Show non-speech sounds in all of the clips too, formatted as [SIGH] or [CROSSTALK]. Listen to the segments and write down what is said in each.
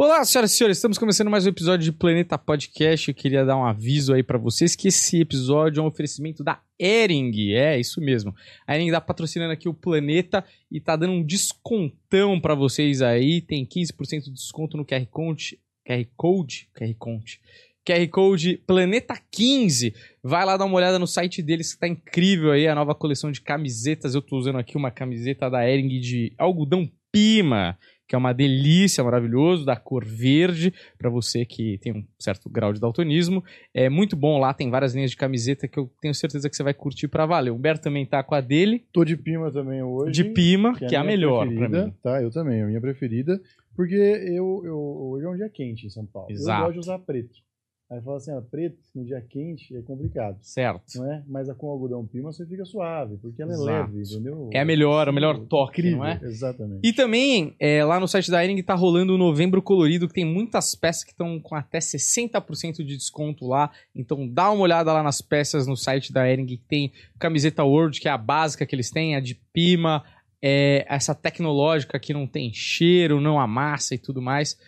Olá, senhoras e senhores, estamos começando mais um episódio de Planeta Podcast. Eu queria dar um aviso aí pra vocês que esse episódio é um oferecimento da Ering. É, isso mesmo. A Ering tá patrocinando aqui o Planeta e tá dando um descontão pra vocês aí. Tem 15% de desconto no QR Code. QR Code? QR Code. QR Code Planeta 15. Vai lá dar uma olhada no site deles que tá incrível aí, a nova coleção de camisetas. Eu tô usando aqui uma camiseta da Ering de algodão Pima que é uma delícia, maravilhoso, da cor verde, para você que tem um certo grau de daltonismo. É muito bom lá, tem várias linhas de camiseta que eu tenho certeza que você vai curtir para valer. O Humberto também tá com a dele. Tô de Pima também hoje. De Pima, que, é a, minha melhor para mim. Tá, eu também, a minha preferida. Porque eu, eu, hoje é um dia quente em São Paulo. Exato. Eu gosto de usar preto. Aí fala assim, ó, preto no dia quente é complicado, Certo. não é? Mas com algodão Pima você fica suave, porque ela é Exato. leve, entendeu? É a melhor, o melhor toque, Incrível, não é? Exatamente. E também, é, lá no site da Ering tá rolando o Novembro Colorido, que tem muitas peças que estão com até 60% de desconto lá. Então dá uma olhada lá nas peças no site da Ering, que tem camiseta World, que é a básica que eles têm, a de Pima, é, essa tecnológica que não tem cheiro, não amassa e tudo mais.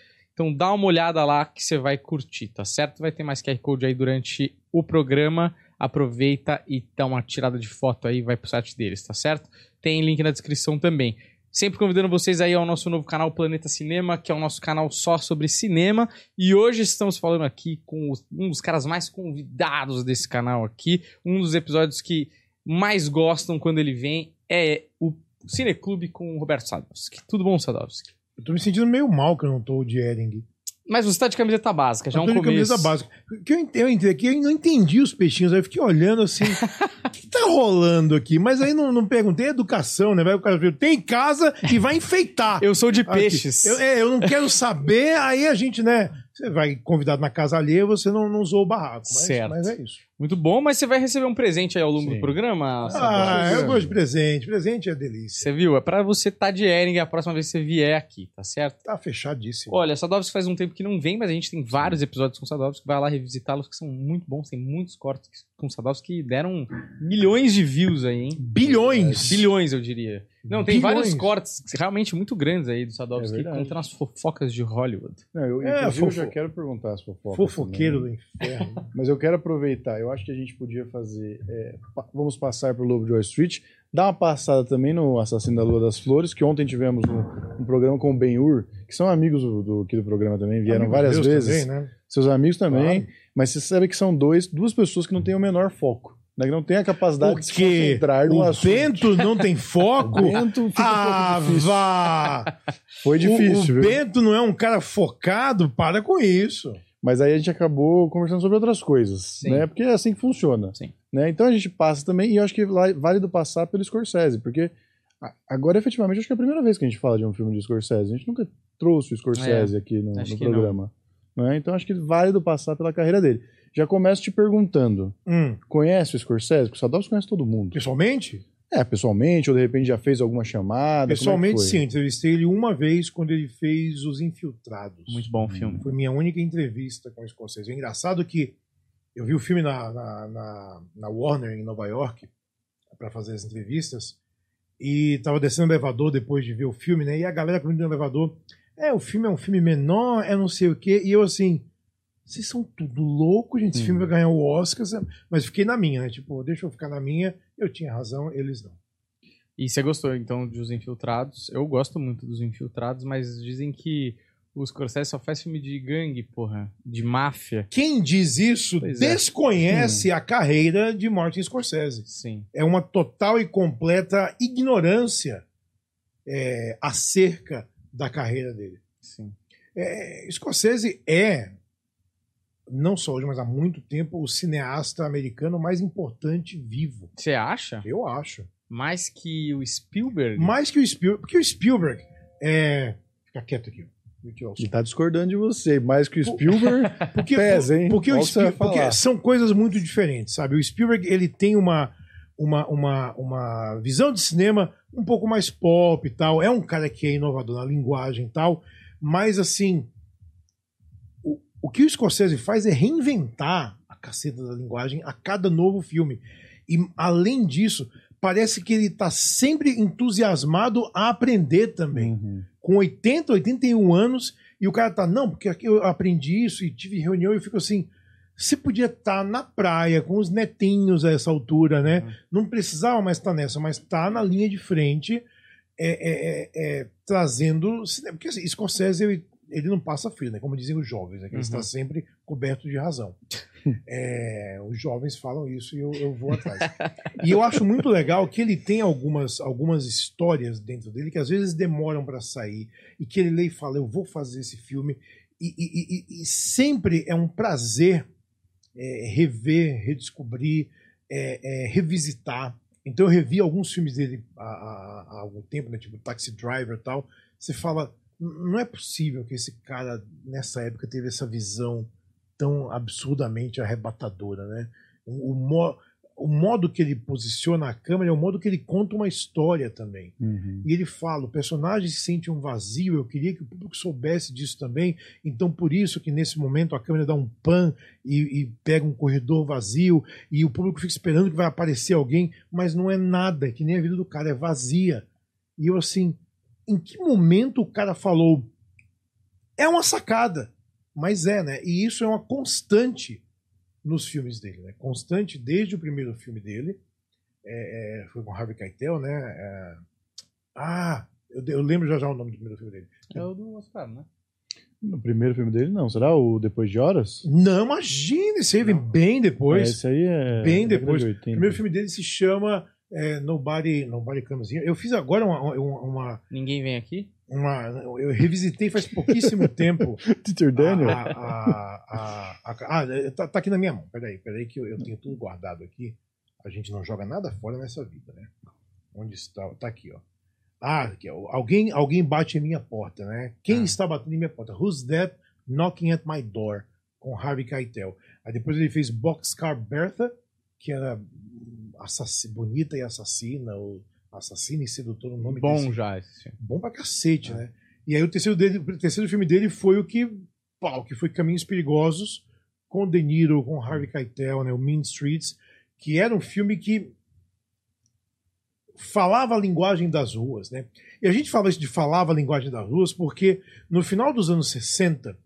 Então dá uma olhada lá que você vai curtir, tá certo? Vai ter mais QR Code aí durante o programa. Aproveita e dá uma tirada de foto aí, vai pro site deles, tá certo? Tem link na descrição também. Sempre convidando vocês aí ao nosso novo canal Planeta Cinema, que é o nosso canal só sobre cinema. E hoje estamos falando aqui com um dos caras mais convidados desse canal aqui. Um dos episódios que mais gostam quando ele vem é o Cineclube com o Roberto Sadowski. Tudo bom, Sadowski? Eu tô me sentindo meio mal que eu não tô de Ering. Mas você tá de camiseta básica, já é eu um tô de começo. camisa básica. Que eu entrei aqui eu não entendi os peixinhos. Aí eu fiquei olhando assim. [LAUGHS] O que tá rolando aqui? Mas aí não, não perguntei educação, né? Vai o cara viu, tem em casa e vai enfeitar. Eu sou de Aqui. peixes. Eu, é, eu não quero saber, aí a gente, né? Você vai convidado na casa alheia, você não, não usou o barraco. Mas, Certo. mas é isso. Muito bom, mas você vai receber um presente aí ao longo Sim. do programa. Ah, eu gosto de presente. Presente é delícia. Você viu? É pra você estar tá de Ering a próxima vez que você vier aqui, tá certo? Tá fechadíssimo. Olha, Sadovski faz um tempo que não vem, mas a gente tem vários episódios com Sadovski. Vai lá revisitá-los, que são muito bons. Tem muitos cortes com Sadovski que deram milhões de views aí, hein? Bilhões. Bilhões, eu diria. Não, tem Bilhões. vários cortes realmente muito grandes aí do Sadovski, É contando as fofocas de Hollywood. Não, eu, É, inclusive, eu já quero perguntar as fofocas. Fofoqueiro também. do inferno. [LAUGHS] Mas eu quero aproveitar. Eu acho que a gente podia fazer. é, pa- vamos passar por Lobo de Wall Street. Dar uma passada também no Assassino da Lua das Flores, que ontem tivemos um, um programa com o Ben-Hur, que são amigos do, do- aqui do programa também, vieram Amigo várias Deus vezes. também, né? Seus amigos também. Claro. Mas você sabe que são dois, duas pessoas que não têm o menor foco. Né? Que não têm a capacidade de se concentrar no o assunto. Bento não tem [LAUGHS] foco. O Bento fica ah, um pouco difícil. vá! Foi difícil, o, o viu? Bento não é um cara focado, para com isso. Mas aí a gente acabou conversando sobre outras coisas, Sim. né? Porque é assim que funciona. Sim. Né? Então a gente passa também, e eu acho que lá- válido passar pelo Scorsese, porque a- agora, efetivamente, acho que é a primeira vez que a gente fala de um filme de Scorsese. A gente nunca trouxe o Scorsese aqui no, no programa. Né? Então acho que válido passar pela carreira dele. Já começo te perguntando: Hum, conhece o Scorsese? Porque o Sadovski conhece todo mundo. pessoalmente? É, pessoalmente, ou de repente já fez alguma chamada? Pessoalmente, como é sim. Entrevistei ele uma vez quando ele fez Os Infiltrados. Muito bom o filme. Foi minha única entrevista com o Scorsese. É engraçado que eu vi o filme na, na, na- na Warner, em Nova York, para fazer as entrevistas, e tava descendo no elevador depois de ver o filme, né? E a galera comigo no elevador, é, o filme é um filme menor, é não sei o quê. E eu assim, vocês são tudo louco, gente. Esse Hum. filme vai ganhar o Oscar. Mas fiquei na minha, né? Tipo, deixa eu ficar na minha. Eu tinha razão, eles não. E você gostou, então, dos Infiltrados? Eu gosto muito dos Infiltrados, mas dizem que o Scorsese só faz filme de gangue, porra, de máfia. Quem diz isso Pois é. desconhece a carreira de Martin Scorsese. Sim. é uma total e completa ignorância é, acerca da carreira dele. Sim. É, Scorsese é, não só hoje, mas há muito tempo, o cineasta americano mais importante vivo. Você acha? Eu acho. Mais que o Spielberg? Mais que o Spielberg. Porque o Spielberg é. Fica quieto aqui. Ele tá discordando de você, mais que o Spielberg. [LAUGHS] Porque, Pesa, hein? Porque, o Olha o que você vai Spiel- porque são coisas muito diferentes, sabe? O Spielberg ele tem uma, uma, uma, uma visão de cinema um pouco mais pop e tal. É um cara que é inovador na linguagem e tal. Mas, assim, o, que o Scorsese faz é reinventar a caceta da linguagem a cada novo filme. E, além disso, parece que ele está sempre entusiasmado a aprender também Uhum. com 80, 81 anos, E o cara tá, não, porque aqui eu aprendi isso e tive reunião e eu fico assim. Você podia estar na praia com os netinhos a essa altura, né? Uhum. Não precisava mais estar nessa, mas tá na linha de frente, é, é, é, é, trazendo. Porque assim, Scorsese, ele, ele não passa frio, né? Como dizem os jovens, né? que ele Uhum. está sempre coberto de razão. [LAUGHS] É, os jovens falam isso e eu, eu vou atrás. E eu acho muito legal que ele tem algumas, algumas histórias dentro dele que às vezes demoram para sair e que ele lê e fala: Eu vou fazer esse filme. E, e- e- e sempre é um prazer é, rever, redescobrir, é, é, revisitar. Então eu revi alguns filmes dele há, há- há algum tempo, né, tipo Taxi Driver e tal. Você fala, "N- não é possível que esse cara nessa época teve essa visão tão absurdamente arrebatadora, né? O, mo- o modo que ele posiciona a câmera é o modo que ele conta uma história também. Uhum. E ele fala: o personagem sente um vazio, eu queria que o público soubesse disso também. Então, por isso que nesse momento a câmera dá um pan e, e pega um corredor vazio e o público fica esperando que vai aparecer alguém, mas não é nada, que nem a vida do cara, é vazia. E eu assim, em que momento o cara falou? É uma sacada, mas é, né? E isso é uma constante nos filmes dele, né? Constante desde o primeiro filme dele. É, é, foi com Harvey Keitel, né? É, ah, eu, eu lembro já já o nome do primeiro filme dele. É o do Oscar, né? No primeiro filme dele, não. Será o Depois de Horas? Não, imagina, esse aí vem bem depois. Esse aí é. Bem depois. de O 80. primeiro filme dele se chama é, Nobody, Nobody Comes Here. Eu fiz agora uma, uma, uma, Ninguém vem aqui? uma- Eu revisitei faz pouquíssimo [LAUGHS] tempo. Teacher Daniel? A, a, a, a- ah, tá, tá aqui na minha mão. Peraí, peraí, que eu, eu tenho tudo guardado aqui. A gente não joga nada fora nessa vida, né? Onde está? Tá aqui, ó. Ah, aqui, ó. alguém, alguém bate em minha porta, né? Quem Ah. está batendo em minha porta? Who's that knocking at my door? Com Harvey Keitel. Aí depois ele fez Boxcar Bertha, que era assass- bonita e assassina, ou assassina e sedutora, o nome Bom desse já esse filme. bom pra cacete, né? E aí o terceiro, dele, o terceiro filme dele foi o que, pau, que foi Caminhos Perigosos, com De Niro, com Harvey Keitel, né? O Mean Streets, que era um filme que falava a linguagem das ruas, né? E a gente fala isso de falava a linguagem das ruas porque no final dos anos 60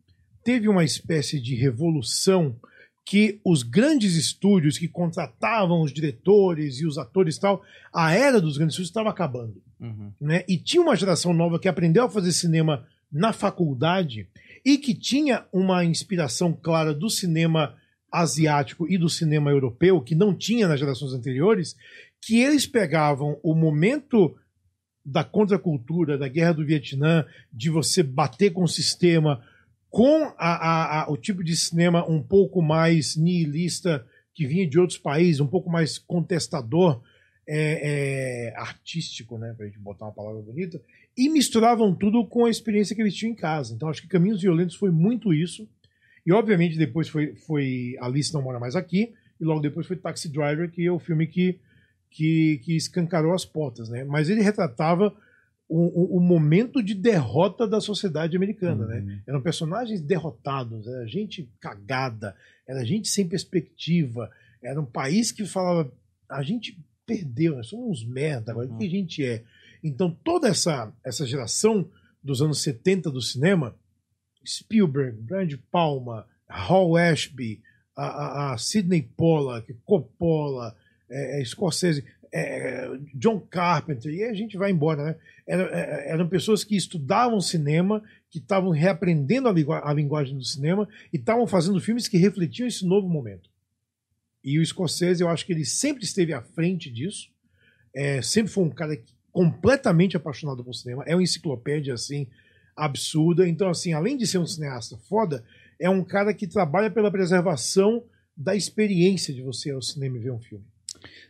teve uma espécie de revolução que os grandes estúdios que contratavam os diretores e os atores e tal, a era dos grandes estúdios estava acabando Uhum. né? E tinha uma geração nova que aprendeu a fazer cinema na faculdade e que tinha uma inspiração clara do cinema asiático e do cinema europeu, que não tinha nas gerações anteriores, que eles pegavam o momento da contracultura, da guerra do Vietnã, de você bater com o sistema, com a- a- a- o tipo de cinema um pouco mais nihilista que vinha de outros países, um pouco mais contestador, é, é, artístico, né, pra gente botar uma palavra bonita, e misturavam tudo com a experiência que eles tinham em casa. Então acho que Caminhos Violentos foi muito isso. E obviamente depois foi, foi Alice Não Mora Mais Aqui, e logo depois foi Taxi Driver, que é o filme que, que, que escancarou as portas, né? Mas ele retratava o, momento de derrota da sociedade americana, né? Uhum. Eram personagens derrotados, era gente cagada, era gente sem perspectiva, era um país que falava, a gente perdeu, nós somos uns merda, agora o que a gente é? Então toda essa, essa geração dos anos 70 do cinema, Spielberg, Brian De Palma, Hall Ashby, a, a, a Sidney Pollack, Coppola, é, é, Scorsese, é, John Carpenter, e a gente vai embora, né? Era- é, eram pessoas que estudavam cinema, que estavam reaprendendo a, lingu- a linguagem do cinema e estavam fazendo filmes que refletiam esse novo momento. E o Scorsese, eu acho que ele sempre esteve à frente disso, é, sempre foi um cara completamente apaixonado por cinema, é uma enciclopédia assim absurda. Então, assim, além de ser um cineasta foda, é um cara que trabalha pela preservação da experiência de você ao cinema e ver um filme.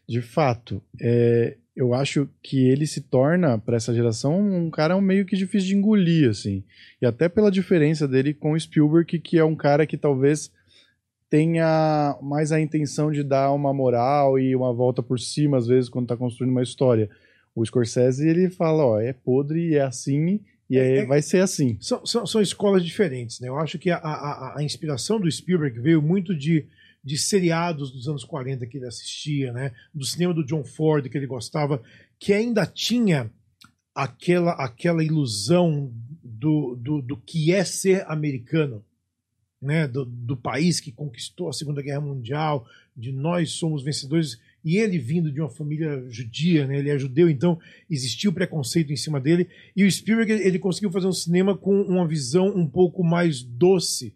De fato, é, eu acho que ele se torna, para essa geração, um cara meio que difícil de engolir, assim. E até pela diferença dele com o Spielberg, que é um cara que talvez tenha mais a intenção de dar uma moral e uma volta por cima, às vezes, quando tá construindo uma história. O Scorsese, ele fala, ó, é podre e é assim, e aí É- vai ser assim. São, são, são escolas diferentes, né? Eu acho que a, a- a inspiração do Spielberg veio muito de, de seriados dos anos 40 que ele assistia, né? Do cinema do John Ford que ele gostava, que ainda tinha aquela, aquela ilusão do, do, do que é ser americano, né? Do, do país que conquistou a Segunda Guerra Mundial, de nós somos vencedores. E ele vindo de uma família judia, né? ele é judeu, então existia o preconceito em cima dele. E o Spielberg ele conseguiu fazer um cinema com uma visão um pouco mais doce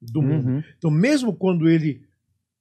do mundo. Uhum. Então, mesmo quando ele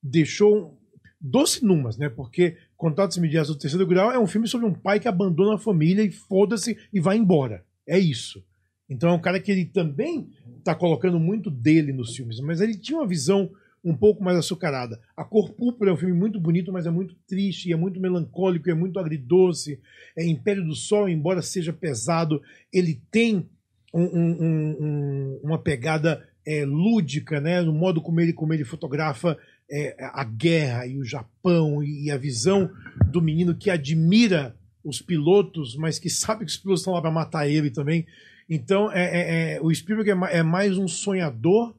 deixou. Doce numas, né? Porque Contatos Imediatos do Terceiro Grau é um filme sobre um pai que abandona a família e foda-se e vai embora. É isso. Então é um cara que ele também está colocando muito dele nos filmes, mas ele tinha uma visão um pouco mais açucarada. A Cor Púrpura é um filme muito bonito, mas é muito triste, é muito melancólico, é muito agridoce. É Império do Sol, embora seja pesado, ele tem um- um- um- um- uma pegada é, lúdica, né? No modo como ele, como ele fotografa é, a guerra e o Japão e a visão do menino que admira os pilotos, mas que sabe que os pilotos estão lá para matar ele também. Então, é, é- é- o Spielberg é, é mais um sonhador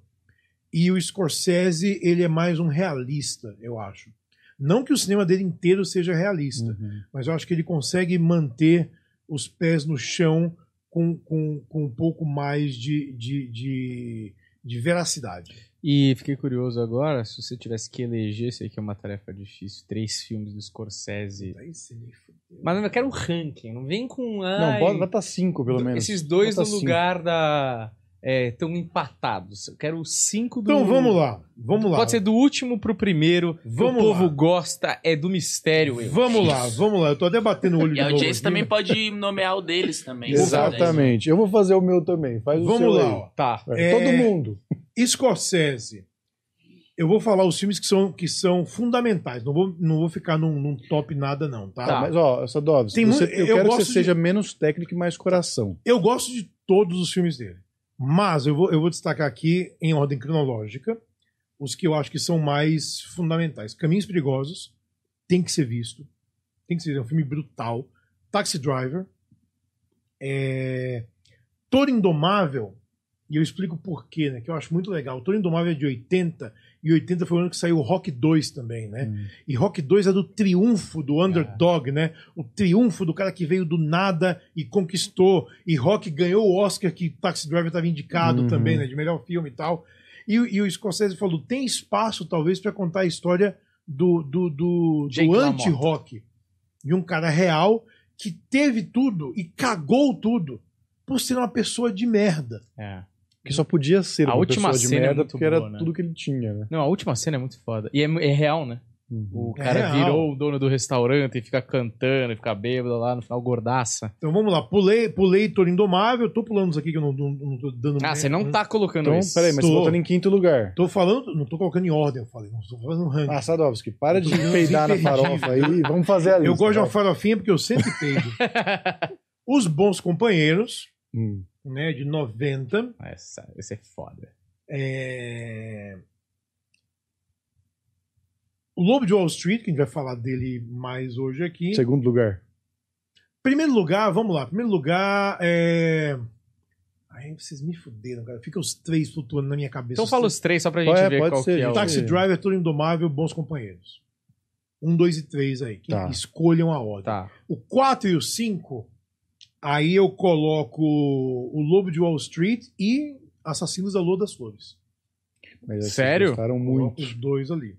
e o Scorsese ele é mais um realista, eu acho. Não que o cinema dele inteiro seja realista, Uhum. mas eu acho que ele consegue manter os pés no chão com, com, com um pouco mais de, de, de, de veracidade. E fiquei curioso agora, se você tivesse que eleger, sei que é uma tarefa difícil, três filmes do Scorsese. Aí você me fudeu. Mas eu quero um ranking, não vem com. Não, ai, bota, bota cinco, pelo menos. Esses dois Bota no cinco. lugar da. Estão empatados. Eu quero os cinco do. Então vamos lá, vamos lá. Pode ser do último pro primeiro. Vamos o povo lá. gosta, é do mistério. eu. Vamos lá, vamos lá. Eu tô até batendo o olho E de a audiência aqui. também pode nomear o deles também. [LAUGHS] Exatamente. Eu vou fazer o meu também. Faz o Vamos seu lá, aí. Tá. É, É, Todo mundo. Scorsese. Eu vou falar os filmes que são, que são fundamentais. Não vou, não vou ficar num, num top nada, não, tá? Tá. Mas, ó, Sadovski, Tem você- eu, eu quero que você de- seja menos técnico e mais coração. Eu gosto de todos os filmes dele. Mas eu vou, eu vou destacar aqui, em ordem cronológica, os que eu acho que são mais fundamentais. Caminhos Perigosos, tem que ser visto. Tem que ser é um filme brutal. Taxi Driver. É... Toro Indomável, e eu explico por quê, né? Que eu acho muito legal. Toro Indomável é de 80, e 80 foi o ano que saiu o Rock 2 também, né? Hum. E Rock 2 é do triunfo do underdog, né? O triunfo do cara que veio do nada e conquistou. E Rock ganhou o Oscar que Taxi Driver estava indicado Uhum. também, né? De melhor filme e tal. E, o- e o Scorsese falou: tem espaço, talvez, para contar a história do, do, do, do anti-rock. De um cara real que teve tudo e cagou tudo por ser uma pessoa de merda. É. Que só podia ser A uma última pessoa de cena é merda muito porque era boa, né? tudo que ele tinha, né? Não, a última cena é muito foda. E é, é real, né? Uhum. O É cara real. virou o dono do restaurante e fica cantando, e fica bêbado lá, no final gordaça. Então vamos lá, pulei, pulei Toro Indomável, tô pulando uns aqui que eu não, não, não tô dando. Ah, você não tá colocando Então, isso. peraí, mas Tô. você botando em quinto lugar. Tô falando, não tô colocando em ordem, eu falei, não tô fazendo ranking. Ah, Sadovski, para de peidar na farofa aí. Vamos fazer a lista. eu gosto de uma farofinha porque eu sempre peido. [LAUGHS] Os Bons Companheiros, Hum. Né, de 90. Essa, esse é foda. É... O Lobo de Wall Street, que a gente vai falar dele mais hoje aqui. Segundo lugar. Primeiro lugar, vamos lá. Primeiro lugar é. Ai, vocês me fuderam, cara. Fica os três flutuando na minha cabeça. Então fala os três só pra gente É, ver pode qual ser, que é o... Taxi. Driver, Toro Indomável, Bons Companheiros. Um, dois e três aí. Que Tá. Escolham a ordem. Tá. O 4 e o 5, aí eu coloco o Lobo de Wall Street e Assassinos da Lua das Flores. Mas Sério? Gostaram Coloco muito. os dois ali.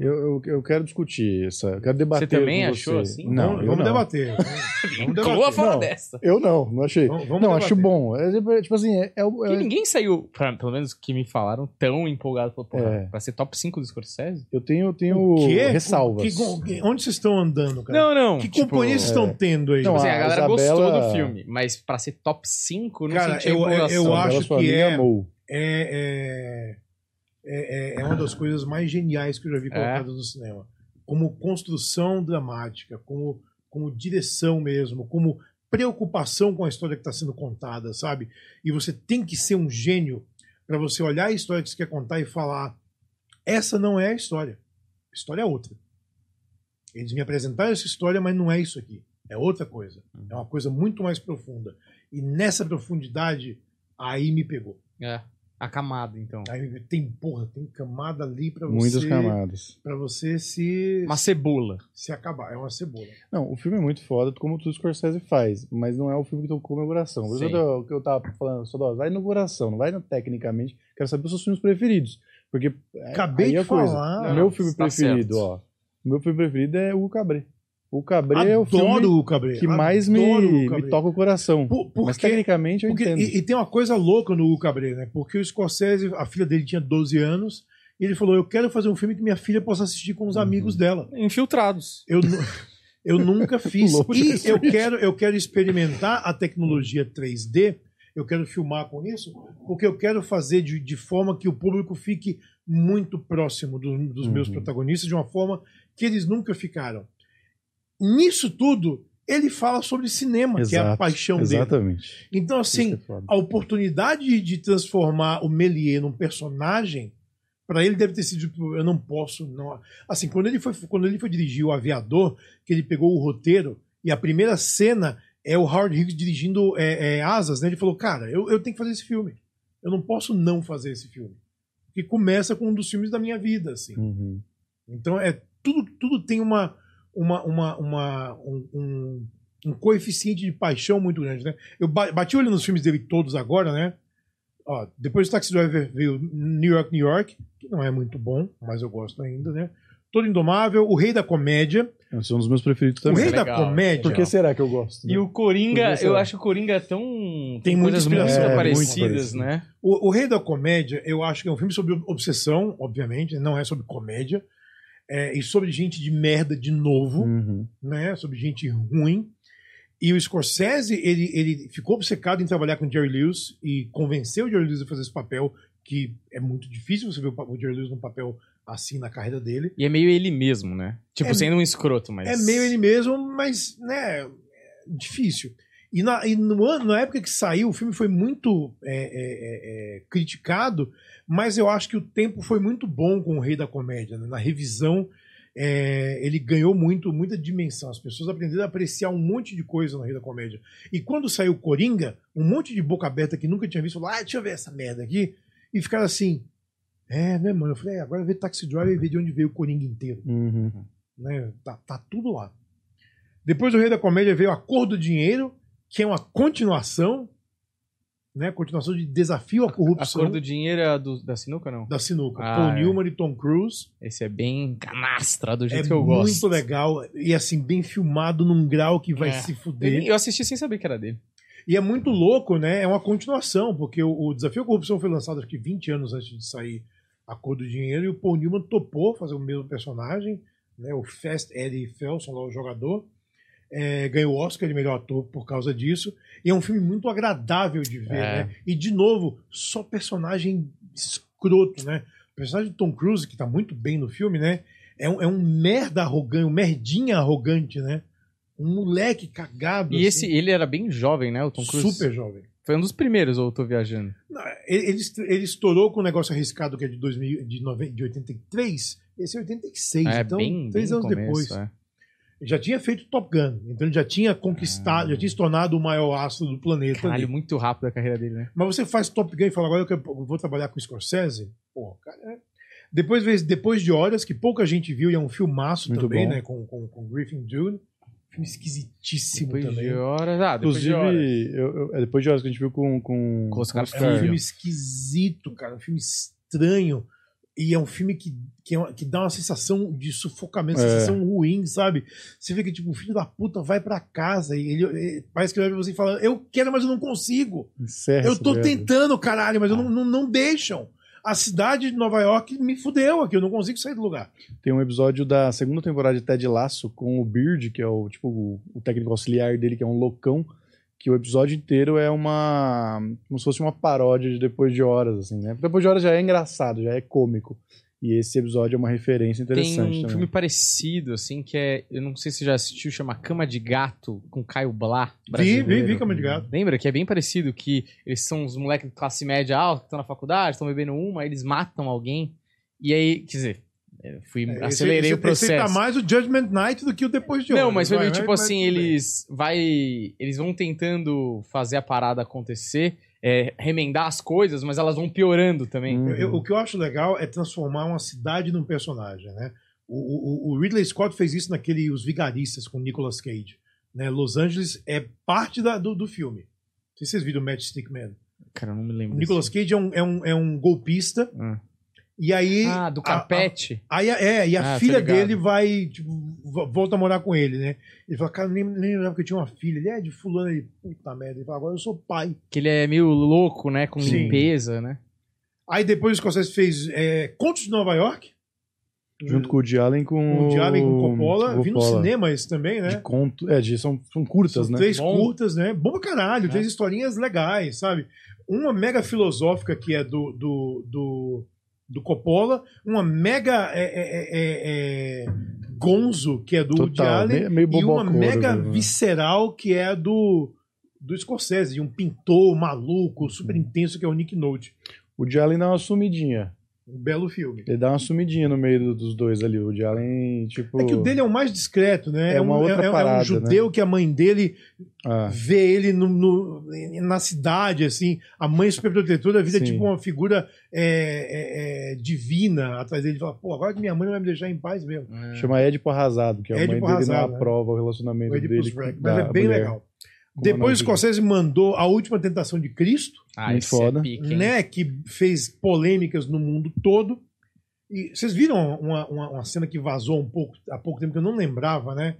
Eu, eu, eu quero discutir essa. Eu quero debater. Você também com achou você. assim? Não, vamos eu vamos não. debater. Vamos [LAUGHS] debater. Não. dessa. Eu não, não achei. Vamos- vamos não, debater. acho bom. É, tipo assim, é, é, o- é- ninguém saiu, pra- pelo menos que me falaram, tão empolgado. Falou, porra, É. pra ser top 5 do Scorsese? eu tenho, tenho O quê? ressalvas. Que- que- onde vocês estão andando, cara? Não, não. Que tipo, companhia vocês estão é. tendo aí? Não, Assim, a a galera Isabela- gostou do filme, mas pra ser top 5, não Cara, senti eu- eu- eu acho que é- amou. é, é, é, é uma das coisas mais geniais que eu já vi colocadas no cinema. Como construção dramática, como, como direção mesmo, como preocupação com a história que está sendo contada, sabe? E você tem que ser um gênio para você olhar a história que você quer contar e falar: essa não é a história, a história é outra. Eles me apresentaram essa história, mas não é isso aqui. É outra coisa. É uma coisa muito mais profunda. E nessa profundidade, aí me pegou. É. A camada, então. Aí tem, porra, tem camada ali pra você. Muitas camadas. Pra você se, Uma cebola. se acabar. É uma cebola. Não, o filme é muito foda, como o Scorsese faz, mas não é o filme que tocou meu coração. Por isso Sim. que eu, tava falando, só vai no coração, não vai no tecnicamente. Quero saber os seus filmes preferidos. Porque é- Acabei aí de é a coisa. falar. O meu Não, filme tá preferido, certo. ó. O meu filme preferido é o Cabré. O Cabré é o filme Adoro o Cabré. que mais me, Adoro o me toca o coração. Por, Mas tecnicamente eu porque- entendo. e, e tem uma coisa louca no Hugo Cabré, né? Porque o Scorsese, a filha dele tinha 12 anos, e ele falou: Eu quero fazer um filme que minha filha possa assistir com os Uhum. amigos dela. Infiltrados. Eu, [LAUGHS] eu nunca fiz. [LAUGHS] E eu quero, eu quero experimentar a tecnologia 3D. Eu quero filmar com isso, porque eu quero fazer de, de forma que o público fique muito próximo do- dos meus Uhum. protagonistas, de uma forma que eles nunca ficaram. Nisso tudo, ele fala sobre cinema, que é a Exato, paixão dele. Exatamente. Então, Isso assim, é a oportunidade de transformar o Méliès num personagem, para ele deve ter sido tipo, eu não posso não. Assim, quando ele foi quando ele foi dirigir o Aviador, que ele pegou o roteiro e a primeira cena é o Howard Hughes dirigindo é, é, Asas, né? Ele falou, cara, eu, eu tenho que fazer esse filme. Eu não posso não fazer esse filme. Que começa com um dos filmes da minha vida, assim. Uhum. Então é tudo, tudo tem uma, uma, uma, uma- um, um, um coeficiente de paixão muito grande, né? Eu ba- bati o olho nos filmes dele todos agora, né? Ó, depois do Taxi Driver veio New York, New York, que não é muito bom, mas eu gosto ainda, né? Todo Indomável, O Rei da Comédia. Esse é um dos meus preferidos o também. Rei da legal, Comédia. Por que será que eu gosto? E né? o Coringa, eu acho que o Coringa é tão. Tem muita coisas muito. É, muito parecidas, parecido. né? O, o Rei da Comédia, eu acho que é um filme sobre obsessão, obviamente, não é sobre comédia. É, e sobre gente de merda de novo. Uhum. né, sobre gente ruim. E o Scorsese, ele, ele ficou obcecado em trabalhar com o Jerry Lewis e convenceu o Jerry Lewis a fazer esse papel, que é muito difícil você ver o Jerry Lewis num papel assim na carreira dele. E é meio ele mesmo, né? Tipo, É- sendo um escroto, mas. É meio ele mesmo, mas, né, é difícil. E, na, e no na época que saiu, o filme foi muito é, é, é, é, criticado, mas eu acho que o tempo foi muito bom com o Rei da Comédia. né? Na revisão, é, ele ganhou muito, muita dimensão. As pessoas aprenderam a apreciar um monte de coisa no Rei da Comédia. E quando saiu Coringa, um monte de boca aberta que nunca tinha visto, falou: ah, deixa eu ver essa merda aqui. E ficaram assim. É, né, mano? Eu falei, é, agora vê Taxi Driver e vê de onde veio o Coringa inteiro Uhum. né? Tá, tá tudo lá. Depois do Rei da Comédia veio A Cor do Dinheiro, que é uma continuação, né? Continuação de Desafio à A Corrupção cor do dinheiro é a do- da sinuca, não? da Sinuca. Ah, Paul é. Newman e Tom Cruise. Esse é bem canastra, do É jeito que eu muito gosto. legal e assim, bem filmado num grau que vai É. se fuder. Eu assisti sem saber que era dele. E é muito louco, né? É uma continuação, porque o, o Desafio à Corrupção foi lançado acho que 20 anos antes de sair A Cor do Dinheiro, e o Paul Newman topou fazer o mesmo personagem, né? O Fast Eddie Felson, lá o jogador. É, ganhou o Oscar de melhor ator por causa disso. E é um filme muito agradável de ver, É. né? E, de novo, só personagem escroto, né? O personagem de Tom Cruise, que tá muito bem no filme, né? É um, é um merda arrogante, um merdinha arrogante, né? Um moleque cagado. E assim. esse, ele era bem jovem, né? O Tom Cruise. Super jovem. Foi um dos primeiros, ou eu tô viajando? Não, Ele, ele est- ele estourou com um negócio arriscado que é de, 2000, de, nove- de 83. Esse é 86, é, então bem, três bem anos começo, depois. é. Ele já tinha feito Top Gun, então ele já tinha conquistado, Ah. já tinha se tornado o maior astro do planeta. Caralho, ali. muito rápido a carreira dele, né? Mas você faz Top Gun e fala, agora eu, quero- eu vou trabalhar com Scorsese? Pô, cara. é- Depois, veio Depois de Horas, que pouca gente viu, e é um filmaço Muito também, bom. né? Com, com, com Griffin Dune. Filme esquisitíssimo Depois também. de horas. Ah, depois Inclusive, de horas. eu- eu- é depois de horas que a gente viu com, com, Com os caras É um Oscar. filme esquisito, cara. Um filme estranho. E é um filme que, que, é uma- que dá uma sensação de sufocamento, É. sensação ruim, sabe? Você vê que, tipo, o filho da puta vai pra casa e ele, ele- parece que ele vai pra você e fala: Eu quero, mas eu não consigo. Encerra eu tô merda. tentando, caralho, mas eu não, não, não deixam. A cidade de Nova York me fudeu aqui, eu não consigo sair do lugar. Tem um episódio da segunda temporada de Ted Lasso com o Beard, que é o tipo o, o técnico auxiliar dele, que é um loucão, que o episódio inteiro é uma como se fosse uma paródia de Depois de Horas, assim, né? Depois de Horas já é engraçado, já é cômico. E esse episódio é uma referência Tem interessante um também. filme parecido, assim, que é. Eu não sei se você já assistiu, chama Cama de Gato, com Caio Blá. Vi, vi, vi Cama de Gato. Lembra que é bem parecido, que eles são os moleques de classe média alta, que estão na faculdade, estão bebendo uma, aí eles matam alguém. E aí, quer dizer, eu fui, Esse- acelerei esse- o processo. Esse tá mais o Judgment Night do que o Depois de Não, Horas. mas foi meio tipo assim, eles vai, eles vão tentando fazer a parada acontecer é, remendar as coisas, mas elas vão piorando também. Hum. Eu- eu- o que eu acho legal é transformar uma cidade num personagem, né? O, o- o Ridley Scott fez isso naquele Os Vigaristas com Nicolas Cage. Né? Los Angeles é parte da- do, do filme. Não sei se vocês viram Matchstick Man. Cara, eu não me O lembro. Nicolas Cage é um, é um, é um golpista. Ah. E aí. Ah, do carpete. a- Aí, a- é, e a Ah, filha dele vai, tipo, vo- volta a morar com ele, né? Ele fala, cara, nem, nem lembrava que eu tinha uma filha. Ele é de fulano, ele, puta merda. Ele fala, agora eu sou pai. Que ele é meio louco, né? Com Sim. limpeza, né? Aí depois o Scorsese fez é, Contos de Nova York. Junto com o Woody Allen com com o Diabo e com o Coppola. Vi no Coppola. cinema esse também, né? De conto. É, de, são, são curtas, São né? três Bom. curtas, né? Bom pra caralho, É. três historinhas legais, sabe? Uma mega filosófica que é do, do, do, do Coppola, uma mega é, é, é, é, gonzo, que é do Woody Total, Allen, meio- meio e uma mega né? visceral que é do, do Scorsese, um pintor maluco, super intenso, que é o Nick Note. O Woody Allen dá uma sumidinha. Um belo filme. Ele dá uma sumidinha no meio do- dos dois ali. O Woody Allen, tipo... É que o dele é o mais discreto, né? É uma um, outra é, é parada, um judeu que a mãe dele Ah, vê ele no, no- na cidade, assim, a mãe super protetora, a vida é tipo uma figura é, é, é, divina atrás dele. Ele fala, pô, agora que minha mãe não vai me deixar em paz mesmo. chama Édipo Arrasado, que a mãe dele Arrasado, não né? aprova o relacionamento O dele Mas é bem mulher. legal. Depois o é Scorsese mandou A Última Tentação de Cristo, Ah, Muito esse foda. é pique, né, que fez polêmicas no mundo todo. E vocês viram uma, uma, uma cena que vazou um pouco há pouco tempo que eu não lembrava, né?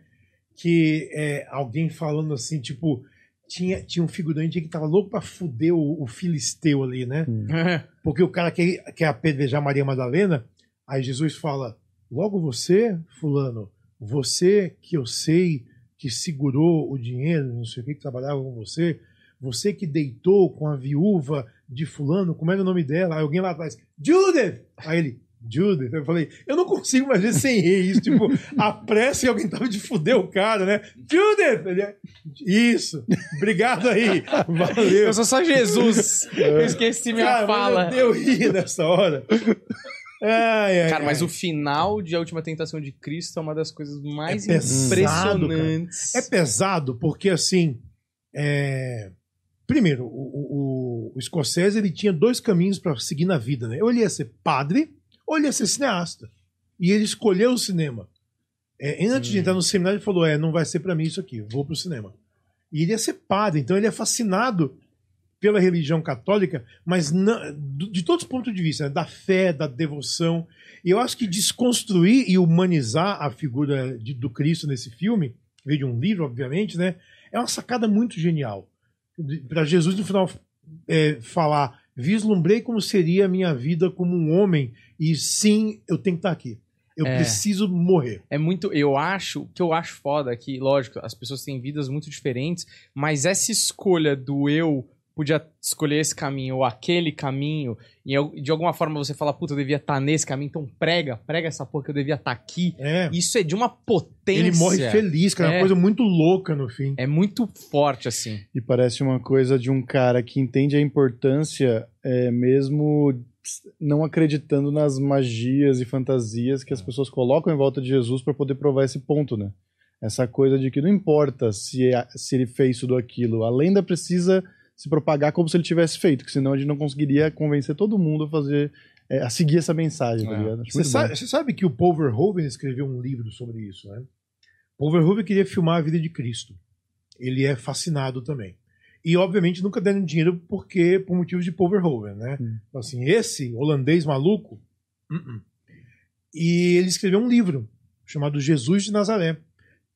Que é alguém falando assim, tipo, tinha, tinha um figurante que tava louco pra fuder o, o filisteu ali, né? [LAUGHS] Porque o cara quer, quer apedrejar Maria Madalena, aí Jesus fala: Logo você, Fulano, você que eu sei que segurou o dinheiro, não sei o que, que trabalhava com você, você que deitou com a viúva de Fulano, como era o nome dela? Aí alguém lá atrás: Judith! Aí ele. Judith, eu falei, eu não consigo mais ver sem rir isso, tipo, [LAUGHS] a pressa e alguém tava de fuder o cara, né? Judith! Ele é, Isso, obrigado aí, valeu. Eu sou só Jesus. Eu esqueci minha Cara, fala. eu dei rir nessa hora. Ai, ai, Cara, mas ai. o final de A Última Tentação de Cristo é uma das coisas mais É pesado, impressionantes. É pesado porque, assim, é, primeiro, o, o, o Scorsese ele tinha dois caminhos para seguir na vida, né? Ou ele ia ser padre, ou ele ia ser cineasta. E ele escolheu o cinema. É, antes de Hum. entrar no seminário, ele falou: É, não vai ser para mim isso aqui, vou pro cinema. E ele ia ser padre, então ele é fascinado pela religião católica, mas na- de todos os pontos de vista, né? da fé, da devoção. E eu acho que desconstruir e humanizar a figura de- do Cristo nesse filme, que veio de um livro, obviamente, né? É uma sacada muito genial. Para Jesus, no final, é, falar: vislumbrei como seria a minha vida como um homem, e sim, eu tenho que estar aqui. Eu É. preciso morrer. É muito. Eu acho. O que eu acho foda é que, lógico, as pessoas têm vidas muito diferentes, mas essa escolha do eu podia escolher esse caminho ou aquele caminho, e eu- de alguma forma você fala, puta, eu devia estar nesse caminho, então prega, prega essa porra que eu devia estar aqui. É. Isso é de uma potência. Ele morre feliz, cara. É uma É. coisa muito louca no fim. É muito forte, assim. E parece uma coisa de um cara que entende a importância, é, mesmo não acreditando nas magias e fantasias que as pessoas colocam em volta de Jesus para poder provar esse ponto, né? Essa coisa de que não importa se, é- se ele fez tudo aquilo, a lenda precisa se propagar como se ele tivesse feito, que senão a gente não conseguiria convencer todo mundo a fazer, é, a seguir essa mensagem, tá É. ligado? Acho Você sabe, sabe que o Paul Verhoeven escreveu um livro sobre isso, né? Paul Verhoeven queria filmar a vida de Cristo. Ele é fascinado também. E, obviamente, nunca deram dinheiro porque por motivos de Paul Verhoeven, né? Hum. Então, assim, esse holandês maluco... uh-uh. E ele escreveu um livro chamado Jesus de Nazaré,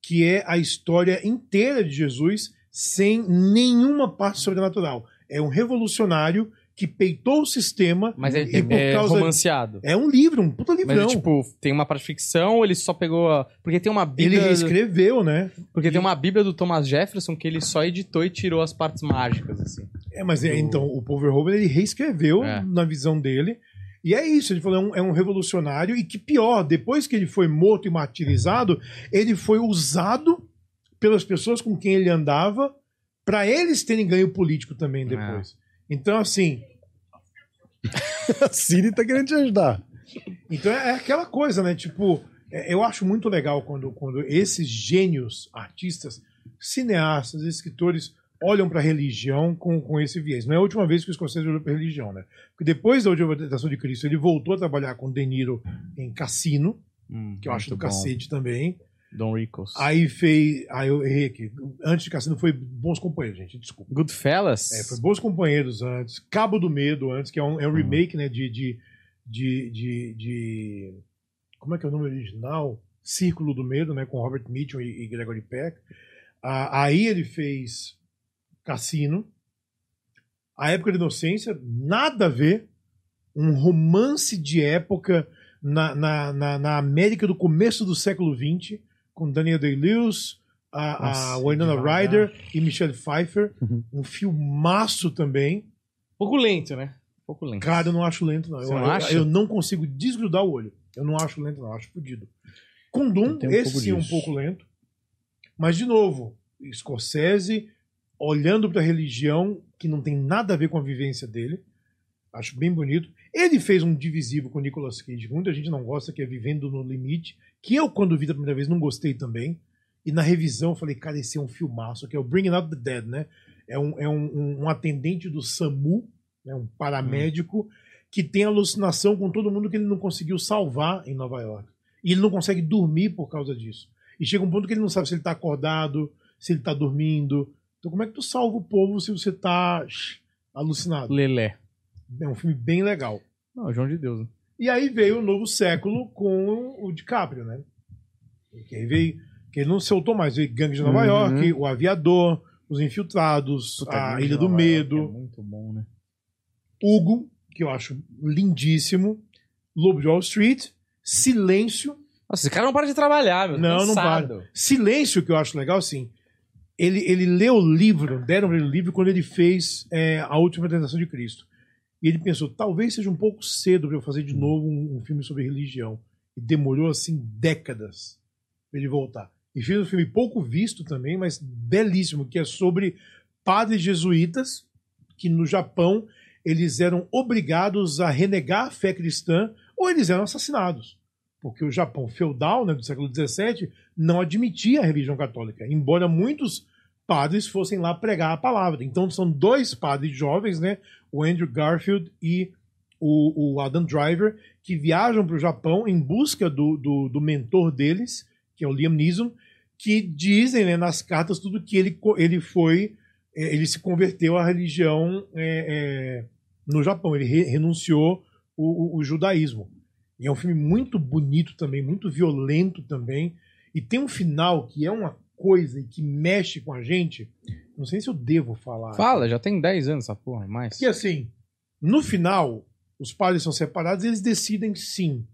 que é a história inteira de Jesus sem nenhuma parte sobrenatural. É um revolucionário que peitou o sistema Mas é, e por é causa romanceado. é um livro, um puta Mas, livrão. é, tipo, tem uma parte de ficção, ou ele só pegou a... Porque tem uma ele bíblia... reescreveu, né? Porque tem uma bíblia do Thomas Jefferson que ele só editou e tirou as partes mágicas, assim. É, mas é, Do- então o Paul Verhoeven ele reescreveu É. na visão dele. E é isso, ele falou, é um, é um revolucionário e que pior, depois que ele foi morto e martirizado, ele foi usado pelas pessoas com quem ele andava para eles terem ganho político também depois. Então, assim, [LAUGHS] A Siri tá querendo te ajudar. Então é aquela coisa, né? Tipo, é- eu acho muito legal quando, quando esses gênios, artistas, cineastas, escritores olham para a religião com, com esse viés. Não é a última vez que o Scorsese olhou para a religião, né? Porque depois da última tentação de Cristo, ele voltou a trabalhar com De Niro em Cassino, Hum, que eu acho do bom. cacete também. Don Ricos. Aí fez. Aí eu errei aqui. Antes de Cassino foi Bons Companheiros, gente. Desculpa. Goodfellas? É, foi Bons Companheiros antes. Cabo do Medo antes, que é um, Uhum. é um remake, né? De, de, de, de, de- Como é que é o nome original? Círculo do Medo, né? Com Robert Mitchum e, e Gregory Peck. Ah, aí ele fez Cassino. A Época da Inocência, nada a ver. Um romance de época na, na, na, na América do começo do século XX, com Daniel Day-Lewis, a, a Nossa, Winona devagar. Ryder e Michelle Pfeiffer. Uhum. Um filmaço também. Pouco lento, né? Pouco lento. Cara, eu não acho lento, não. Você eu, não eu- acha? eu não consigo desgrudar o olho. Eu não acho lento, não. Eu acho fodido. Com Doom, Tem um esse sim é um pouco lento. Mas, de novo, Scorsese olhando pra religião que não tem nada a ver com a vivência dele. Acho bem bonito. Ele fez um divisivo com Nicolas Cage. que Muita gente não gosta, que é Vivendo no Limite. Que eu, quando vi da primeira vez, não gostei também. E na revisão eu falei, cara, esse é um filmaço, que é o Bringing Out the Dead, né? É um, é um, um- atendente do SAMU, né? um paramédico, que tem alucinação com todo mundo que ele não conseguiu salvar em Nova York. E ele não consegue dormir por causa disso. E chega um ponto que ele não sabe se ele tá acordado, se ele tá dormindo. Então como é que tu salva o povo se você tá alucinado? Lelé. É um filme bem legal. Não, João de Deus. né? E aí veio o novo século com o DiCaprio, né? Que aí veio, que ele não soltou mais, veio Gangue de Nova Uhum. York, O Aviador, Os Infiltrados, Puta, A Ilha do Nova York Medo, É muito bom, né? Hugo, que eu acho lindíssimo, Lobo de Wall Street, Silêncio, Nossa, esse cara não para de trabalhar, meu. Não, não Cansado. Silêncio, que eu acho legal, assim. Ele, ele leu o livro, deram o livro quando ele fez é, A Última Tentação de Cristo. E ele pensou, talvez seja um pouco cedo para eu fazer de novo um, um filme sobre religião. E demorou, assim, décadas pra ele voltar. E fez um filme pouco visto também, mas belíssimo, que é sobre padres jesuítas que no Japão eles eram obrigados a renegar a fé cristã ou eles eram assassinados. Porque o Japão feudal, né, do século XVII, não admitia a religião católica, embora muitos padres fossem lá pregar a palavra. Então são dois padres jovens, né, o Andrew Garfield e o, o Adam Driver, que viajam para o Japão em busca do, do, do mentor deles, que é o Liam Neeson, que dizem né, nas cartas tudo que ele, ele foi, eh, ele se converteu à religião eh, eh, no Japão, ele re- renunciou o, o- o judaísmo. E é um filme muito bonito também, muito violento também. E tem um final que é uma coisa e que mexe com a gente. Não sei se eu devo falar. Fala, já tem 10 anos essa porra, mais. Que assim, no final, os padres são separados e eles decidem sim.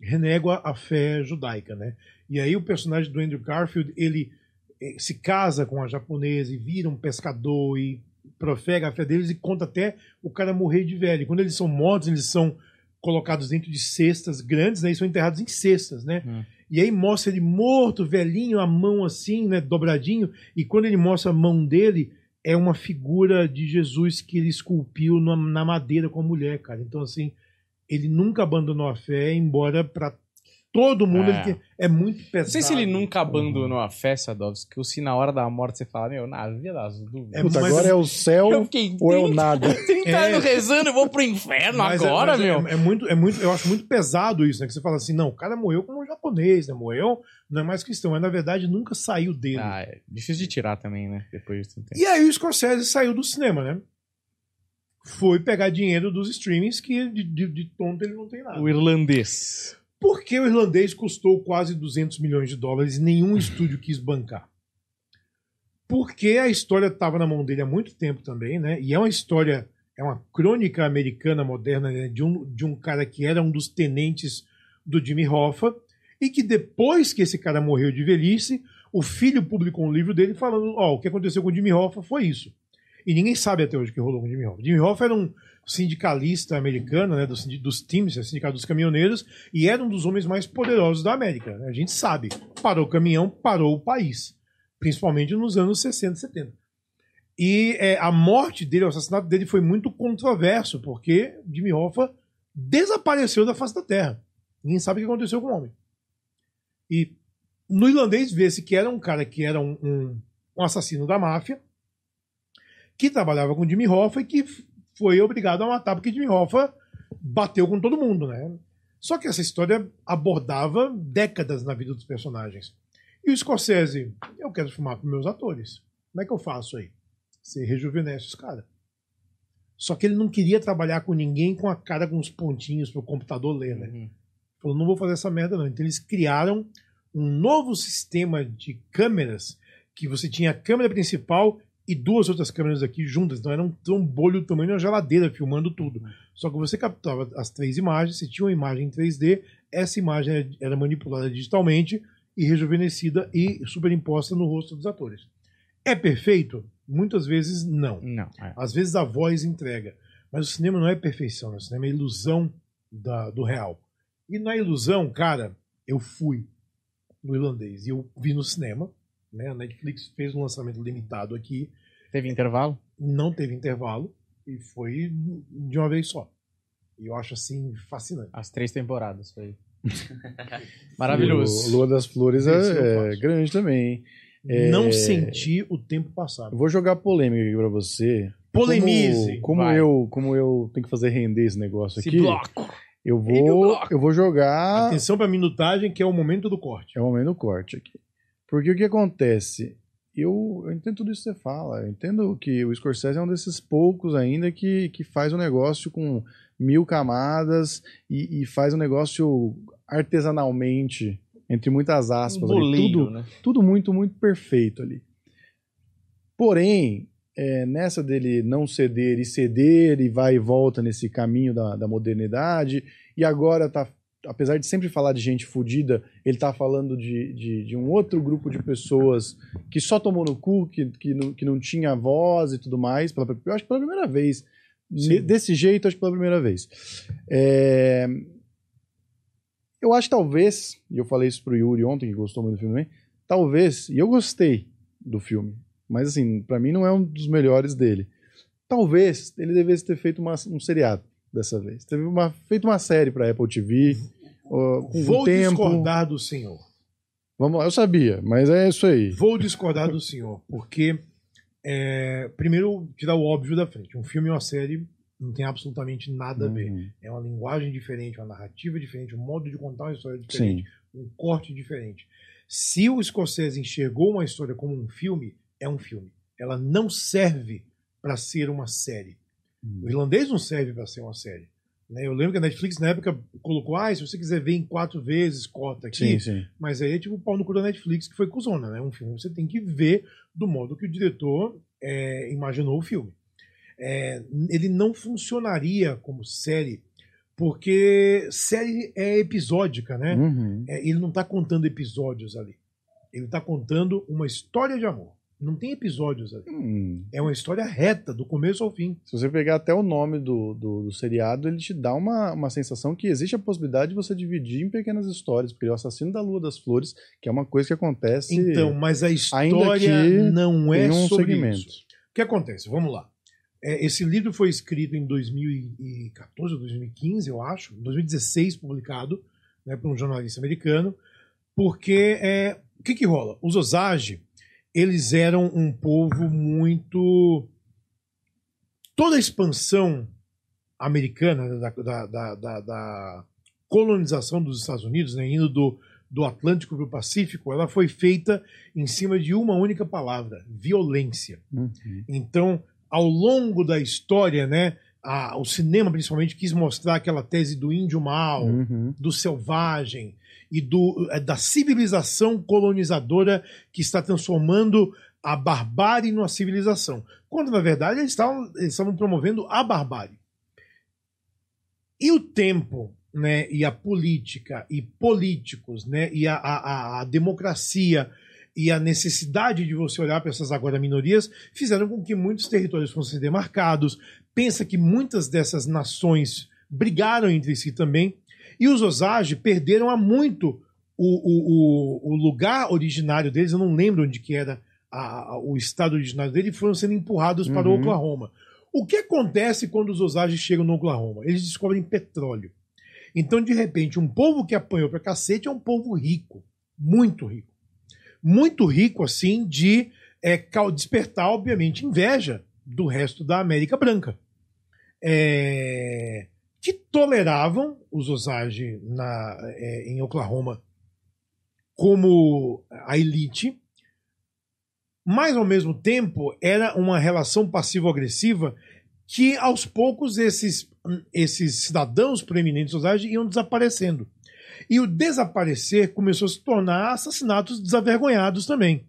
Renegam a, a fé judaica, né? E aí o personagem do Andrew Garfield, ele eh, se casa com a japonesa e vira um pescador e profega a fé deles e conta até o cara morrer de velho. Quando eles são mortos, eles são colocados dentro de cestas grandes, né? E são enterrados em cestas, né? Hum. E aí mostra ele morto, velhinho, a mão assim, né? Dobradinho. E quando ele mostra a mão dele, é uma figura de Jesus que ele esculpiu na, madeira com a mulher, cara. Então, assim, ele nunca abandonou a fé, embora pra todo mundo É. ele tem- é muito pesado. Não sei se ele nunca abandonou a fé, Sadovski, ou se na hora da morte você fala, meu, na vida das dúvidas. É, Puta, mas- agora é o céu fiquei ou é o 30 [LAUGHS] nada? 30 É. anos rezando, eu vou pro inferno Mas é- agora, é- meu. É, muito, é muito, eu acho muito pesado isso, né? Que você fala assim, não, o cara morreu como um japonês, né? Morreu, não é mais cristão, mas na verdade nunca saiu dele. Ah, é difícil de tirar também, né? Depois de tanto tempo. E aí o Scorsese saiu do cinema, né? Foi pegar dinheiro dos streamings que de, de, de tonto ele não tem nada. O irlandês. Por que o irlandês custou quase 200 milhões de dólares e nenhum estúdio quis bancar? Porque a história estava na mão dele há muito tempo também, né? E é uma história, é uma crônica americana moderna né? de, um, de um cara que era um dos tenentes do Jimmy Hoffa e que depois que esse cara morreu de velhice, o filho publicou um livro dele falando: Ó, o que aconteceu com o Jimmy Hoffa foi isso. E ninguém sabe até hoje o que rolou com o Jimmy Hoffa. Jimmy Hoffa era um sindicalista americano, né, dos, dos Teams, o sindicato dos caminhoneiros, e era um dos homens mais poderosos da América. A gente sabe. Parou o caminhão, parou o país. Principalmente nos anos 60 e 70. E é, a morte dele, o assassinato dele foi muito controverso, porque Jimmy Hoffa desapareceu da face da Terra. Ninguém sabe o que aconteceu com o homem. E no irlandês vê-se que era um cara que era um, um, um assassino da máfia, que trabalhava com Jimmy Hoffa e que foi obrigado a matar porque Jimmy Hoffa bateu com todo mundo, né? Só que essa história abordava décadas na vida dos personagens. E o Scorsese, eu quero filmar com meus atores. Como é que eu faço aí? Você rejuvenesce os caras. Só que ele não queria trabalhar com ninguém com a cara com os pontinhos pro computador ler, né? Uhum. Falou, não vou fazer essa merda não. Então eles criaram um novo sistema de câmeras que você tinha a câmera principal e duas outras câmeras aqui juntas. Então era um trombolho do tamanho de uma geladeira filmando tudo. Só que você captava as três imagens, você tinha uma imagem em 3D, essa imagem era- era manipulada digitalmente e rejuvenescida e superimposta no rosto dos atores. É perfeito? Muitas vezes não. Não. é. Às vezes a voz entrega. Mas o cinema não é perfeição, né? o cinema é ilusão da- do real. E na ilusão, cara, eu fui no irlandês e eu vi no cinema. Né? A Netflix fez um lançamento limitado aqui, Teve intervalo? não teve intervalo e foi de uma vez só. E eu acho assim fascinante. As três temporadas, foi. [LAUGHS] Maravilhoso. O Lua das Flores é, é grande também. É, Não senti o tempo passar. vou jogar polêmica aqui pra você. Polemize! Como, como eu, como eu tenho que fazer render esse negócio Esse aqui, bloco. eu vou, bloco. eu vou jogar. Atenção pra minutagem, que é o momento do corte. É o momento do corte aqui. Porque o que acontece? Eu, eu entendo tudo isso que você fala. Eu entendo que o Scorsese é um desses poucos ainda que, que faz um negócio com mil camadas e, e faz um negócio artesanalmente, entre muitas aspas. Um tudo, né? tudo muito, muito perfeito ali. Porém, é, nessa dele não ceder e ceder e vai e volta nesse caminho da, da modernidade, e agora tá, apesar de sempre falar de gente fodida, ele tá falando de, de, de um outro grupo de pessoas que só tomou no cu, que, que, não, que não tinha voz e tudo mais, pela, eu acho que pela primeira vez. Desse jeito, acho que pela primeira vez. É, eu acho talvez, e eu falei isso pro Yuri ontem, que gostou muito do filme também, talvez, e eu gostei do filme, mas assim, pra mim não é um dos melhores dele. Talvez ele devesse ter feito uma- um seriado dessa vez. Teve uma, feito uma série pra Apple TV, ó, com Vou tempo. discordar do senhor. Vamos lá, eu sabia, mas é isso aí. Vou discordar do senhor, porque é, primeiro tirar o óbvio da frente. Um filme e uma série não tem absolutamente nada a ver. Uhum. É uma linguagem diferente, uma narrativa diferente, um modo de contar uma história diferente, Sim. um corte diferente. Se o Scorsese enxergou uma história como um filme, é um filme. Ela não serve para ser uma série. Hum. O irlandês não serve para ser uma série. né? Eu lembro que a Netflix na época colocou, ah, se você quiser ver em quatro vezes, corta aqui. Sim, sim. Mas aí é tipo o pau no cu da Netflix, que foi cuzona, né? Um filme você tem que ver do modo que o diretor é, imaginou o filme. É, ele não funcionaria como série, porque série é episódica, né? Uhum. É, ele não está contando episódios ali. Ele está contando uma história de amor. Não tem episódios ali. Hum. É uma história reta, do começo ao fim. Se você pegar até o nome do, do, do seriado, ele te dá uma, uma sensação que existe a possibilidade de você dividir em pequenas histórias, porque o assassino da Lua das Flores, que é uma coisa que acontece Então, mas a história não é um sobre segmento. isso. O que acontece? Vamos lá. É, esse livro foi escrito em 2014 ou 2015, eu acho, 2016 publicado né, por um jornalista americano, porque é, o que, que rola? Os Osage, eles eram um povo muito. Toda a expansão americana da, da, da, da- da colonização dos Estados Unidos, né, indo do, do Atlântico para o Pacífico, ela foi feita em cima de uma única palavra: violência. Uhum. Então, ao longo da história, né, a- o cinema principalmente quis mostrar aquela tese do índio mal, Uhum. do selvagem e do, eh, da civilização colonizadora que está transformando a barbárie numa civilização. Quando, na verdade, eles estavam, eles estavam promovendo a barbárie. E o tempo, né, e a política, e políticos, né, e a, a- a democracia, e a necessidade de você olhar para essas agora minorias fizeram com que muitos territórios fossem demarcados. Pensa que muitas dessas nações brigaram entre si também. E os Osage perderam há muito o, o, o, o lugar originário deles, eu não lembro onde que era a- a- o estado originário deles, e foram sendo empurrados para o Uhum. Oklahoma. O que acontece quando os Osage chegam no Oklahoma? Eles descobrem petróleo. Então, de repente, um povo que apanhou pra cacete é um povo rico, muito rico. Muito rico, assim, de é, despertar, obviamente, inveja do resto da América Branca. É, que toleravam os Osage na, é, em Oklahoma como a elite, mas ao mesmo tempo era uma relação passivo-agressiva que aos poucos esses, esses cidadãos proeminentes Osage iam desaparecendo. E o desaparecer começou a se tornar assassinatos desavergonhados também.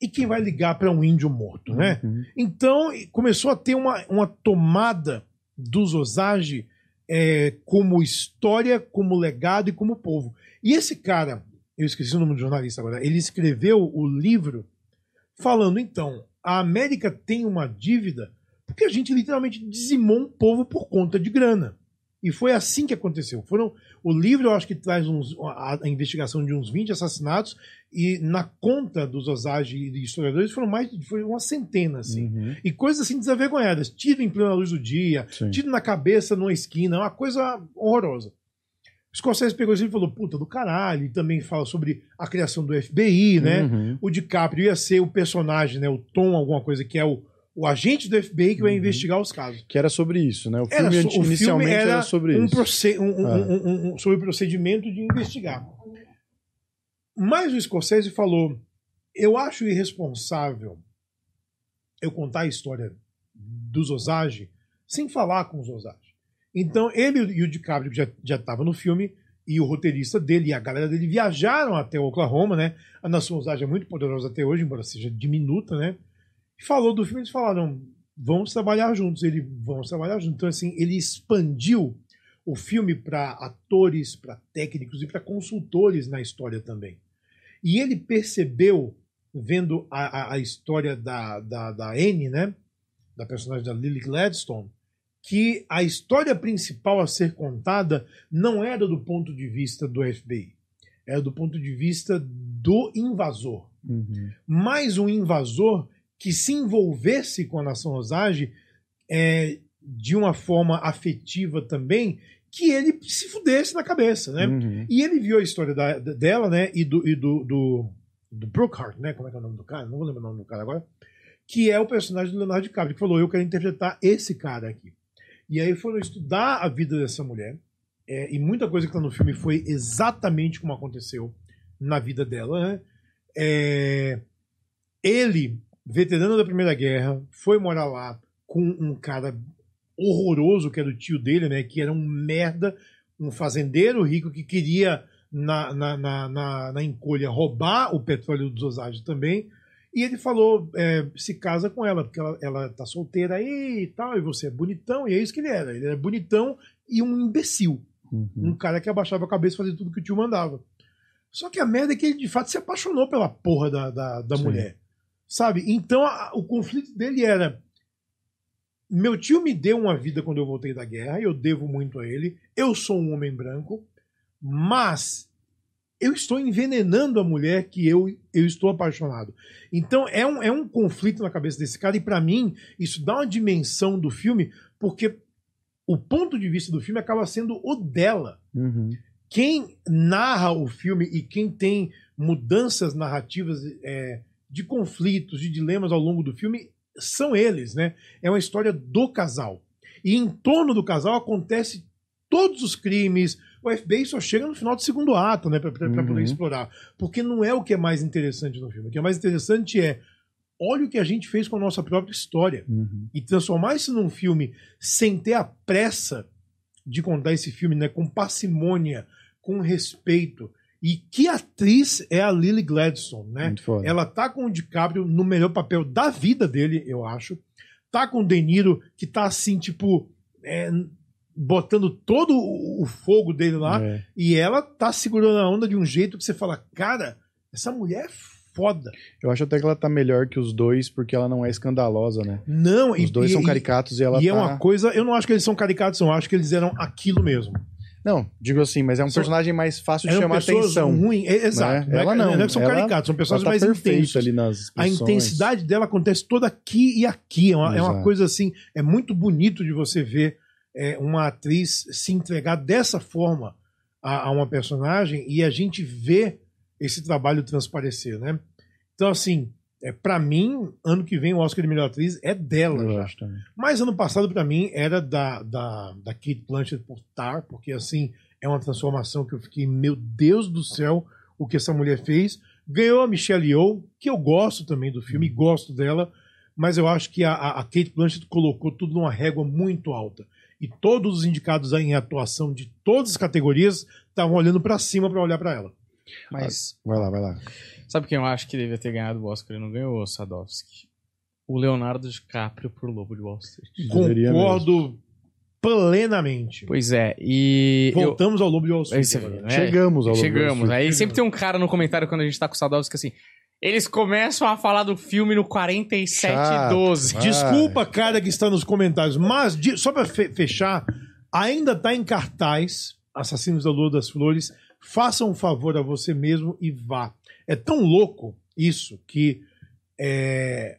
E quem vai ligar para um índio morto, né? Uhum. Então começou a ter uma, uma tomada dos Osage é, como história, como legado e como povo. E esse cara, eu esqueci o nome do jornalista agora, ele escreveu o livro falando, então, a América tem uma dívida porque a gente literalmente dizimou um povo por conta de grana. E foi assim que aconteceu. Foram, o livro, eu acho que traz uns, a, a investigação de uns 20 assassinatos, e na conta dos Osage e de historiadores foram mais foi uma centena, assim. Uhum. E coisas assim desavergonhadas. Tiro em plena luz do dia, Sim. tiro na cabeça numa esquina, uma coisa horrorosa. Scorsese pegou isso e falou, puta do caralho, e também fala sobre a criação do FBI, né? Uhum. O DiCaprio ia ser o personagem, né? O Tom, alguma coisa, que é o, o agente do FBI que vai Uhum. investigar os casos. Que era sobre isso, né? O Era filme so- o inicialmente filme era, sobre um isso. um- Ah. um- um- sobre o procedimento de investigar. Mas o Scorsese falou: eu acho irresponsável eu contar a história dos Osage sem falar com os Osage. Então ele e o DiCaprio, que já estava no filme, e o roteirista dele e a galera dele viajaram até Oklahoma, né? A nação Osage é muito poderosa até hoje, embora seja diminuta, né? Falou do filme, eles falaram, vamos trabalhar juntos. Ele, vamos trabalhar juntos. Então, assim, ele expandiu o filme para atores, para técnicos e para consultores na história também. E ele percebeu, vendo a, a, a história da, da, da Anne, né? Da personagem da Lily Gladstone, que a história principal a ser contada não era do ponto de vista do FBI, era do ponto de vista do invasor. Uhum. Mais um invasor que se envolvesse com a nação Osage é, de uma forma afetiva também, que ele se fudesse na cabeça, né? Uhum. E ele viu a história da- dela, né? E do, e do, do, do Brookhart, né? Como é que é o nome do cara? Não vou lembrar o nome do cara agora. Que é o personagem do Leonardo DiCaprio, que falou: Eu quero interpretar esse cara aqui. E aí foram estudar a vida dessa mulher. é, e muita coisa que tá no filme foi exatamente como aconteceu na vida dela, né? É, ele, veterano da Primeira Guerra, foi morar lá com um cara horroroso, que era o tio dele, né? Que era um merda, um fazendeiro rico que queria, na, na, na, na, na encolha, roubar o petróleo dos Osage também. E ele falou: é, se casa com ela, porque ela, ela tá solteira aí e tal, e você é bonitão, e é isso que ele era. Ele era bonitão e um imbecil. Uhum. Um cara que abaixava a cabeça e fazia tudo que o tio mandava. Só que a merda é que ele de fato se apaixonou pela porra da, da, da mulher. Sabe? Então a- o conflito dele era. Meu tio me deu uma vida quando eu voltei da guerra, eu devo muito a ele. Eu sou um homem branco, mas eu estou envenenando a mulher que eu, eu estou apaixonado. Então é um, é um conflito na cabeça desse cara, e pra mim isso dá uma dimensão do filme, porque o ponto de vista do filme acaba sendo o dela Uhum. quem narra o filme e quem tem mudanças narrativas é, de conflitos, de dilemas ao longo do filme, são eles, né? É uma história do casal. E em torno do casal acontece todos os crimes. O FBI só chega no final do segundo ato, né, para Uhum. poder explorar, porque não é o que é mais interessante no filme. O que é mais interessante é olha o que a gente fez com a nossa própria história Uhum. e transformar isso num filme sem ter a pressa de contar esse filme, né, com parcimônia, com respeito. E que atriz é a Lily Gladstone, né? Muito foda. Ela tá com o DiCaprio no melhor papel da vida dele, eu acho. Tá com o De Niro, que tá assim, tipo, é, botando todo o fogo dele lá. É. E ela tá segurando a onda de um jeito que você fala, cara, essa mulher é foda. Eu acho até que ela tá melhor que os dois, porque ela não é escandalosa, né? Não, Os dois e, são e- caricatos e ela e tá... é uma coisa, eu não acho que eles são caricatos, eu acho que eles eram aquilo mesmo. Não, digo assim, mas é um São- personagem mais fácil de chamar atenção. ruins, é, exato. né? Ela é, não, é que são ela- caricatos, são pessoas tá mais intensas. ali nas A intensidade dela acontece toda aqui e aqui. É uma, é uma coisa assim, é muito bonito de você ver é, uma atriz se entregar dessa forma a, a uma personagem e a gente vê esse trabalho transparecer, né? Então, assim, É, para mim, ano que vem o Oscar de melhor atriz é dela Eu já. Mas ano passado, pra mim, era da, da, da Kate Blanchett por Tar, porque assim, é uma transformação que eu fiquei, meu Deus do céu, o que essa mulher fez. Ganhou a Michelle Yeoh, que eu gosto também do filme, gosto dela, mas eu acho que a, a Kate Blanchett colocou tudo numa régua muito alta. E todos os indicados em atuação de todas as categorias estavam olhando pra cima pra olhar pra ela. Mas Vai lá, vai lá. sabe quem eu acho que devia ter ganhado o Oscar e não ganhou, o Sadowski? O Leonardo DiCaprio por Lobo de Wall Street. Deveria Concordo plenamente. Pois é, e. eu- Voltamos ao Lobo de Wall Street. Aí você agora. vê, né? Chegamos ao Chegamos. Lobo Aí Chegamos. sempre tem um cara no comentário quando a gente tá com o Sadowski assim. Eles começam a falar do filme no 47 Chato. 12. Vai. Desculpa, cara que está nos comentários, mas de- só pra fe- fechar, ainda tá em cartaz Assassinos da Lua das Flores. Faça um favor a você mesmo e vá. É tão louco isso que é,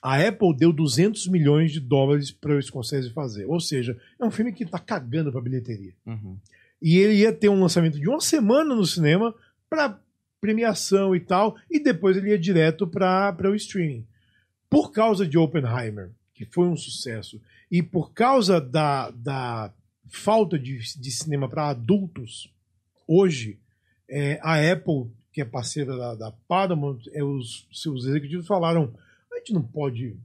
a Apple deu 200 milhões de dólares para o Scorsese fazer. Ou seja, é um filme que tá cagando pra bilheteria. Uhum. E ele ia ter um lançamento de uma semana no cinema para premiação e tal, e depois ele ia direto para o streaming. Por causa de Oppenheimer, que foi um sucesso, e por causa da, da falta de, de cinema para adultos, hoje é, a Apple, que é parceira da, da Paramount, é, os seus executivos falaram: a gente não pode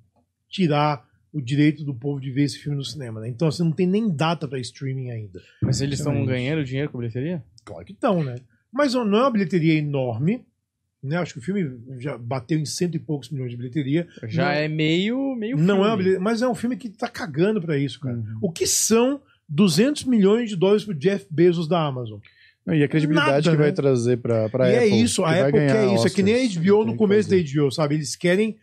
tirar o direito do povo de ver esse filme no cinema, né? Então, assim, não tem nem data para streaming ainda. Mas eles estão ganhando dinheiro com a bilheteria? Claro que estão, né? Mas não é uma bilheteria enorme. Né? Acho que o filme já bateu em cento e poucos milhões de bilheteria. Já Não. é meio, meio não filme. é uma bilheteria, mas é um filme que tá cagando pra isso, cara. Uhum. O que são 200 milhões de dólares pro Jeff Bezos da Amazon? E a credibilidade Nada, que vai né? trazer pra, pra e Apple. é isso, a vai Apple quer isso. É que nem a Oscars. HBO no começo da HBO, sabe? Eles querem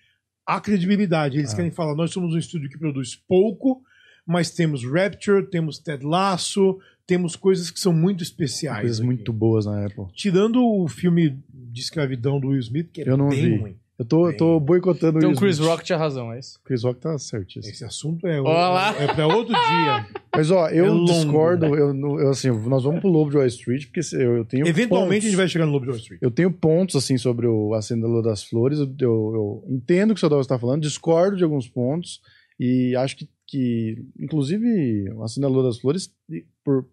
a credibilidade. Eles Ah. querem falar, nós somos um estúdio que produz pouco, mas temos Rapture, temos Ted Lasso, temos coisas que são muito especiais. Coisas aqui. muito boas na Apple. Tirando o filme de escravidão do Will Smith, que é Eu não bem vi. ruim. Eu tô, eu tô boicotando Então o o Chris. Rock tinha razão, é isso? Chris Rock tá certíssimo. Esse assunto é, Olá. é para outro dia. [LAUGHS] Mas ó, eu É longo. discordo, eu, não- eu, assim, nós vamos pro Lobo de Wall Street, porque eu, eu tenho Eventualmente pontos, a gente vai chegar no Lobo de Wall Street. Eu tenho pontos, assim, sobre o Acenda da Lua das Flores, eu, eu- eu entendo o que o Sadovski está falando, discordo de alguns pontos, e acho que, que inclusive, o Acenda da Lua das Flores por-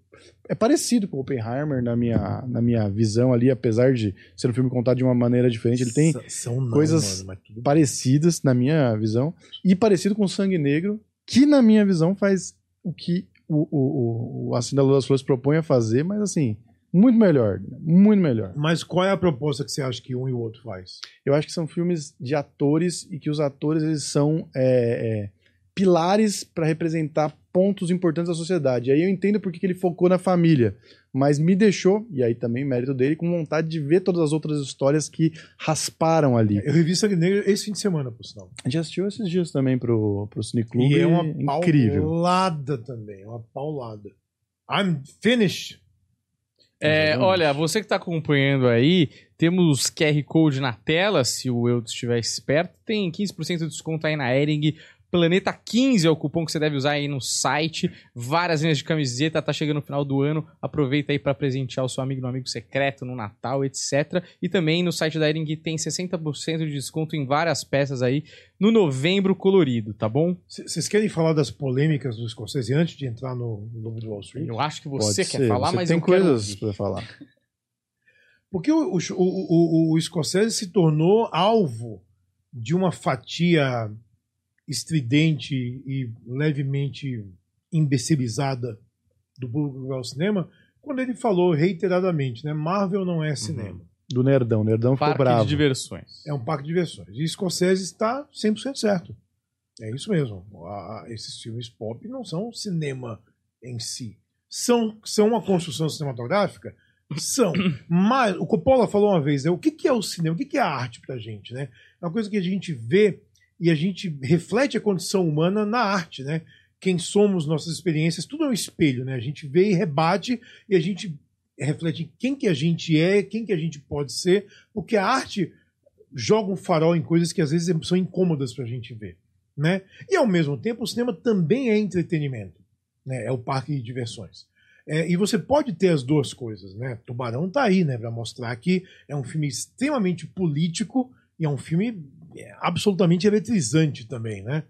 é parecido com o Oppenheimer na minha, na minha visão ali, apesar de ser um filme contado de uma maneira diferente, ele tem não, coisas mano, tudo parecidas na minha visão e parecido com Sangue Negro, que na minha visão faz o que o, o, o, o Assim da Lua das Flores propõe a fazer, mas assim, muito melhor, muito melhor. Mas qual é a proposta que você acha que um e o outro faz? Eu acho que são filmes de atores e que os atores eles são é, é, pilares para representar pontos importantes da sociedade. E aí eu entendo porque que ele focou na família, mas me deixou, e aí também mérito dele, com vontade de ver todas as outras histórias que rasparam ali. Eu revi Sangue Negro esse fim de semana, por sinal. A gente assistiu esses dias também pro, pro Cine Clube. E é uma incrível. paulada também, é uma paulada. I'm finished. É, olha, você que está acompanhando aí, temos QR Code na tela, se o Eudes estiver esperto. Tem 15% de desconto aí na Ering. Planeta 15 é o cupom que você deve usar aí no site. Várias linhas de camiseta, tá chegando no final do ano. Aproveita aí para presentear o seu amigo no amigo secreto, no Natal, etc. E também no site da Ering tem 60% de desconto em várias peças aí no novembro colorido, tá bom? Vocês querem falar das polêmicas do Scorsese antes de entrar no Lobo de Wall Street? Eu acho que Pode você quer ser, falar, você mas tem eu coisas para falar. Porque o, o, o, o, o Scorsese se tornou alvo de uma fatia estridente e levemente imbecilizada do público ao cinema quando ele falou reiteradamente, né? Marvel não é cinema. Do Nerdão. O Nerdão ficou Parque bravo. de diversões. É um parque de diversões. E Scorsese está 100% certo. É isso mesmo. Esses filmes pop não são cinema em si. São, são uma construção cinematográfica? São. [COUGHS] Mas o Coppola falou uma vez, né, o que, que é o cinema? O que, que é a arte pra gente? Né? É uma coisa que a gente vê e a gente reflete a condição humana na arte, né? Quem somos, nossas experiências, tudo é um espelho, né? A gente vê e rebate e a gente reflete em quem que a gente é, quem que a gente pode ser, porque a arte joga um farol em coisas que às vezes são incômodas pra gente ver, né? E ao mesmo tempo o cinema também é entretenimento, né? É o parque de diversões. É, e você pode ter as duas coisas, né? Tubarão tá aí, né, para mostrar que é um filme extremamente político e é um filme absolutamente eletrizante também, né?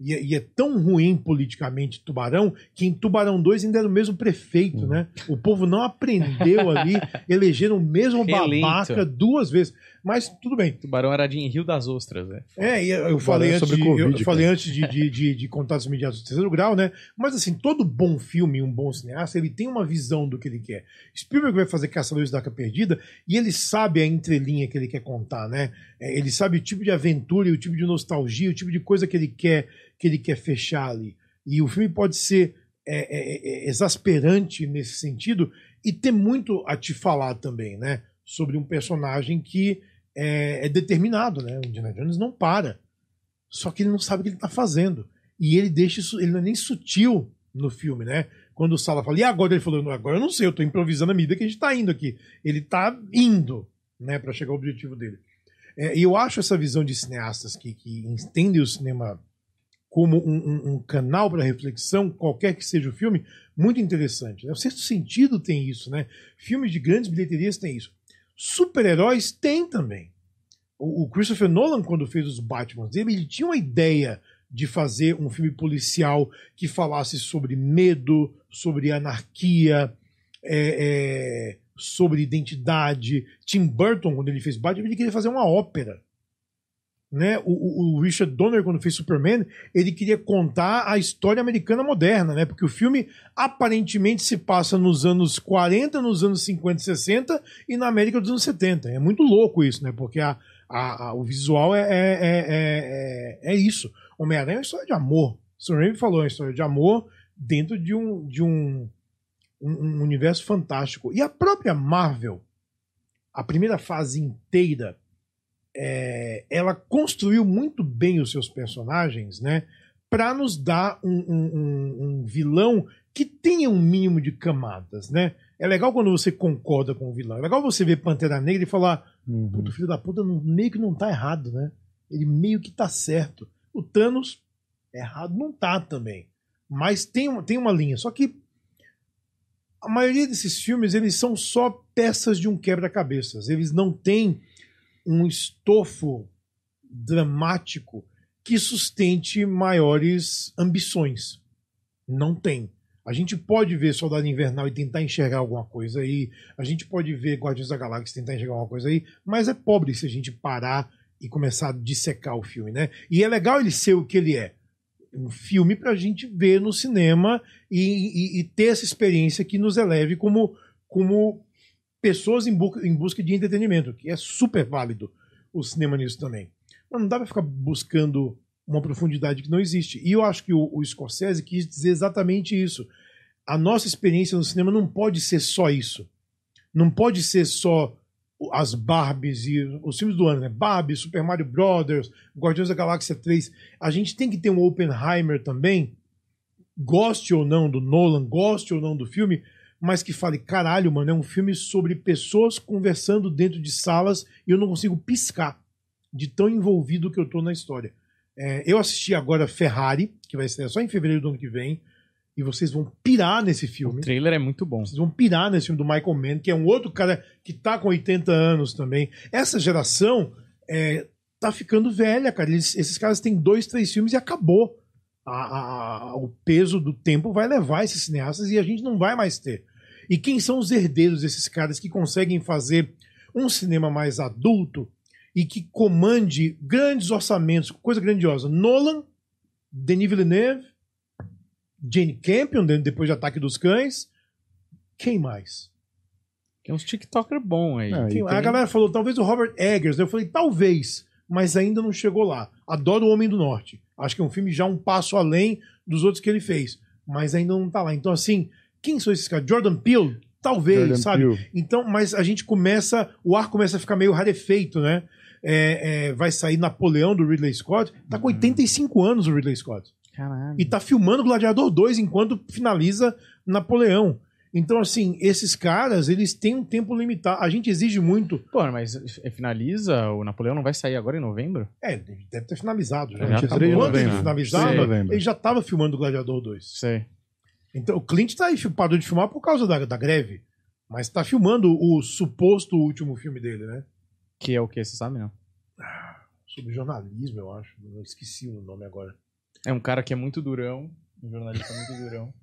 E, é- e é tão ruim politicamente Tubarão que em Tubarão 2 ainda era o mesmo prefeito, né? O povo não aprendeu [LAUGHS] ali, elegeram o mesmo Reeleito. babaca duas vezes. Mas tudo bem. Tubarão era de em Rio das Ostras, né? É, e eu falei é antes, sobre de, Covid, eu cara. falei antes de, de, de, de contatos imediatos do terceiro grau, né? Mas assim, todo bom filme, um bom cineasta, ele tem uma visão do que ele quer. Spielberg vai fazer Caçadores da Arca Perdida e ele sabe a entrelinha que ele quer contar, né? É, Ele sabe o tipo de aventura, o tipo de nostalgia, o tipo de coisa que ele quer que ele quer fechar ali. E o filme pode ser é, é, é, exasperante nesse sentido e ter muito a te falar também, né? Sobre um personagem que é, é determinado, né? O Indiana Jones não para. Só que ele não sabe o que ele está fazendo. E ele deixa isso, ele não é nem sutil no filme, né? Quando o Sala fala, e agora? Ele falou, "Não, agora eu não sei, eu tô improvisando à medida que a gente tá indo aqui. Ele tá indo, né, para chegar ao objetivo dele. É, e eu acho essa visão de cineastas que, que entendem o cinema como um, um- um canal para reflexão, qualquer que seja o filme, muito interessante. Né? O Sexto Sentido tem isso, né? Filmes de grandes bilheterias tem isso. Super-heróis tem também. O, o Christopher Nolan, quando fez os Batman dele, ele tinha uma ideia de fazer um filme policial que falasse sobre medo, sobre anarquia, é, é, sobre identidade. Tim Burton, quando ele fez Batman, ele queria fazer uma ópera. Né? O, o- o Richard Donner, quando fez Superman, ele queria contar a história americana moderna, né? Porque o filme aparentemente se passa nos anos 40, nos anos 50 e 60 e na América dos anos 70. É muito louco isso, né? Porque a, a- a- o visual é, é, é, é, é isso. Homem-Aranha é uma história de amor. Sam Raimi falou, é uma história de amor dentro de um, de um, um, um universo fantástico. E a própria Marvel, a primeira fase inteira, é, ela construiu muito bem os seus personagens, né? Para nos dar um, um- um- vilão que tenha um mínimo de camadas, né? É legal quando você concorda com o vilão. É legal você ver Pantera Negra e falar: Uhum. Puta, o filho da puta não- meio que não tá errado, né? Ele meio que tá certo. O Thanos, errado não tá também. Mas tem, uma- tem uma linha. Só que a maioria desses filmes, eles são só peças de um quebra-cabeças. Eles não têm um estofo dramático que sustente maiores ambições. Não tem. A gente pode ver Soldado Invernal e tentar enxergar alguma coisa aí. A gente pode ver Guardiões da Galáxia e tentar enxergar alguma coisa aí. Mas é pobre se a gente parar e começar a dissecar o filme, né? E é legal ele ser o que ele é. Um filme pra gente ver no cinema e, e- e ter essa experiência que nos eleve como, como pessoas em, bu- em busca de entretenimento, que é super válido o cinema nisso também. Mas não dá pra ficar buscando uma profundidade que não existe. E eu acho que o, o Scorsese quis dizer exatamente isso. A nossa experiência no cinema não pode ser só isso. Não pode ser só as Barbies e os filmes do ano, né? Barbie, Super Mario Brothers, Guardiões da Galáxia 3. A gente tem que ter um Oppenheimer também, goste ou não do Nolan, goste ou não do filme, mas que fale, caralho, mano, é um filme sobre pessoas conversando dentro de salas e eu não consigo piscar de tão envolvido que eu tô na história. É, eu assisti agora Ferrari, que vai ser só em fevereiro do ano que vem, e vocês vão pirar nesse O filme. trailer é muito bom. Vocês vão pirar nesse filme do Michael Mann, que é um outro cara que tá com 80 anos também. Essa geração é, tá ficando velha, cara. Eles- esses caras têm dois, três filmes e acabou. A- a- o peso do tempo vai levar esses cineastas e a gente não vai mais ter. E quem são os herdeiros desses caras que conseguem fazer um cinema mais adulto e que comande grandes orçamentos, coisa grandiosa? Nolan, Denis Villeneuve, Jane Campion, de- depois de Ataque dos Cães. Quem mais? Tem uns TikToker bom aí. Quem- tem- A galera falou, talvez o Robert Eggers. Eu falei, talvez, mas ainda não chegou lá. Adoro o Homem do Norte. Acho que é um filme já um passo além dos outros que ele fez. Mas ainda não tá lá. Então, assim, quem são esses caras? Jordan Peele? Talvez, Jordan sabe? Peele. Então, mas a gente começa, o ar começa a ficar meio rarefeito, né? É, é, vai sair Napoleão do Ridley Scott. Tá com 85 anos o Ridley Scott. Caralho. E tá filmando Gladiador 2 enquanto finaliza Napoleão. Então, assim, esses caras, eles têm um tempo limitado. A gente exige muito. Pô, mas é, finaliza, o Napoleão não vai sair agora em novembro? É, ele deve ter finalizado já. Já Tá 23 de Quando ele finalizava, 23 de novembro. ele já tava filmando Gladiador 2. Sei. Então, o Clint tá aí, parou de filmar por causa da, da greve. Mas tá filmando o suposto último filme dele, né? Que é o que, você sabe não? sobre jornalismo, eu acho. Eu esqueci o nome agora. É um cara que é muito durão, um jornalista muito durão.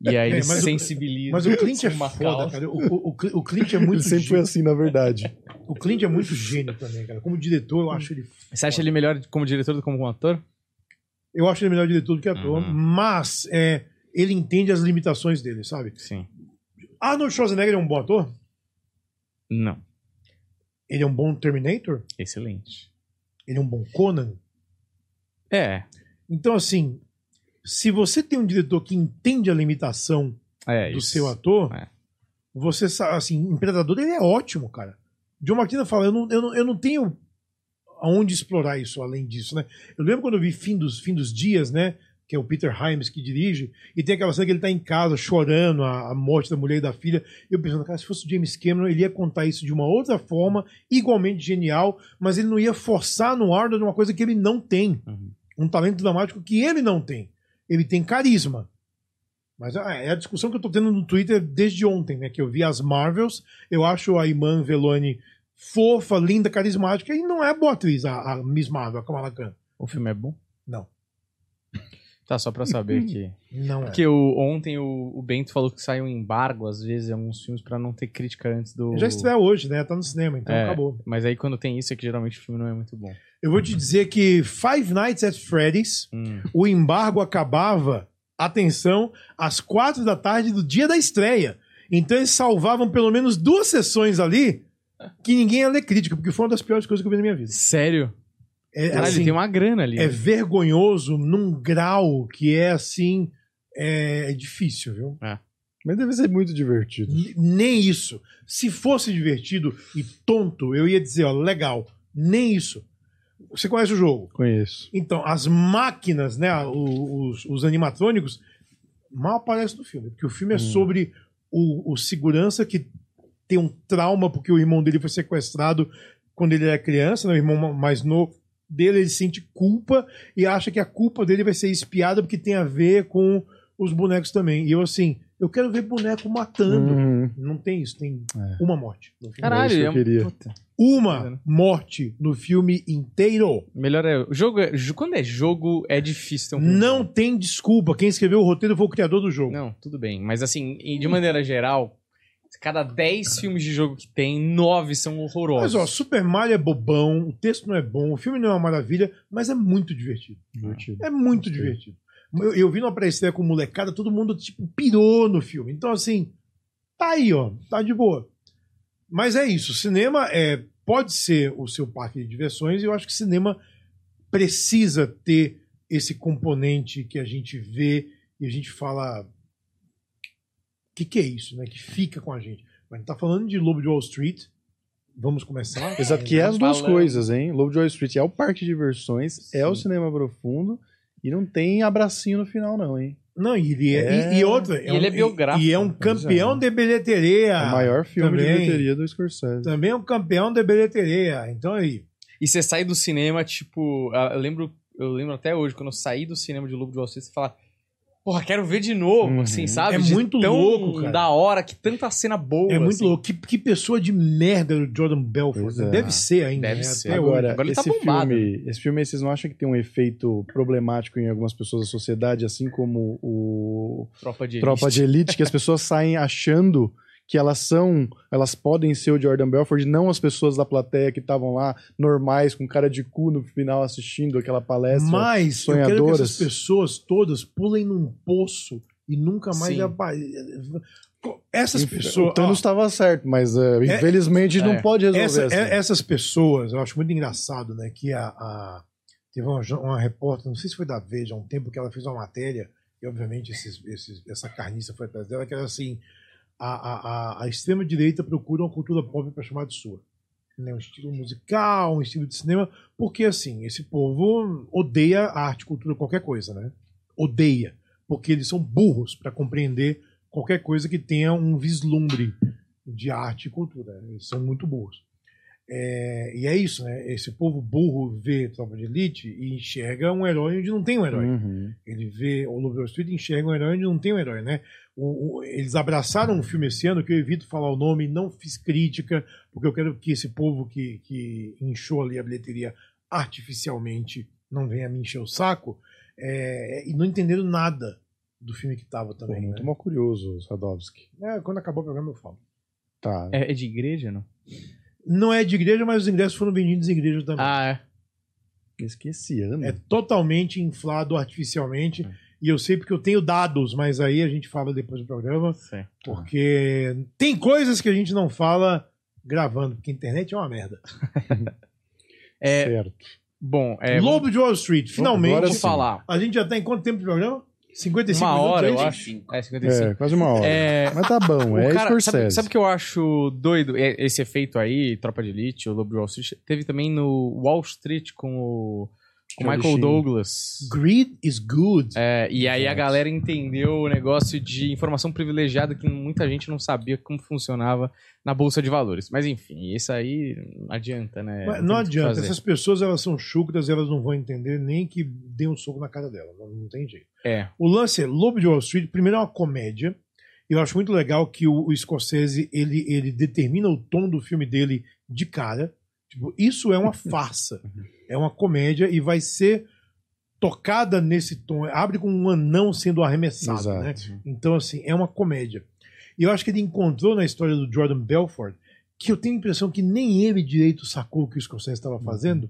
E aí ele É, mas o- sensibiliza. Mas o Clint é uma foda, cara. O, o, o, o Clint é Ele muito sempre foi assim, na verdade. O Clint é muito gênio também, cara. Como diretor, eu acho ele. Você acha ele melhor como diretor do que como ator? Eu acho ele melhor diretor do que ator, Uhum. mas é, ele entende as limitações dele, sabe? Sim. Arnold Schwarzenegger é um bom ator? Não. Ele é um bom Terminator? Excelente. Ele é um bom Conan? É. Então, assim, se você tem um diretor que entende a limitação É do isso. seu ator, É. você sabe, assim, Predador ele é ótimo, cara. John McTiernan fala, eu não, eu, não, eu não tenho aonde explorar isso além disso, né? Eu lembro quando eu vi Fim dos, Fim dos Dias, né? Que é o Peter Hymes que dirige, e tem aquela cena que ele tá em casa chorando a, a morte da mulher e da filha. Eu pensando, cara, se fosse o James Cameron, ele ia contar isso de uma outra forma, igualmente genial, mas ele não ia forçar no Arnold uma coisa que ele não tem. Uhum. Um talento dramático que ele não tem. Ele tem carisma. Mas ah, é a discussão que eu tô tendo no Twitter desde ontem, né? Que eu vi as Marvels, eu acho a Iman Veloni fofa, linda, carismática, e não é boa atriz, a, a Miss Marvel, a Kamala Khan. O filme é bom? Não. Tá, só pra saber que. [LAUGHS] Não é. Porque o, ontem o, o Bento falou que saiu um embargo, às vezes, em alguns filmes, pra não ter crítica antes do. Já estreia hoje, né? Tá no cinema, então É. acabou. Mas aí quando tem isso é que geralmente o filme não é muito bom. Eu vou te dizer que Five Nights at Freddy's, Hum. o embargo acabava, atenção, às quatro da tarde do dia da estreia. Então eles salvavam pelo menos duas sessões ali que ninguém ia ler crítica, porque foi uma das piores coisas que eu vi na minha vida. Sério? É, Caralho, assim, ele tem uma grana ali. é né? vergonhoso num grau que é assim. É, é difícil, viu? Mas deve ser muito divertido. N- Nem isso. Se fosse divertido e tonto, eu ia dizer, ó, legal. Nem isso. Você conhece o jogo? Conheço. Então, as máquinas, né, os, os animatrônicos, mal aparecem no filme. Porque o filme é sobre o, o segurança que tem um trauma porque o irmão dele foi sequestrado quando ele era criança, né, o irmão ma- mais novo dele, ele sente culpa e acha que a culpa dele vai ser espiada porque tem a ver com os bonecos também. E eu, assim, eu quero ver boneco matando. Uhum. Não tem isso, tem É. uma morte. no filme. Caralho, isso que eu é um- queria. Puta. Uma morte no filme inteiro. Melhor é. O jogo é. Quando é jogo, é difícil ter um filme Não bom. tem desculpa. Quem escreveu o roteiro foi o criador do jogo. Não, tudo bem. Mas assim, de maneira geral, cada 10 filmes de jogo que tem, 9 são horrorosos. Mas, ó, Super Mario é bobão, o texto não é bom, o filme não é uma maravilha, mas é muito divertido. Divertido. É muito Gostei. divertido. Eu, eu vi numa pré-estreia com molecada, todo mundo, tipo, pirou no filme. Então, assim, tá aí, ó, tá de boa. Mas é isso, cinema é, pode ser o seu parque de diversões e eu acho que cinema precisa ter esse componente que a gente vê e a gente fala. O que, que é isso, né? Que fica com a gente. Mas a gente tá falando de Lobo de Wall Street. Vamos começar? Exato, que é as duas Falando. coisas, hein? Lovejoy Street é o parque de diversões, é o Sim. cinema profundo e não tem abracinho no final, não, hein? Não, e, ele é, É. e, e outra. E ele é biográfico, E é um é. campeão de bilheteria. É o maior filme de também. bilheteria do Scorsese. Também é um campeão de bilheteria. Então aí. E você sai do cinema, tipo. ah, Eu lembro, eu lembro até hoje, quando eu saí do cinema de Lobo de Wall Street, você fala. Porra, quero ver de novo, Uhum. assim, sabe? É De muito tão louco, cara. da hora, que tanta cena boa. é muito assim. louco. Que, que pessoa de merda o Jordan Belfort. Né? é. Deve ser ainda. Deve né? ser. Agora, Agora ele tá esse, bombado. filme, esse filme aí, vocês não acham que tem um efeito problemático em algumas pessoas da sociedade, assim como o Tropa de Tropa de Elite, que as pessoas saem achando que elas são, elas podem ser o Jordan Belfort, não as pessoas da plateia que estavam lá, normais, com cara de cu no final assistindo aquela palestra. Mas eu quero que sonhadoras. essas pessoas todas pulem num poço e nunca mais apareçam. Essas Inf- pessoas. o Thanos estava certo, mas é, infelizmente não é. pode resolver Essa- assim. é- essas pessoas, eu acho muito engraçado, né? Que a, a- teve uma, uma repórter, não sei se foi da Veja, há um tempo que ela fez uma matéria, e obviamente esses- esses- essa carniça foi atrás dela, que era assim: a, a, a, extrema-direita procura uma cultura pop para chamar de sua. Né, um estilo musical, um estilo de cinema, porque assim, esse povo odeia arte, cultura, qualquer coisa, né? Odeia. Porque eles são burros para compreender qualquer coisa que tenha um vislumbre de arte e cultura. Eles são muito burros. É, e é isso, né? Esse povo burro vê Tropa de Elite e enxerga um herói onde não tem um herói. Uhum. Ele vê o Lobo Street e enxerga um herói onde não tem um herói, né? O- o- eles abraçaram um filme esse ano que eu evito falar o nome, não fiz crítica, porque eu quero que esse povo que, que inchou ali a bilheteria artificialmente, não venha me encher o saco, é, e não entenderam nada do filme que tava Pô, também. muito né? mal curioso, Sadovski. É, quando acabar o programa eu falo. Tá. É, é de igreja, não? Não é de igreja, mas os ingressos foram vendidos em igreja também. Ah, é. Esqueci ano. É totalmente inflado artificialmente. E eu sei porque eu tenho dados, mas aí a gente fala depois do programa. Sei. Porque tem coisas que a gente não fala gravando, porque a internet é uma merda. [LAUGHS] É, Certo. bom, é, Lobo de Wall Street, finalmente. Agora vamos sim. falar. A gente já tá em quanto tempo de programa? 55 Uma minutos, hora, é eu acho. 55. É, 55. É, quase uma hora. É, Mas tá bom, é cara, Scorsese. sabe, o que eu acho doido? É, Esse efeito aí, Tropa de Elite, o Lobo de Wall Street, teve também no Wall Street com o com Charlie Michael. Douglas. Greed is good. É, e aí a galera entendeu o negócio de informação privilegiada que muita gente não sabia como funcionava na Bolsa de Valores. Mas enfim, isso aí não adianta, né? Mas não o adianta, essas pessoas elas são chucras, elas não vão entender nem que dê um soco na cara dela, não, não tem jeito. É. O lance é Lobo de Wall Street, primeiro é uma comédia. Eu acho muito legal que o, o Scorsese ele, ele determina o tom do filme dele de cara. Tipo, isso é uma farsa. [LAUGHS] É uma comédia e vai ser tocada nesse tom. Abre com um anão sendo arremessado, Exato. né? Então, assim, é uma comédia. E eu acho que ele encontrou na história do Jordan Belfort, que eu tenho a impressão que nem ele direito sacou o que o Scorsese estava fazendo.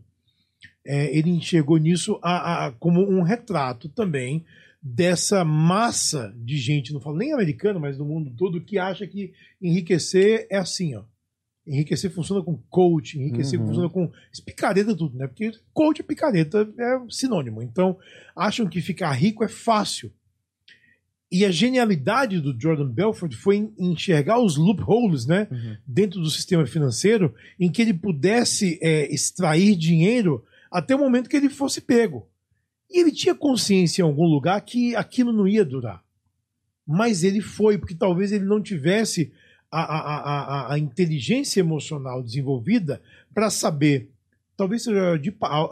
É, ele enxergou nisso a- a- como um retrato também dessa massa de gente, não falo nem americano, mas do mundo todo, que acha que enriquecer é assim, ó. Enriquecer funciona com coach, enriquecer Uhum. funciona com picareta tudo, né? Porque coach e picareta é sinônimo. Então, acham que ficar rico é fácil. E a genialidade do Jordan Belfort foi em enxergar os loopholes, né? Uhum. Dentro do sistema financeiro, em que ele pudesse é, extrair dinheiro até o momento que ele fosse pego. E ele tinha consciência em algum lugar que aquilo não ia durar. Mas ele foi, porque talvez ele não tivesse a, a, a, a- a inteligência emocional desenvolvida para saber. Talvez seja, hora de,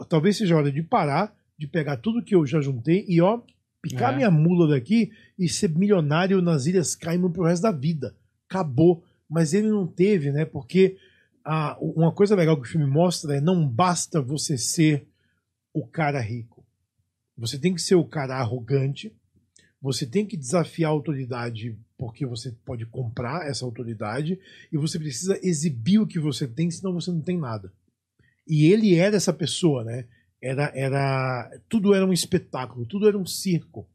talvez seja hora de parar, de pegar tudo que eu já juntei e, ó, picar É. minha mula daqui e ser milionário nas Ilhas Caimão pro resto da vida. Acabou. Mas ele não teve, né? Porque ah, uma coisa legal que o filme mostra é não basta você ser o cara rico. Você tem que ser o cara arrogante. Você tem que desafiar a autoridade porque você pode comprar essa autoridade e você precisa exibir o que você tem, senão você não tem nada. E ele era essa pessoa, né? Era, era tudo era um espetáculo, tudo era um circo.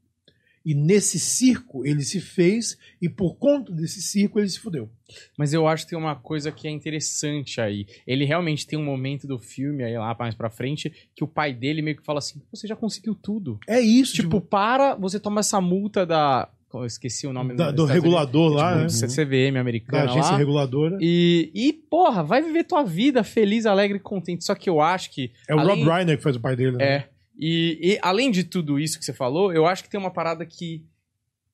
E nesse circo ele se fez e por conta desse circo ele se fudeu. Mas eu acho que tem uma coisa que é interessante aí. Ele realmente tem um momento do filme, aí lá mais pra frente, que o pai dele meio que fala assim: você já conseguiu tudo. É isso, Tipo, para, você toma essa multa da. Eu esqueci o nome da- do Estados regulador Unidos, lá, tipo, né? CVM Da americana agência lá. reguladora. E, e, porra, vai viver tua vida feliz, alegre e contente. Só que eu acho que. É o além- Rob Reiner que faz o pai dele, né? É. E, e além de tudo isso que você falou, eu acho que tem uma parada que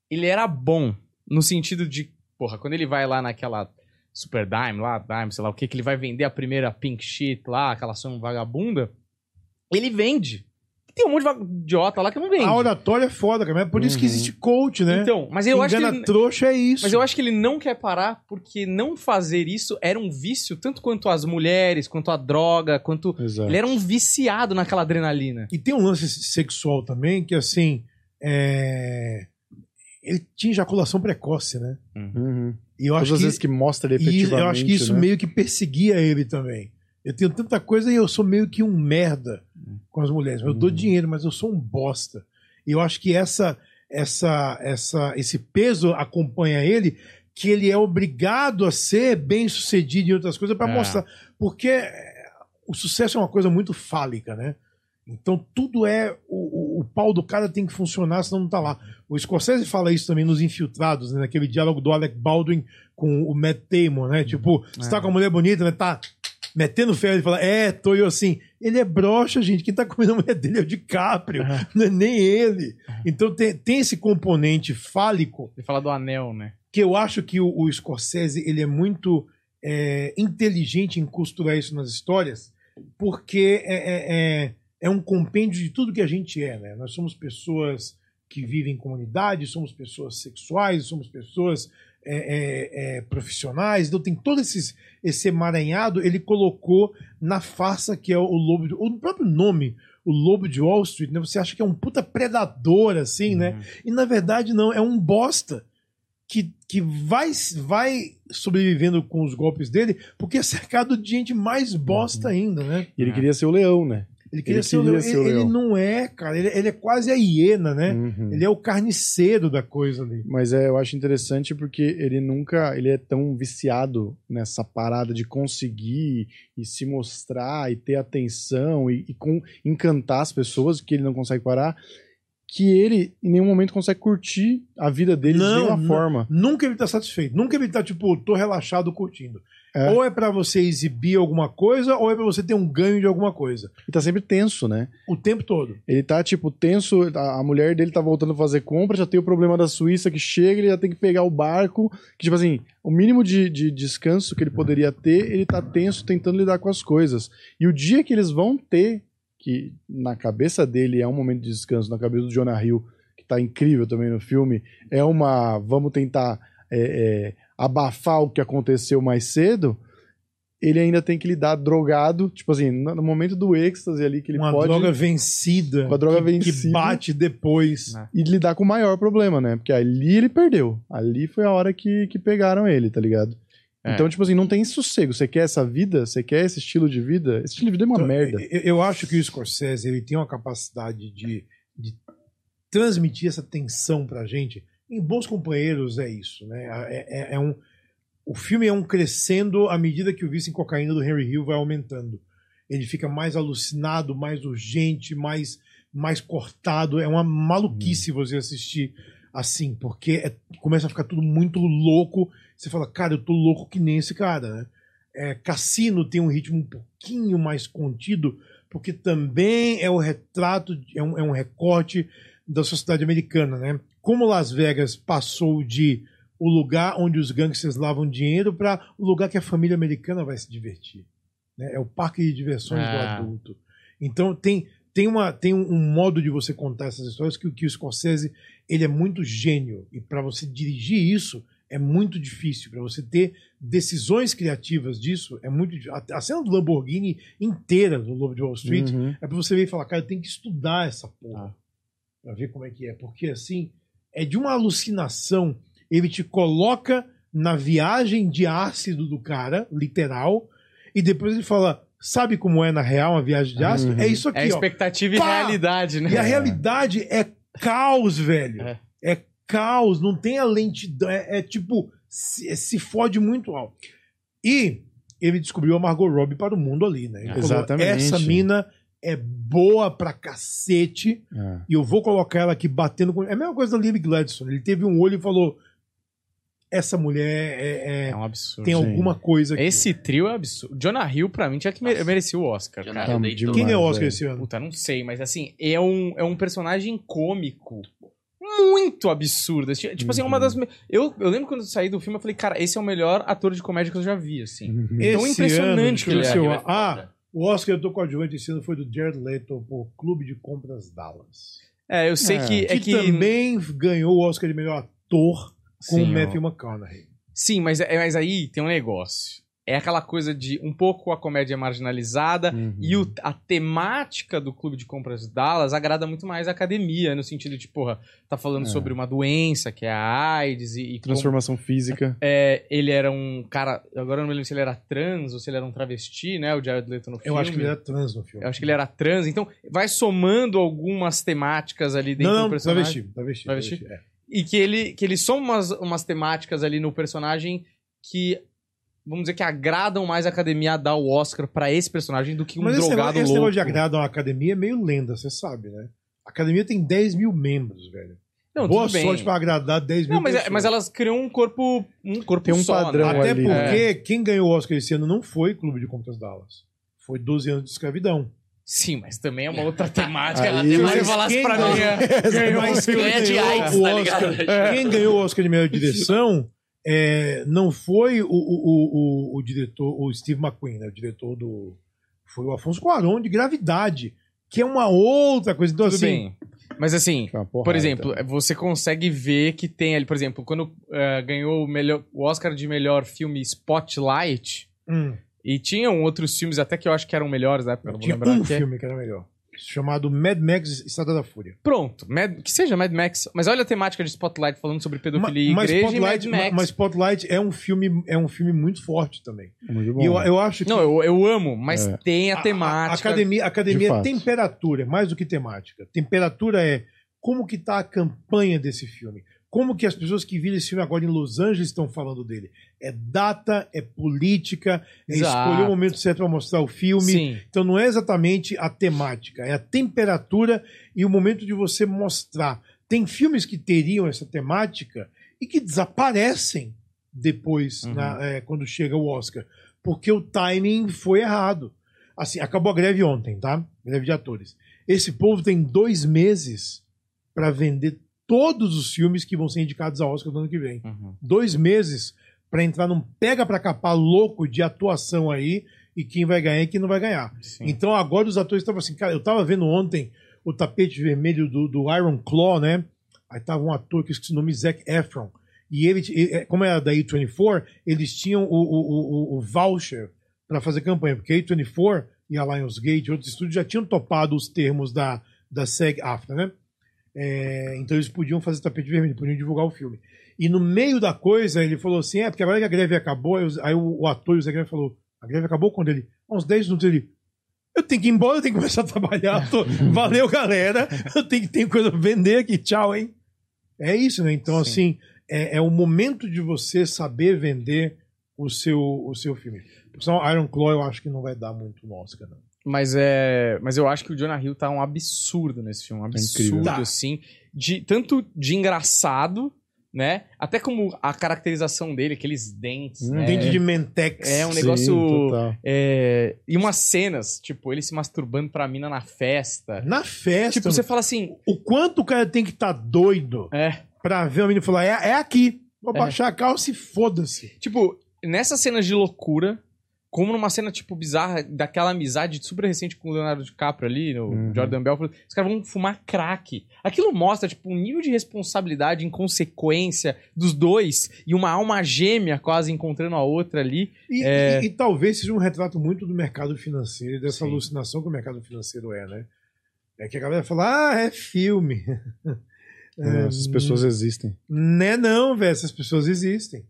ele era bom no sentido de, porra, quando ele vai lá naquela Super Dime, lá, Dime, sei lá o que, que ele vai vender a primeira Pink Sheet lá, aquela ação vagabunda, ele vende. Tem um monte de idiota lá que não vende. A oratória é foda, cara. É por isso que Uhum. existe coach, né? Então, mas eu acho que Engana ele, trouxa é isso. mas eu acho que ele não quer parar porque não fazer isso era um vício tanto quanto as mulheres, quanto a droga, quanto Exato. ele era um viciado naquela adrenalina. E tem um lance sexual também, que assim. é, Ele tinha ejaculação precoce, né? Uhum. E eu Todas acho as que, vezes que mostra ele e efetivamente, eu acho que isso né? meio que perseguia ele também. Eu tenho tanta coisa e eu sou meio que um merda com as mulheres. Eu dou Uhum. dinheiro, mas eu sou um bosta. E eu acho que essa, essa, essa, esse peso acompanha ele, que ele é obrigado a ser bem sucedido em outras coisas para É. mostrar. Porque é, o sucesso é uma coisa muito fálica, né? Então tudo é. O, o, o pau do cara tem que funcionar, senão não tá lá. O Scorsese fala isso também nos Infiltrados, né? naquele diálogo do Alec Baldwin com o Matt Damon, né? Tipo, você tá com a mulher bonita, né? Tá metendo ferro, ele fala, é, tô eu assim. Ele é broxa, gente. Quem tá comendo a mulher dele é o DiCaprio, não é nem ele. Então tem, tem esse componente fálico Ele fala do anel, né? que eu acho que o, o Scorsese ele é muito é, inteligente em costurar isso nas histórias, porque é, é, é, é um compêndio de tudo que a gente é. Né? Nós somos pessoas que vivem em comunidade, somos pessoas sexuais, somos pessoas é, é, é, profissionais, então tem todo esses, esse emaranhado, ele colocou na farsa que é o lobo, de, o próprio nome, o lobo de Wall Street, né? Você acha que é um puta predador, assim, né? Uhum. E na verdade não, é um bosta que, que vai, vai sobrevivendo com os golpes dele, porque é cercado de gente mais bosta ainda, né? E ele queria ser o leão, né? Ele queria Ele ser o queria leão. ser o Ele, ele leão. não é, cara. Ele, ele é quase a hiena, né? Uhum. Ele é o carniceiro da coisa ali. Mas é, eu acho interessante porque ele nunca, ele é tão viciado nessa parada de conseguir e se mostrar e ter atenção e, e com, encantar as pessoas que ele não consegue parar, que ele em nenhum momento consegue curtir a vida dele de Não, nenhuma não. forma. Nunca ele tá satisfeito. Nunca ele tá, tipo, tô relaxado curtindo. É. Ou é pra você exibir alguma coisa, ou é pra você ter um ganho de alguma coisa. Ele tá sempre tenso, né? O tempo todo. Ele tá, tipo, tenso, a a mulher dele tá voltando a fazer compra, já tem o problema da Suíça que chega, ele já tem que pegar o barco, que, tipo assim, o mínimo de, de descanso que ele poderia ter, ele tá tenso tentando lidar com as coisas. E o dia que eles vão ter, que na cabeça dele é um momento de descanso, na cabeça do Jonah Hill, que tá incrível também no filme, é uma, vamos tentar é, é, abafar o que aconteceu mais cedo, ele ainda tem que lidar drogado, tipo assim, no no momento do êxtase ali, que ele uma pode droga vencida. Com a droga que, que vencida. bate depois. Ah. e lidar com o maior problema, né? Porque ali ele perdeu. Ali foi a hora que, que pegaram ele, tá ligado? É. Então, tipo assim, não tem sossego. Você quer essa vida? Você quer esse estilo de vida? Esse estilo de vida é uma Então, merda. Eu, eu acho que o Scorsese ele tem uma capacidade de, de transmitir essa tensão pra gente. Em Bons Companheiros é isso, né? É, é- é um, o filme é um crescendo à medida que o vício em cocaína do Henry Hill vai aumentando. Ele fica mais alucinado, mais urgente, mais, mais cortado. É uma maluquice você assistir assim, porque é- começa a ficar tudo muito louco. Você fala, cara, eu tô louco que nem esse cara, né? É, Cassino tem um ritmo um pouquinho mais contido, porque também é o retrato, é um, é um recorte da sociedade americana, né? Como Las Vegas passou de o lugar onde os gangsters lavam dinheiro para o lugar que a família americana vai se divertir. né? É o parque de diversões do Ah. adulto. Então tem, tem, uma, tem um, um modo de você contar essas histórias que, o- que o Scorsese ele é muito gênio. E para você dirigir isso é muito difícil. Para você ter decisões criativas disso é muito difícil. A, a cena do Lamborghini inteira do Lobo de Wall Street Uhum. é pra você ver e falar, cara, tem que estudar essa porra. Ah. Pra ver como é que é. Porque assim, é de uma alucinação. Ele te coloca na viagem de ácido do cara, literal, e depois ele fala: sabe como é na real uma viagem de ácido? Uhum. É isso aqui, É ó. expectativa e Pá! realidade, né? E a realidade é caos, velho. É. É, caos, não tem a lentidão. É, é tipo, se, se fode muito alto. E ele descobriu a Margot Robbie para o mundo ali, né? Ele falou, Exatamente. Essa mina é boa pra cacete É. e eu vou colocar ela aqui batendo com. É a mesma coisa da Lily Gladstone. Ele teve um olho e falou: Essa mulher é- é- É um absurdo. tem sim. alguma coisa aqui. Esse trio é absurdo. Jonah Hill, pra mim, tinha que mere- merecia o Oscar, Jonah cara. Hill Tá demais. Quem ganhou o Oscar velho. esse ano? Puta, não sei, mas assim, é um, é um personagem cômico muito absurdo. Tipo tipo assim, uma das. me- Eu, eu lembro quando eu saí do filme, eu falei, cara, esse é o melhor ator de comédia que eu já vi, assim. Uhum. Tão Esse impressionante que ano, ele deixa eu é. eu- Ah, o Oscar do coadjuvante esse ano foi do Jared Leto por Clube de Compras Dallas. É, eu sei É. que. É que, que também ganhou o Oscar de melhor ator com Sim, o ó. Matthew McConaughey. Sim, mas, é- mas aí tem um negócio. É aquela coisa de um pouco a comédia marginalizada Uhum. e o- a temática do Clube de Compras Dallas agrada muito mais a academia, no sentido de, porra, tá falando É. sobre uma doença que é a AIDS e, e como, Transformação física. é, ele era um cara. Agora eu não me lembro se ele era trans ou se ele era um travesti, né? O Jared Leto no filme. Eu acho que ele era trans no filme. Eu acho que ele era trans, então vai somando algumas temáticas ali dentro Não, do não, personagem. travesti. Travesti. Travesti? travesti, é. E que ele, que ele soma umas, umas temáticas ali no personagem que, vamos dizer, que agradam mais a academia a dar o Oscar pra esse personagem do que um Mas esse drogado negócio, esse louco. negócio de agrado a academia é meio lenda, você sabe, né? A academia tem 10 mil membros, velho. Não, Boa sorte pra agradar 10 mil Não, mas, é- pessoas. mas elas criam um corpo, um corpo Tem um só, padrão né? Até ali, porque quem ganhou o Oscar esse ano não foi Clube de Compras Dallas. Foi 12 anos de escravidão. Sim, mas também é uma outra [LAUGHS] temática. Aí- Ela tem falasse quem pra mim. ganhou- é, [LAUGHS] ganhou Mas filme ganha de ganhou AIDS, o Oscar- ligado? Quem ganhou o Oscar de melhor direção é, não foi o, o, o, o, diretor, o Steve McQueen, né? O diretor do. Foi o Afonso Cuarón de Gravidade. que é uma outra coisa. Então, Tudo assim, bem. Mas assim, porrada, por exemplo, então. você consegue ver que tem ali, por exemplo, quando eh, ganhou o, melhor, o Oscar de melhor filme Spotlight, hum, e tinham outros filmes até que eu acho que eram melhores na época, eu não vou lembrar um que filme que era melhor. Chamado Mad Max Estrada da Fúria. Pronto, Mad- que seja Mad Max. Mas olha a temática de Spotlight falando sobre pedofilia Ma- e igreja Spotlight, e Mad Max. mas Spotlight é um filme, é um filme muito forte também. Muito bom. E eu, eu acho que Não, eu, eu amo, mas É. tem a a- temática. A, academia, a academia De é temperatura, mais do que temática. Temperatura é como que tá a campanha desse filme. Como que as pessoas que viram esse filme agora em Los Angeles estão falando dele. É data, é política, é Exato. escolher o momento certo para mostrar o filme. Sim. Então não é exatamente a temática, é a temperatura e o momento de você mostrar. Tem filmes que teriam essa temática e que desaparecem depois, Uhum. na- é, quando chega o Oscar, porque o timing foi errado. Assim, acabou a greve ontem, tá? Greve de atores. Esse povo tem dois meses para vender todos os filmes que vão ser indicados ao Oscar no ano que vem Uhum. dois meses para entrar num pega para capar louco de atuação aí e quem vai ganhar e quem não vai ganhar. Sim. Então agora os atores estavam assim, cara, eu tava vendo ontem o tapete vermelho do, do Iron Claw, né? Aí tava um ator que eu esqueci o nome, Zac Efron. E ele, e- como era da A24, eles tinham o, o, o, o voucher para fazer campanha, porque a A24 e a Lionsgate e outros estúdios já tinham topado os termos da, da SEG-AFTRA, né? É, então eles podiam fazer tapete vermelho, podiam divulgar o filme. E no meio da coisa, ele falou assim: é, porque agora que a greve acabou, aí, o, o ator e o Zé Greve falou: a greve acabou quando ele. Uns 10 minutos ele. Eu tenho que ir embora, eu tenho que começar a trabalhar. tô- [LAUGHS] valeu, galera. Eu tenho que ter coisa pra vender aqui, tchau, hein? É isso, né? Então, Sim. assim, é, é o momento de você saber vender o seu, o seu filme. Por Iron Claw eu acho que não vai dar muito no Oscar, não. Mas é. Mas eu acho que o Jonah Hill tá um absurdo nesse filme. Um incrível. absurdo, Tá. assim. De, tanto de engraçado, né? Até como a caracterização dele, aqueles dentes, Hum, né? Dente de Mentex. É um Sim, negócio. total. é, e umas cenas, tipo, ele se masturbando pra mina na festa. Na festa. Tipo, você fala assim. O quanto o cara tem que estar doido É. pra ver o menino falar, é, é aqui. Vou É. baixar a calça e foda-se. Tipo, nessas cenas de loucura, como numa cena, tipo, bizarra, daquela amizade super recente com o Leonardo DiCaprio ali, no Uhum. Jordan Belfort, os caras vão fumar crack. Aquilo mostra, tipo, um nível de responsabilidade, inconsequência dos dois e uma alma gêmea quase encontrando a outra ali. E, É. e- e talvez seja um retrato muito do mercado financeiro e dessa Sim. alucinação que o mercado financeiro é, né? É que a galera fala, ah, é filme. [LAUGHS] É, essas pessoas existem. Né não, velho, essas pessoas existem.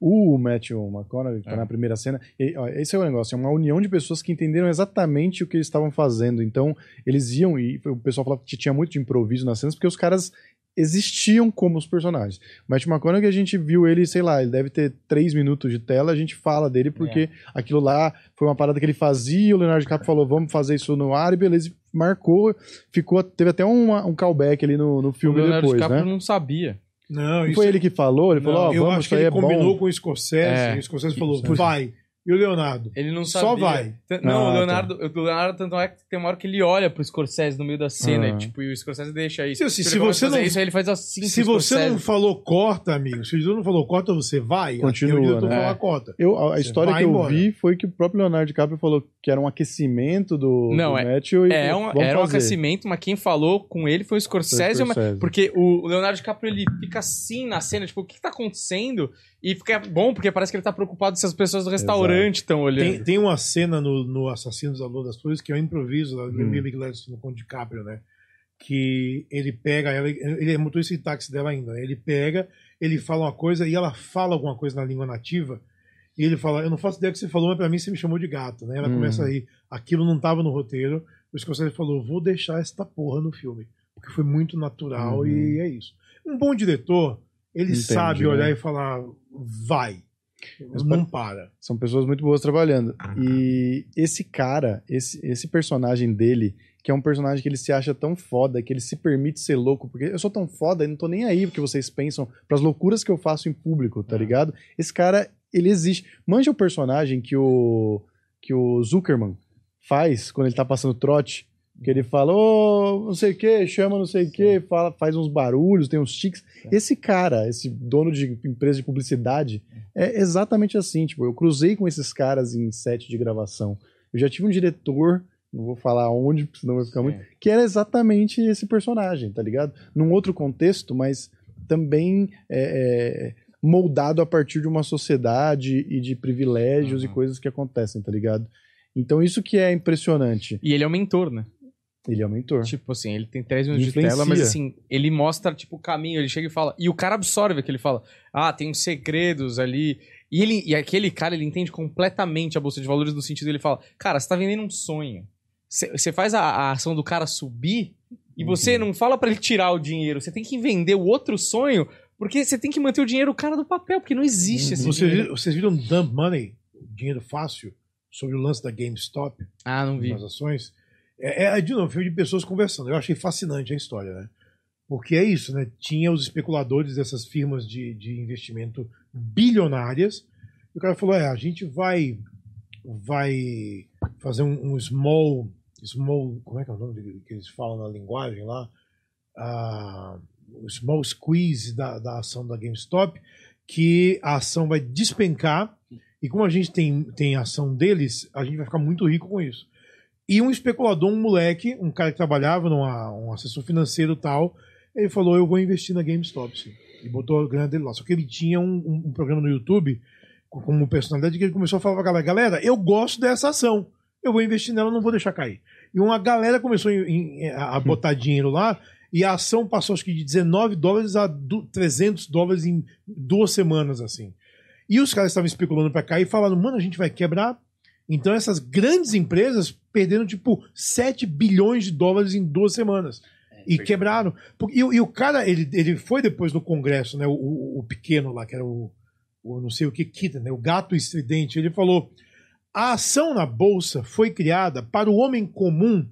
O Matthew McConaughey, que tá É. na primeira cena, e, ó, esse é o negócio, é uma união de pessoas que entenderam exatamente o que eles estavam fazendo. Então, eles iam, e o pessoal falava que tinha muito de improviso nas cenas, porque os caras existiam como os personagens. O Matthew McConaughey, a gente viu ele, sei lá, ele deve ter três minutos de tela, a gente fala dele porque aquilo lá foi uma parada que ele fazia, o Leonardo DiCaprio falou, vamos fazer isso no ar, e beleza, marcou, ficou, teve até uma- um callback ali no, no o filme Leonardo depois, DiCaprio né? não sabia. Não, Não foi ele que falou, ele falou, ó, eu vamos, acho isso que ele é combinou bom. com o Scorsese, É. e o Scorsese falou, vai. E o Leonardo? Ele não Só vai. Não, Ah, o Leonardo, o Leonardo tanto é que tem uma hora que ele olha pro Scorsese no meio da cena, Ah. e, tipo, e o Scorsese deixa aí. Se- se- se você não- Isso, aí ele faz assim Se você não falou corta, amigo, se o diretor não falou corta, você vai. Continua, né? falar corta. Eu, a a Você história que eu embora. vi foi que o próprio Leonardo DiCaprio falou que era um aquecimento do, Não, do é- Matthew e É, um, vamos era um fazer. aquecimento, mas quem falou com ele foi o Scorsese, Foi o Scorsese. porque o Leonardo DiCaprio ele fica assim na cena, tipo, o que, que tá acontecendo? E fica bom, porque parece que ele tá preocupado se as pessoas do restaurante estão olhando. Tem, tem uma cena no, no Assassinos da Lua das Flores que é um improviso lá do Hum. Billy Gladstone com o DiCaprio, né? Que ele pega ela, ele é motorista de táxi dela ainda, né? Ele pega, ele fala uma coisa e ela fala alguma coisa na língua nativa. E ele fala: Eu não faço ideia do que você falou, mas pra mim você me chamou de gato, né? Ela Hum. começa a rir. Aquilo não tava no roteiro. O Scorsese falou: Vou deixar esta porra no filme. Porque foi muito natural Uhum. e é isso. Um bom diretor, ele Entende, sabe olhar né? e falar: Vai. Mas não para. São pessoas muito boas trabalhando. E esse cara, esse, esse personagem dele, que é um personagem que ele se acha tão foda, que ele se permite ser louco, porque eu sou tão foda e não tô nem aí porque vocês pensam pras loucuras que eu faço em público, tá É. ligado? Esse cara, ele existe. Manja o personagem que o que o Zuckerman faz quando ele tá passando trote, que ele fala, ô, não sei o que, chama não sei o que, fala, faz uns barulhos, tem uns tics. Esse cara, esse dono de empresa de publicidade, é exatamente assim. Tipo, eu cruzei com esses caras em set de gravação. Eu já tive um diretor não vou falar onde, porque senão vai ficar muito. Sim. Que era exatamente esse personagem, tá ligado? Num outro contexto, mas também é, é, moldado a partir de uma sociedade e de privilégios Uhum. e coisas que acontecem, tá ligado? Então isso que é impressionante. E ele é o mentor, né? Ele é o mentor. Tipo assim, ele tem 3 minutos de Influencia. tela, mas assim, ele mostra, tipo, o caminho, ele chega e fala. E o cara absorve que ele fala. Ah, tem uns segredos ali. E, ele, e aquele cara, ele entende completamente a Bolsa de Valores no sentido, ele fala, cara, você tá vendendo um sonho. Você faz a, a ação do cara subir e você não fala pra ele tirar o dinheiro. Você tem que vender o outro sonho, porque você tem que manter o dinheiro o cara do papel, porque não existe esse Vocês, dinheiro. viram- vocês viram Dump Money, dinheiro fácil, sobre o lance da GameStop, Ah, não vi. nas ações? É, é, de novo, filme de pessoas conversando. Eu achei fascinante a história, né? Porque é isso, né? Tinha os especuladores dessas firmas de, de investimento bilionárias. E o cara falou: é, a gente vai, vai fazer um, um small, small. Como é que é o nome que eles falam na linguagem lá? Ah, o small squeeze da, da ação da GameStop, que a ação vai despencar. E como a gente tem, tem ação deles, a gente vai ficar muito rico com isso. E um especulador, um moleque, um cara que trabalhava numa um assessor financeiro tal, ele falou: Eu vou investir na GameStop. Sim. E botou a grana dele lá. Só que ele tinha um, um- um programa no YouTube com- como personalidade que ele começou a falar pra galera: Galera, eu gosto dessa ação. Eu vou investir nela, não vou deixar cair. E uma galera começou em- em- a botar dinheiro lá. E a ação passou, acho que de 19 dólares a du- 300 dólares em duas semanas, assim. E os caras estavam especulando pra cá e falaram, mano, a gente vai quebrar. Então essas grandes empresas perderam, tipo, 7 bilhões de dólares em duas semanas. E quebraram. Porque- E, o- e o cara, ele, ele foi depois no Congresso, né? O, o- o pequeno lá, que era o, o não sei o que, Kitten, né? O gato estridente. Ele falou: a ação na Bolsa foi criada para o homem comum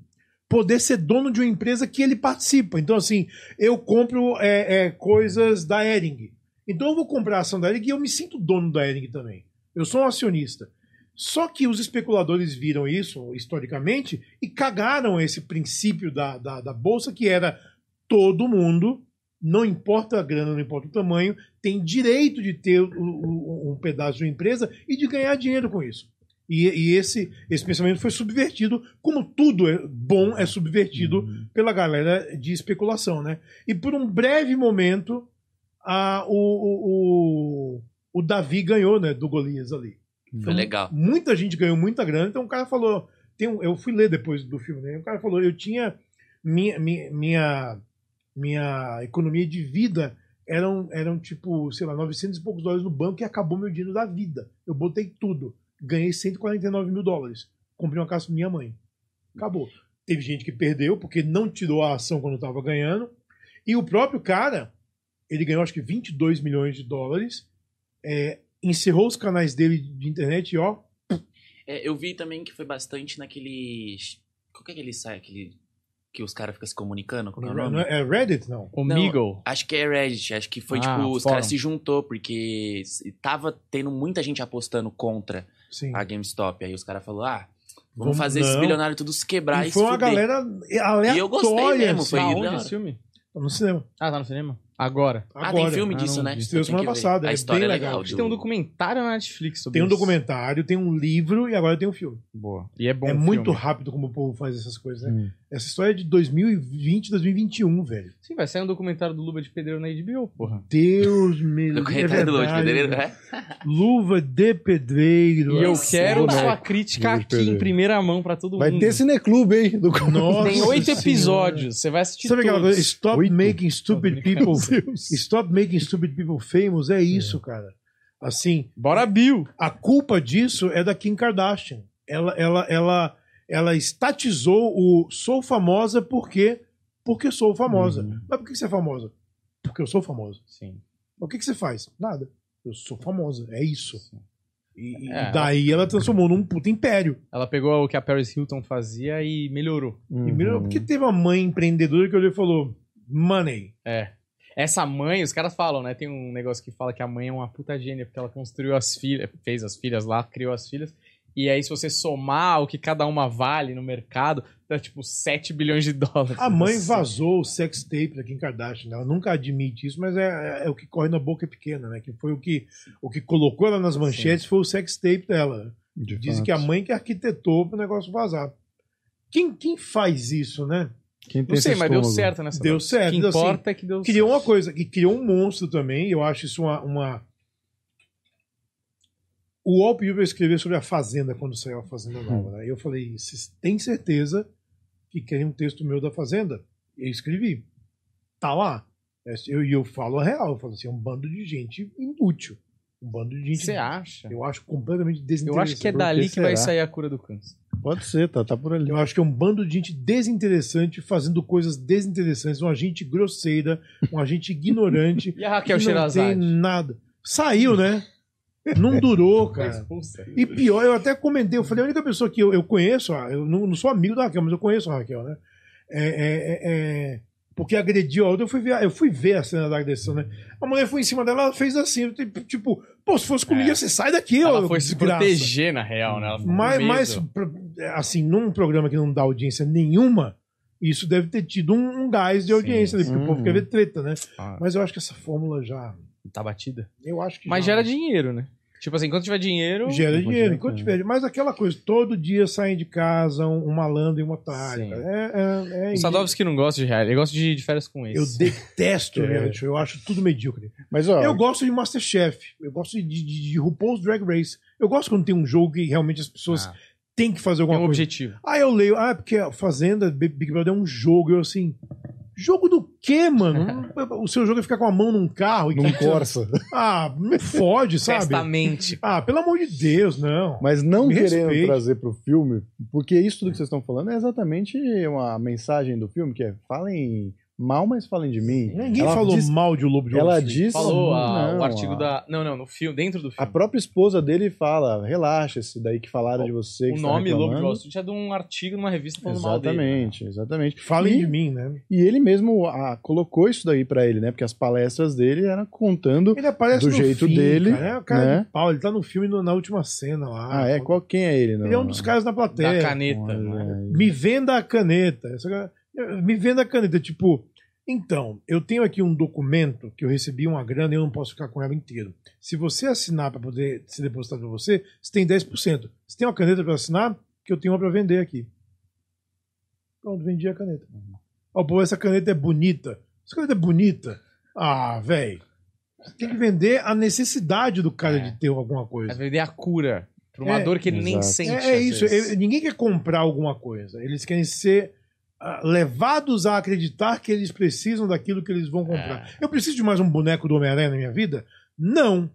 poder ser dono de uma empresa que ele participa. Então, assim, eu compro é, é, coisas da Ering. Então eu vou comprar a ação da Ering e eu me sinto dono da Ering também. Eu sou um acionista. Só que os especuladores viram isso historicamente e cagaram esse princípio da, da, da Bolsa, que era todo mundo, não importa a grana, não importa o tamanho, tem direito de ter o- um pedaço de uma empresa e de ganhar dinheiro com isso. E, e esse, esse pensamento foi subvertido, como tudo é bom é subvertido pela galera de especulação, né? E por um breve momento, a, o, o, o, o Davi ganhou, né, do Golias ali. Foi legal. Muita gente ganhou muita grana, então o cara falou. Tem um- eu fui ler depois do filme, né? O cara falou: eu tinha. Minha, minha, minha, minha economia de vida eram, eram tipo, sei lá, 900 e poucos dólares no banco e acabou meu dinheiro da vida. Eu botei tudo. Ganhei 149 mil dólares. Comprei uma casa pra minha mãe. Acabou. Teve gente que perdeu porque não tirou a ação quando estava ganhando. E o próprio cara, ele ganhou acho que 22 milhões de dólares. é, encerrou os canais dele de internet e ó, É, eu vi também que foi bastante naquele. Qual que é aquele site? Aquele que os caras ficam se comunicando? Qual que é o Não nome? é Reddit, não. O Não, Meagle. Acho que é Reddit, acho que foi Ah, tipo, os caras se juntou, porque tava tendo muita gente apostando contra Sim. a GameStop. Aí os caras falaram, ah, vamos fazer esses bilionários tudo se quebrar e, E foi se uma fuder. galera aleatória. E eu gostei mesmo, foi Tá onde esse filme? Tá no cinema. Ah, tá no cinema? Agora. Ah, Agora. tem filme Ah, disso, não né? tenho semana passada, A é história bem é legal. legal. Tem um documentário na Netflix sobre Tem um isso. documentário, tem um livro e agora tem um filme. Boa. E é bom é muito filme. rápido como o povo faz essas coisas, né? Hum. Essa história é de 2020, 2021, velho. Sim, vai sair um documentário do Luba de Pedreiro na HBO, porra. Deus me [LAUGHS] livre. Documentário do Lodge verdade, Pedreiro, é? Luva de pedreiro. E eu Nossa, quero né? sua crítica de aqui em primeira mão pra todo Vai mundo. ter cineclube, hein? Do Nossa Tem oito episódios. Você vai assistir Sabe aquela todos. coisa? Stop Oito? making stupid people. [LAUGHS] Deus. Stop making stupid people famous. É isso, cara. Assim, Bora, Bill. a culpa disso é da Kim Kardashian. Ela, ela, ela, ela estatizou o sou famosa porque porque sou famosa. Uhum. Mas por que você é famosa? Porque eu sou famosa. Sim. O que, que você faz? Nada. Eu sou famosa. É isso. E, e É, daí ela transformou num puta império. Ela pegou o que a Paris Hilton fazia e melhorou. E melhorou Uhum. porque teve uma mãe empreendedora que olhou e falou: Money. É. Essa mãe, os caras falam, né? Tem um negócio que fala que a mãe é uma puta gênia, porque ela construiu as filhas, fez as filhas lá, criou as filhas. E aí, se você somar o que cada uma vale no mercado, dá tipo 7 bilhões de dólares. A mãe vazou o sex tape da Kim Kardashian. né? Ela nunca admite isso, mas é, é- é o que corre na boca pequena, né? Que foi o que, o que colocou ela nas manchetes foi o sex tape dela. De Dizem que a mãe que arquitetou para o negócio vazar. Quem, quem faz isso, né? Quem tem Não sei, mas deu certo nessa Deu certo, O que assim, importa é que deu Criou uma certo. coisa, que criou um monstro também, eu acho isso uma. uma... O Walt Pilber escreveu sobre a Fazenda quando saiu a Fazenda Nova. Né? Eu falei, vocês têm certeza que querem um texto meu da Fazenda? Eu escrevi. Tá lá. E eu, e eu falo a real, eu falo assim, é um bando de gente inútil. Um bando de gente. Você acha? Eu acho completamente Eu desinteressante. acho que é dali que que vai sair a cura do câncer. Pode ser, tá, tá por ali. Eu acho que é um bando de gente desinteressante fazendo coisas desinteressantes, uma gente grosseira, uma gente ignorante. [LAUGHS] E a Raquel que não Sherazade? tem nada. Saiu, né? Não durou, cara. E pior, eu até comentei, eu falei, a única pessoa que eu, eu conheço, ah, eu não, não sou amigo da Raquel, mas eu conheço a Raquel, né? É, é, é, é, porque agrediu a outra, eu fui, ver, eu fui ver a cena da agressão, né? A mulher foi em cima dela, ela fez assim, tipo, tipo, pô, se fosse comigo, É. você sai daqui, Ela ó, foi se desgraça. proteger, na real, né? Ela Mas, mas, assim, num programa que não dá audiência nenhuma, isso deve ter tido um, um gás de audiência, Sim, ali, porque o povo quer ver treta, né? Ah, Mas eu acho que essa fórmula já. Tá batida. Eu acho que Mas já gera dinheiro, né? Tipo assim, enquanto tiver dinheiro. Gera dinheiro, enquanto ver, tiver. Mas aquela coisa, todo dia saem de casa um, um malandro e um otário. É, é, é O. Sadovski não gosta de reality, ele gosta de, de férias com Eu esse. detesto [LAUGHS] É. reality show, eu acho tudo medíocre. Mas, ó, Eu gosto de Masterchef, eu gosto de, de, de RuPaul's Drag Race. Eu gosto quando tem um jogo que realmente as pessoas Ah, têm que fazer tem alguma um coisa. objetivo. Ah, eu leio, ah, porque a Fazenda, Big Big Brother é um jogo. Eu assim, jogo do quê, mano? [LAUGHS] o seu jogo é ficar com a mão num carro e num quicando. Corsa. Ah, não fode, sabe? Testamente. Ah, pelo amor de Deus, não. Mas não Me querendo respeite. trazer pro filme, porque isso tudo que vocês estão falando é exatamente uma mensagem do filme, que é falem mal, mas falem de mim. Ninguém Ela falou diz- mal de O Lobo de Wall Ela diz... Falou a- Não, o artigo a- da. Não, não, no filme, dentro do A filme. própria esposa dele fala, relaxa, esse daí que falaram de você. O tá nome Lobo de reclamando." Wall Street é de um artigo numa revista falando mal dele. Exatamente, exatamente. Falem E- de mim, né? E ele mesmo ah, colocou isso daí pra ele, né? Porque as palestras dele eram contando. Ele aparece Do no jeito fim, dele, Cara. É o cara né? de pau, ele tá no filme no- na última cena lá. Ah, é? Qual, quem é ele? Ele é um dos caras na Da plateia. caneta. Olha aí. Me venda a caneta. Essa cara- Me venda a caneta. Tipo, então, eu tenho aqui um documento que eu recebi uma grana e eu não posso ficar com ela inteiro. Se você assinar para poder ser depositado para você, você tem 10%. Você tem uma caneta para assinar? Que eu tenho uma para vender aqui. Pronto, vendi a caneta. Ó, pô, essa caneta é bonita. Essa caneta é bonita. Ah, velho. Tem que vender a necessidade do cara É. de ter alguma coisa. vender a cura pra uma É, dor que ele nem exato. sente. É, é isso. ele- ninguém quer comprar alguma coisa. Eles querem ser levados a acreditar que eles precisam daquilo que eles vão comprar. É. Eu preciso de mais um boneco do Homem-Aranha na minha vida? Não.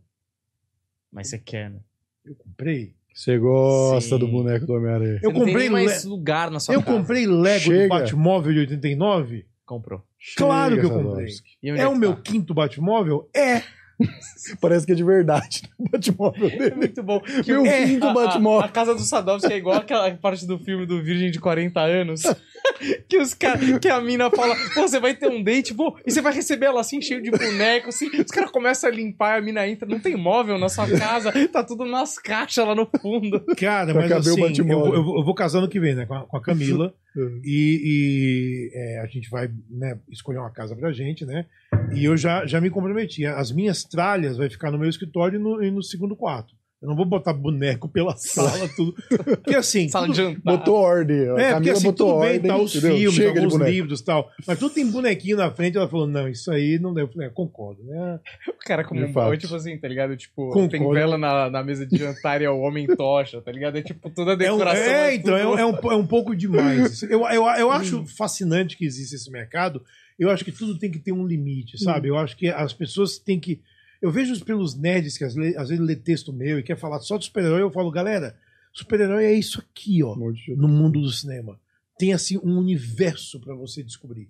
Mas você quer, né? Eu comprei. Você gosta Sim. do boneco do Homem-Aranha. Eu comprei mais le- lugar na sua Eu casa. comprei Lego Chega. do Batmóvel de 89? Comprou. Claro que eu Chega, comprei. É que o meu tá? quinto Batmóvel? É. [LAUGHS] Parece que é de verdade. O Batmóvel É dele. muito bom. Que Meu é, quinto a- a- Batmóvel. A, casa do Sadovski é igual aquela parte do filme do Virgem de 40 anos. [LAUGHS] que os caras, que a mina fala, pô, você vai ter um date, pô, e você vai receber ela assim, cheio de boneco, assim. Os caras começam a limpar, a mina entra, não tem móvel na sua casa, tá tudo nas caixas lá no fundo. Cara, Pra mas caber o assim, eu, Batmóvel. vou- eu vou- eu vou casar ano que vem, né? Com a, com a Camila. E, e, é, a gente vai né, escolher uma casa pra gente, né? E eu já, já me comprometi. As minhas tralhas vai ficar no meu escritório e no, e no segundo quarto. Eu não vou botar boneco pela sala, tudo. Porque assim. Sala tudo- de jantar. Botou ordem. A é, porque assim, botou tudo bem, ordem. tá os entendeu? filmes, Chega alguns livros e tal. Mas tudo tem bonequinho na frente. Ela falou, não, isso aí não deu. Eu falei, é, concordo, né? O cara como um baú, tipo assim, tá ligado? Tipo, Concordo. tem vela na, na mesa de jantar e é o homem tocha, tá ligado? É tipo toda a É, um- decoração. é, mas então, é, tudo- um- é um, é um pouco demais. Eu, eu, eu acho fascinante que existe esse mercado. Eu acho que tudo tem que ter um limite, sabe? Eu acho que as pessoas têm que. Eu vejo pelos nerds que às, vezes lê texto meu e quer falar só de super-herói, eu falo, galera, super-herói é isso aqui, ó, no mundo do cinema. Tem, assim, um universo pra você descobrir.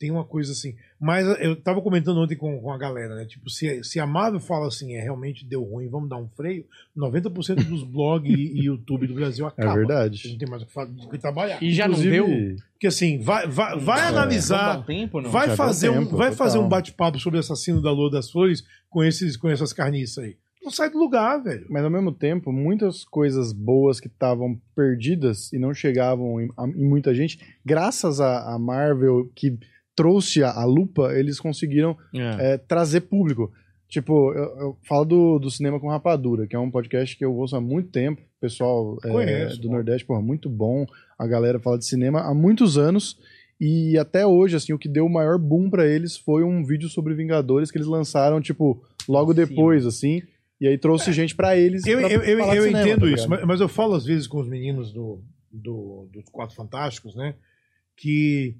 Tem uma coisa assim. Mas eu tava comentando ontem com, com a galera, né? Tipo, se, se a Marvel fala assim, é realmente deu ruim, vamos dar um freio, 90% dos blogs e, e YouTube do Brasil [LAUGHS] É acaba. Não verdade. tem mais o que fa- o que trabalhar. E já não Inclusive, deu? Porque assim, vai, vai, vai É. Analisar, um tempo, não? vai Já fazer, um, tempo, vai total. fazer um bate-papo sobre o assassino da Lua das Flores com, esses, com essas carniças aí. Não sai do lugar, velho. Mas ao mesmo tempo, muitas coisas boas que estavam perdidas e não chegavam em, a- em muita gente, graças à à Marvel que trouxe a, a lupa, eles conseguiram É. é, trazer público. Tipo, eu, eu falo do, do Cinema com Rapadura, que é um podcast que eu ouço há muito tempo. O pessoal é, Conheço, do bom. Nordeste, porra, muito bom. A galera fala de cinema há muitos anos. E até hoje, assim, o que deu o maior boom pra eles foi um vídeo sobre Vingadores que eles lançaram, tipo, logo Sim. depois, assim. E aí trouxe gente pra eles. Eu, pra eu, eu, eu cinema, entendo tá isso, mas, mas eu falo às vezes com os meninos do, do, dos Quatro Fantásticos, né? Que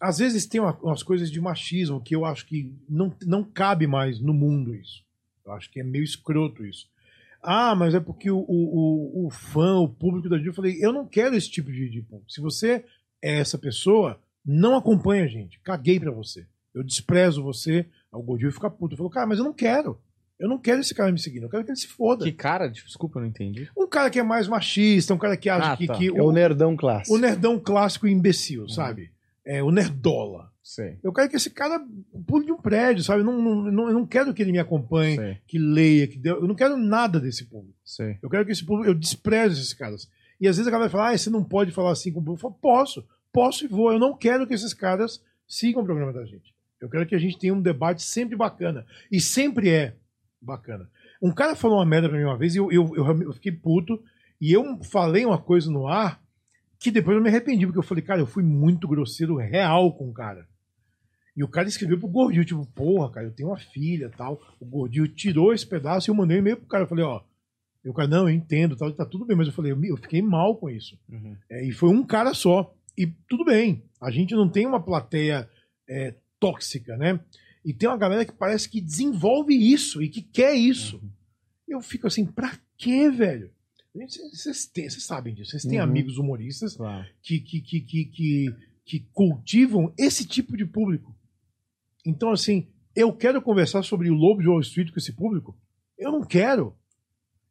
às vezes tem uma- umas coisas de machismo que eu acho que não, não cabe mais no mundo isso. Eu acho que é meio escroto isso. Ah, mas é porque o, o, o, o fã, o público da Disney, eu falei, eu não quero esse tipo de, de público. Se você é essa pessoa, não acompanha a gente. Caguei pra você. Eu desprezo você. O Gordinho fica puto. Falou, cara, mas eu não quero. Eu não quero esse cara me seguindo. Eu quero que ele se foda. Que cara, desculpa, eu não entendi. Um cara que é mais machista, um cara que acha Ah, que, tá. que É o o, nerdão clássico. o nerdão clássico e Uhum. imbecil, sabe? É o nerdola. Sei. Eu quero que esse cara pule de um prédio, sabe? Eu não, não, eu não quero que ele me acompanhe, Sei. que leia, que dê... eu não quero nada desse público. Sei. Eu quero que esse público, eu desprezo esses caras. E às vezes a galera fala, ah, você não pode falar assim com o público. Eu falo, posso, posso e vou. Eu não quero que esses caras sigam o programa da gente. Eu quero que a gente tenha um debate sempre bacana. E sempre é bacana. Um cara falou uma merda pra mim uma vez e eu, eu, eu, eu fiquei puto. E eu falei uma coisa no ar que depois eu me arrependi, porque eu falei, cara, eu fui muito grosseiro real com o cara. E o cara escreveu pro Gordinho, tipo, porra, cara, eu tenho uma filha tal. O Gordinho tirou esse pedaço e eu mandei um e-mail pro cara. Eu falei, ó, e o cara, não, eu entendo, tal, tá tudo bem, mas eu falei, eu, eu fiquei mal com isso. Uhum. É, e foi um cara só. E tudo bem, a gente não tem uma plateia é, tóxica, né? E tem uma galera que parece que desenvolve isso e que quer isso. Eu fico assim, pra quê, velho? Vocês sabem disso, vocês têm Uhum. amigos humoristas Claro. que, que, que, que, que, cultivam esse tipo de público. Então, assim, eu quero conversar sobre o Lobo de Wall Street com esse público? Eu não quero.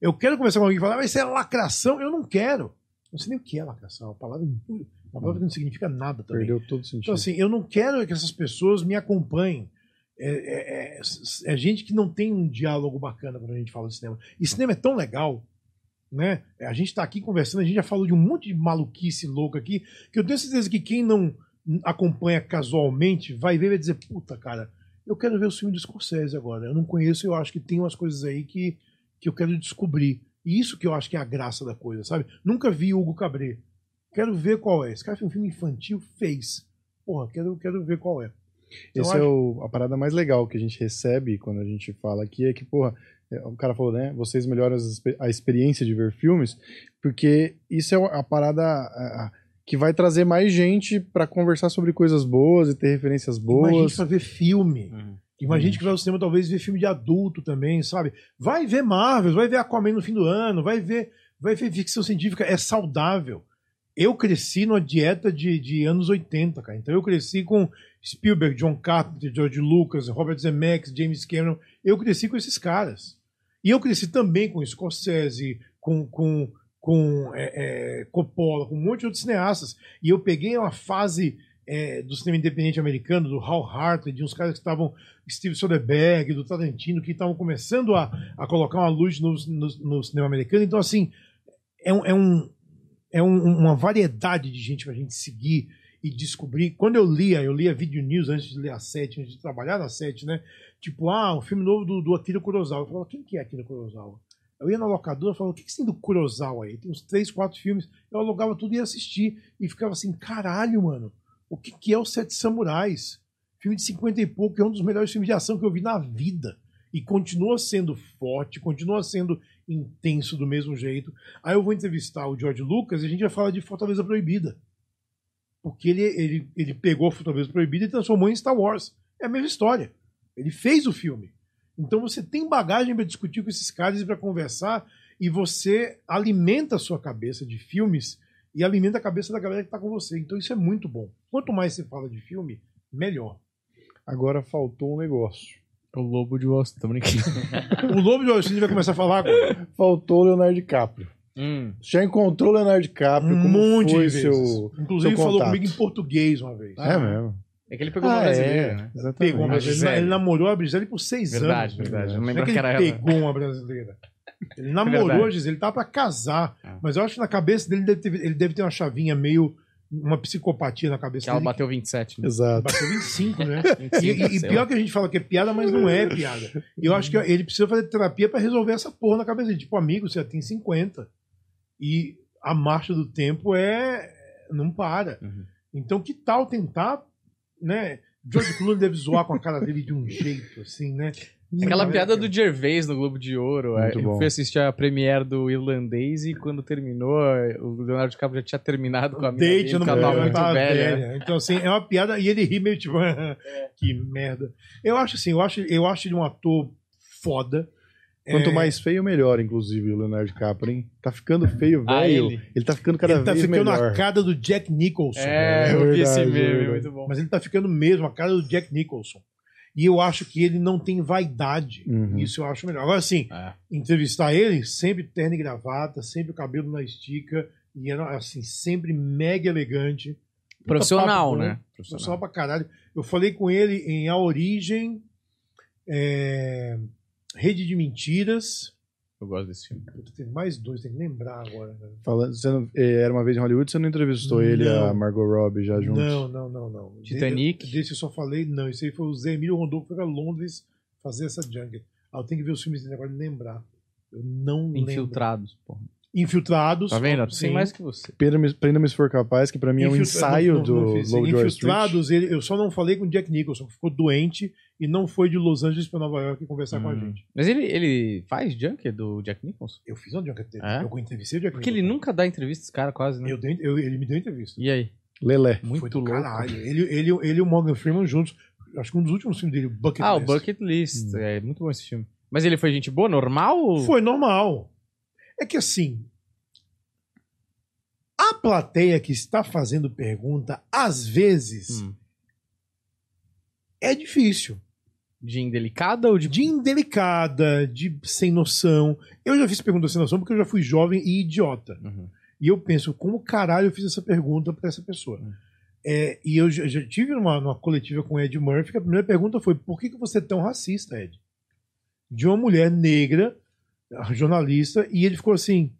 Eu quero conversar com alguém e falar, mas isso é lacração? Eu não quero. Não sei nem o que é lacração. A palavra, uma palavra que não significa nada também. Perdeu todo sentido. Então, assim, eu não quero que essas pessoas me acompanhem. É, é- é- é gente que não tem um diálogo bacana quando a gente fala de cinema. E cinema é tão legal, né? A gente tá aqui conversando, a gente já falou de um monte de maluquice louca aqui, que eu tenho certeza que quem não acompanha casualmente vai ver e vai dizer, puta, cara, eu quero ver o filme do Scorsese agora. Eu não conheço, eu acho que tem umas coisas aí que, que eu quero descobrir. E isso que eu acho que é a graça da coisa, sabe? Nunca vi Hugo Cabret. Quero ver qual é. Esse cara fez um filme infantil, fez. Porra, quero, quero ver qual é. Então, Esse é acho- o- a parada mais legal que a gente recebe quando a gente fala aqui, é que, porra, é, o cara falou, né? Vocês melhoram a experiência de ver filmes, porque isso é a parada a- a- que vai trazer mais gente pra conversar sobre coisas boas e ter referências Imagina boas. pra ver filme. Uhum. Imagina que vai ao cinema talvez ver filme de adulto também, sabe? Vai ver Marvel, vai ver Aquaman no fim do ano, vai ver, vai ver ficção científica, é saudável. Eu cresci numa dieta de, de anos 80, cara. Então eu cresci com Spielberg, John Carpenter, George Lucas, Robert Zemeckis, James Cameron. Eu cresci com esses caras. E eu cresci também com Scorsese, com, com, com é, é, Coppola, com um monte de outros cineastas. E eu peguei uma fase é, do cinema independente americano, do Hal Hartley, de uns caras que estavam, Steve Soderbergh, do Tarantino, que estavam começando a, a colocar uma luz no, no, no cinema americano. Então, assim, é, um, é, um, é um- uma variedade de gente pra gente seguir e descobrir. Quando eu lia, eu lia Video News antes de ler a sete, antes de trabalhar na sete, né? Tipo, ah, um filme novo do, do Akira Kurosawa. Eu falava, quem que é Akira Kurosawa? Eu ia na locadora e falava, o que, que tem do Kurosawa aí? Tem uns três, quatro filmes. Eu alugava tudo e ia assistir. E ficava assim, caralho, mano, o que, que é o Sete Samurais? Filme de 50 e pouco, é um dos melhores filmes de ação que eu vi na vida. E continua sendo forte, continua sendo intenso do mesmo jeito. Aí eu vou entrevistar o George Lucas e a gente vai falar de Fortaleza Proibida. Porque ele, ele, ele pegou Fortaleza Proibida e transformou em Star Wars. É a mesma história. Ele fez o filme. Então você tem bagagem para discutir com esses caras e para conversar, e você alimenta a sua cabeça de filmes e alimenta a cabeça da galera que está com você. Então isso é muito bom. Quanto mais você fala de filme, melhor. Agora faltou um negócio. O Lobo de Wall Street, tô brincando. [LAUGHS] O Lobo de Wall Street vai começar a falar agora. Faltou o Leonardo DiCaprio. Hum. Já encontrou o Leonardo DiCaprio? Um Como monte foi de vezes. seu. Inclusive seu falou comigo em português uma vez. É mesmo. É que ele pegou uma brasileira, né? Exatamente. Pegou uma brasileira. Ele namorou a Gisele por seis Verdade, anos. verdade. Eu não Não é lembro que que ele era ela. pegou uma brasileira. Ele namorou verdade. a Gisele, ele tava pra casar. Ah. Mas eu acho que na cabeça dele deve ter, ele deve ter uma chavinha meio, uma psicopatia na cabeça Que ela dele. bateu 27. Né? Exato. Bateu 25, né? [LAUGHS] 25, E, e- e pior que a gente fala que é piada, mas não é [LAUGHS] piada. E eu acho que ele precisa fazer terapia pra resolver essa porra na cabeça dele. Tipo, amigo, você já tem 50. E a marcha do tempo é. não para. Uhum. Então, que tal tentar, né? George Clooney deve zoar com a cara dele de um jeito, assim, né? Aquela piada é- do Gervais no Globo de Ouro. Muito eu bom. fui assistir a premiere do Irlandês e quando terminou, o Leonardo DiCaprio já tinha terminado com a minha Date no muito tava velha. velha. Então, assim, é uma piada. E ele ri meio tipo, [LAUGHS] que merda. Eu acho assim, eu acho, eu acho ele um ator foda. Quanto É, mais feio, melhor, inclusive, o Leonardo DiCaprio, hein? Tá ficando feio, Ah, velho. ele? ele. tá ficando cada ele tá vez ficando melhor. a cara do Jack Nicholson. É, É eu vi esse verdade, é meme, verdade. muito bom. Mas ele tá ficando mesmo a cara do Jack Nicholson. E eu acho que ele não tem vaidade. Uhum. Isso eu acho melhor. Agora, assim, É. entrevistar ele, sempre terno e gravata, sempre o cabelo na estica, e era, assim, sempre mega elegante. Profissional, papo né? Profissional pra caralho. Eu falei com ele em A Origem, é, Rede de Mentiras. Eu gosto desse filme. Puta, Tem mais dois, tem que lembrar agora. né? Falando, você não- eh, era uma vez em Hollywood, você não entrevistou ele e a Não. Margot Robbie já juntos? Não, não, não, não. Titanic. De- Desse eu só falei, não. Isso aí foi o Zé Emílio Rondon que foi pra Londres fazer essa jungle. Ah, eu tenho que ver os filmes dele agora e lembrar. Eu não lembro. Infiltrados, porra. Infiltrados. Tá vendo? Tem mais que você. Prenda-me se for capaz, que pra mim é um Infiltra- ensaio não- não- do não. Low. Infiltrados, ele, eu só não falei com o Jack Nicholson, que ficou doente e não foi de Los Angeles pra Nova York conversar com a Hum. gente. Mas ele, ele faz junkie do Jack Nicholson? Eu fiz uma jungle dele. É? Eu entrevistei o Jack Porque ele Nicholson. nunca dá entrevista, esse cara, quase, né? Eu dei- eu- ele me deu entrevista. E aí? Lelé. Foi Muito do louco. caralho. Ele, ele, ele e o Morgan Freeman juntos. Acho que um dos últimos filmes dele, o Bucket Ah, o List. Bucket List. É muito bom esse filme. Mas ele foi gente boa, normal? Foi normal. É que assim. A plateia que está fazendo pergunta, às vezes, Hum. É difícil. De indelicada ou de. De indelicada, de sem noção. Eu já fiz pergunta sem noção porque eu já fui jovem e idiota. Uhum. E eu penso, como caralho eu fiz essa pergunta pra essa pessoa? Hum. É, e eu já, já tive numa, numa coletiva com o Ed Murphy, que a primeira pergunta foi: por que, que você é tão racista, Ed? De uma mulher negra, jornalista, e ele ficou assim: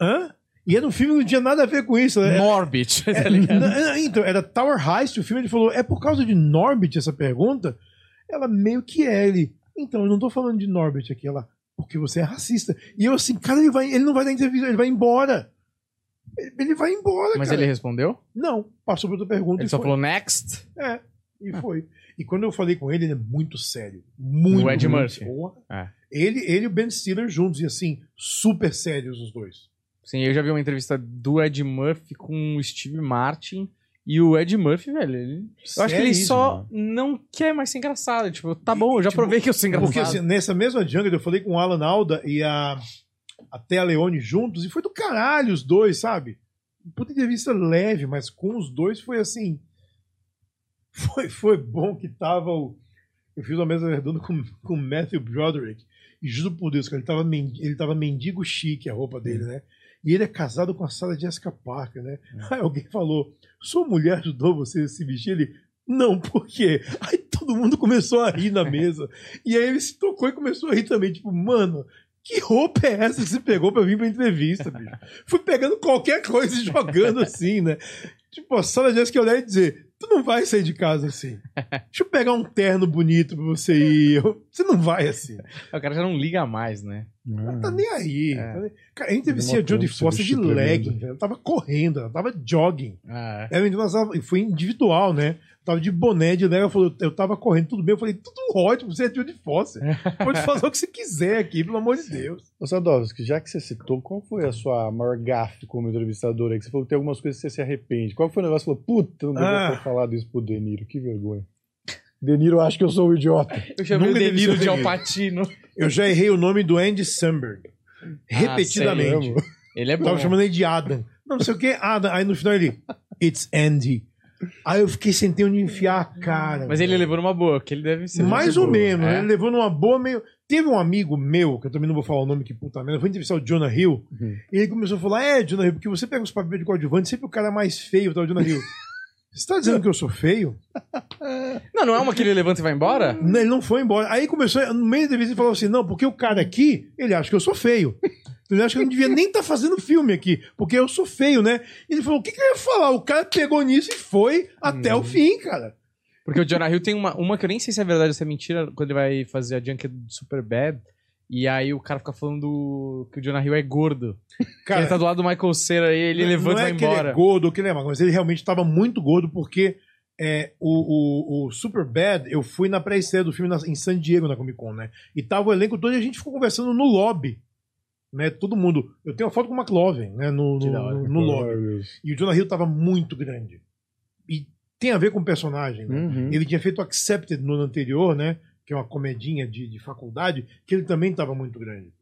hã? E era um filme que não tinha nada a ver com isso. né? Norbit, [LAUGHS] ligado? não, então, era Tower Heist, o filme, ele falou, é por causa de Norbit essa pergunta? Ela meio que é, ele, então, eu não tô falando de Norbit aqui, ela, porque você é racista. E eu assim, cara, ele, vai, ele não vai dar entrevista, ele vai embora. Ele, ele vai embora, Mas cara. ele respondeu? Não, passou pra outra pergunta Ele e só foi. falou next? É, e foi. E quando eu falei com ele, ele é muito sério. Muito. O Ed muito Murphy. É. Ele, ele e o Ben Stiller juntos, e assim, super sérios os dois. Sim, eu já vi uma entrevista do Ed Murphy com o Steve Martin. E o Ed Murphy, velho, ele... eu acho que ele só não quer mais ser engraçado. Tipo, tá bom, eu já Tipo, provei que eu sou engraçado. Porque assim, nessa mesma jungle eu falei com o Alan Alda e a, a Thea Leone juntos, e foi do caralho os dois, sabe? Puta entrevista leve, mas com os dois foi assim. [LAUGHS] Foi, foi bom que tava o. Eu fiz uma mesa redonda com, com o Matthew Broderick. E juro por Deus, que ele tava, men- ele tava mendigo chique a roupa dele, né? E ele é casado com a Sarah Jessica Parker, né? Aí alguém falou: Sua mulher ajudou você a se vestir? Ele. Não, por quê? Aí todo mundo começou a rir na mesa. E aí ele se tocou e começou a rir também. Tipo, mano, que roupa é essa que você pegou pra vir pra entrevista, bicho? Fui pegando qualquer coisa e jogando assim, né? Tipo, a Sarah Jessica olhar e dizer: Tu não vai sair de casa assim. Deixa eu pegar um terno bonito pra você ir. Você não vai assim. O cara já não liga mais, né? Não tá nem aí. É. Tá nem- Cara, eu entrevistei a Demorou Jodie Foster de legging, velho. Ela tava correndo, ela tava jogging. Ah, Ela ainda usava- e foi individual, né? Tava de boné de lega, falou, eu tava correndo, tudo bem. Eu falei, tudo ótimo, você é Jodie Foster. [LAUGHS] Pode fazer o que você quiser aqui, pelo amor de Deus. Ô Sadovski, já que você citou, qual foi a sua maior gafe como entrevistador aí? Que você falou que tem algumas coisas que você se arrepende. Qual foi o negócio que você falou, puta, não devia Ah. ter falado isso pro Deniro, que vergonha. Deniro acha que eu sou um idiota. [LAUGHS] eu chamei Nunca o de Deniro. Alpatino. Eu já errei o nome do Andy Samberg. Repetidamente. sério? Ele é Eu bom. tava chamando ele de Adam. Não, não sei o que, Adam. Aí no final ele, it's Andy. Aí eu fiquei sem ter onde enfiar a cara. Mas ele levou numa boa, que ele deve ser. Mais ou boa. menos, É? ele levou numa boa meio. Teve um amigo meu, que eu também não vou falar o nome que puta merda, eu fui entrevistar o Jonah Hill, Uhum. e ele começou a falar: É, Jonah Hill, porque você pega os papéis de coadjuvante, sempre o cara é mais feio, tá, o Jonah Hill. [LAUGHS] Você tá dizendo que eu sou feio? [LAUGHS] Não, não é uma que ele levanta e vai embora? Não, Ele não foi embora. Aí começou, no meio da entrevista, ele falou assim: Não, porque o cara aqui, ele acha que eu sou feio. Ele acha que eu não devia nem estar fazendo filme aqui, porque eu sou feio, né? Ele falou: o que, que eu ia falar? O cara pegou nisso e foi até o fim, cara. Porque o Jonah Hill tem uma, uma que eu nem sei se é verdade ou se é mentira, quando ele vai fazer a Junket do Superbad. E aí o cara fica falando que o Jonah Hill é gordo. [LAUGHS] Cara, ele tá do lado do Michael Cera e ele levanta não e é vai que ele embora. é gordo que ele é magro, mas ele realmente estava muito gordo porque é, o, o, o Superbad, eu fui na pré-estreia do filme na- em San Diego, na Comic Con, né? E tava o elenco todo e a gente ficou conversando no lobby. Né, todo mundo. Eu tenho uma foto com o McLovin, né? No, no, hora. no, no lobby. E o Jonah Hill tava muito grande. E tem a ver com o personagem, né? Uhum. Ele tinha feito Accepted no ano anterior, né? Que é uma comedinha de, de faculdade, que ele também estava muito grande.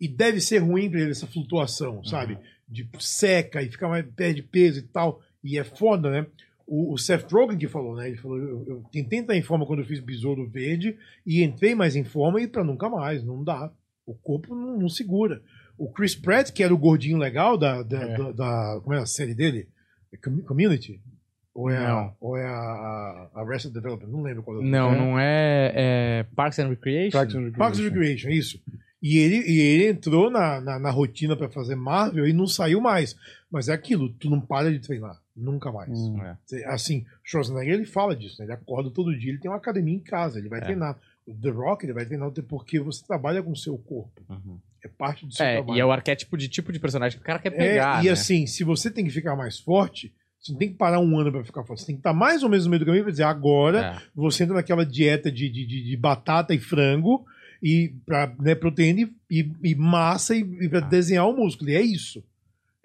E deve ser ruim pra ele essa flutuação, sabe? De seca e ficar mais perde peso e tal. E é foda, né? O, o Seth Rogen que falou, né? Ele falou: eu, eu tentei entrar em forma quando eu fiz Besouro Verde e entrei mais em forma e pra nunca mais, não dá. O corpo não, não segura. O Chris Pratt, que era o gordinho legal da, da, É. da- da- como é a série dele? Com- Community? Ou é, a, Não. ou é a, a Arrested Development? Não lembro qual é o Não, É. não é, é Parks and Recreation? Parks and Recreation. Parks and Recreation, isso. E ele, e ele entrou na, na, na rotina pra fazer Marvel e não saiu mais. Mas é aquilo, tu não para de treinar. Nunca mais. Hum. É. Assim, Schwarzenegger ele fala disso, né? Ele acorda todo dia, ele tem uma academia em casa, ele vai É. treinar. O The Rock ele vai treinar porque você trabalha com o seu corpo. Uhum. É parte do seu É, trabalho. e é o arquétipo de tipo de personagem que o cara quer É, pegar, e né? assim, se você tem que ficar mais forte, você não tem que parar um ano pra ficar forte. Você tem que estar mais ou menos no meio do caminho pra dizer, agora É. você entra naquela dieta de, de, de, de batata e frango, e pra, né, proteína e, e- massa, e, e pra Ah. desenhar o músculo. E é isso.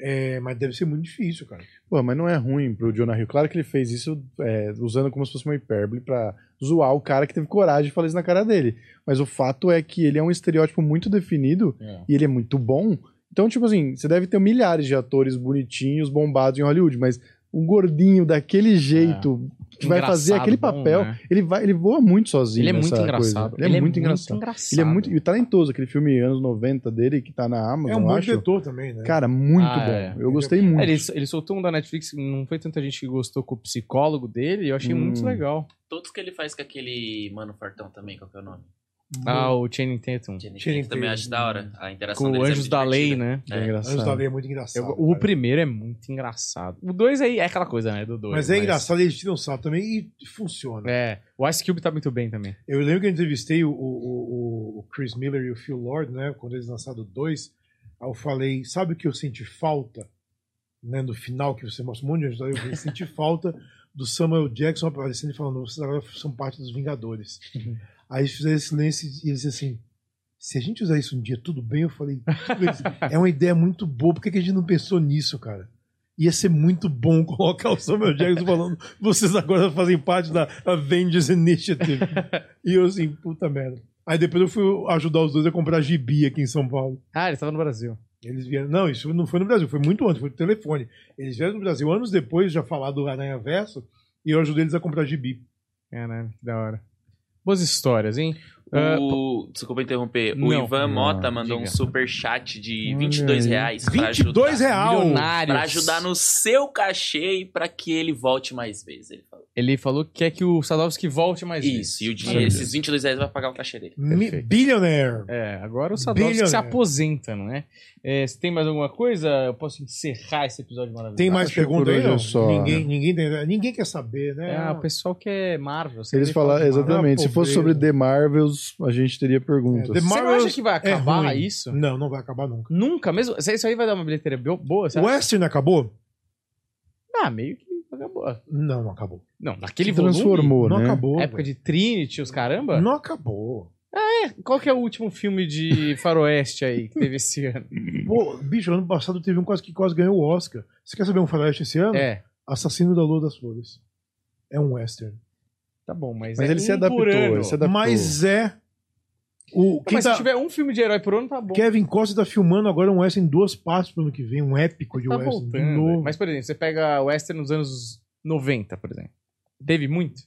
É, mas deve ser muito difícil, cara. Pô, mas não é ruim pro Jonah Hill. Claro que ele fez isso é, usando como se fosse uma hipérbole pra zoar o cara que teve coragem de falar isso na cara dele. Mas o fato é que ele é um estereótipo muito definido É. e ele é muito bom. Então, tipo assim, você deve ter milhares de atores bonitinhos, bombados em Hollywood, mas um gordinho daquele jeito que vai fazer Engraçado, aquele bom, papel, né? ele vai, ele voa muito sozinho. Ele é muito engraçado. coisa. Ele, é, muito engraçado. Ele é muito e talentoso, aquele filme anos 90 dele que tá na Amazon, É um eu bom acho. diretor também, né? Cara, muito Ah, bom. é. Eu gostei muito. É, ele, ele soltou um da Netflix, não foi tanta gente que gostou com o psicólogo dele, e eu achei Hum. muito legal. Todos que ele faz com aquele mano fartão também, qual que é o nome? Ah, o Channing Tatum. Channing Tatum também acho da hora. A interação Com o é Anjos muito da Lei, né? É É. engraçado. Anjos da Lei é muito engraçado. Eu- o cara. primeiro é muito engraçado. O dois aí é aquela coisa, né? Do dois. Mas é engraçado, eles tiram salto também e funciona. É. O Ice Cube tá muito bem também. Eu lembro que eu entrevistei o, o, o- o Chris Miller e o Phil Lord, né? Quando eles lançaram o 2. Aí eu falei, sabe o que eu senti falta? Né, no final, que você mostra um monte de gente, eu senti [LAUGHS] falta do Samuel Jackson aparecendo e falando, vocês agora são parte dos Vingadores. [LAUGHS] Aí eles fizeram esse silêncio e eles assim, se a gente usar isso um dia, tudo bem? Eu falei, é uma ideia muito boa, por que a gente não pensou nisso, cara? Ia ser muito bom [LAUGHS] colocar o Samuel Jackson falando, vocês agora fazem parte da Avengers Initiative. E eu assim, puta merda. Aí depois eu fui ajudar os dois a comprar gibi aqui em São Paulo. Ah, ele tava no Brasil. Eles vieram. Não, isso não foi no Brasil, foi muito antes, foi no telefone. Eles vieram no Brasil anos depois, já falar do Aranha Verso, e eu ajudei eles a comprar gibi. Caralho, que da hora. Boas histórias, hein? Ah, O, desculpa interromper. O Não. Ivan Mota Não, mandou diga. um super chat de Olha 22 aí. reais pra 22 ajudar, real! milionários. pra ajudar no seu cachê e pra que ele volte mais vezes. Ele falou. Ele falou que quer que o Sadovski volte mais Isso, vezes. e o dinheiro, esses 22 reais vai pagar o cachê dele. Perfeito. Billionaire! É, agora o Sadovski se aposenta, não é? é? Se tem mais alguma coisa, eu posso encerrar esse episódio maravilhoso. Tem mais Acho que pergunta por aí? é Não? só, ninguém, né? ninguém, ninguém quer saber, né? É, o pessoal que é Marvel. Eles falaram, Marvel. exatamente, Ah, se fosse sobre. The Marvels, a gente teria perguntas. É, The Você não acha que vai é acabar ruim. isso? Não, não vai acabar nunca. Nunca, mesmo. Isso aí vai dar uma bilheteria bo- boa, O? Western acabou? Ah, meio que acabou. Não, não acabou. Não, naquele Se volume, transformou, não né? acabou. época de Trinity, os caramba. Não acabou. Qual que é o último filme de [LAUGHS] faroeste aí que teve esse ano? Pô, bicho, ano passado teve um quase que quase ganhou o Oscar. Você quer saber um faroeste esse ano? É, Assassino da Lua das Flores. É um western. Tá bom, mas, Mas é ele se um adaptou, por ano. ele se adaptou. Mas é. O, Não, quem mas tá- se tiver um filme de herói por ano, tá bom. Kevin Costa tá filmando agora um western em duas partes pro ano que vem, um épico de tá western. de voltando. novo. Mas, por exemplo, você pega o Western nos anos 90, por exemplo. Teve muito?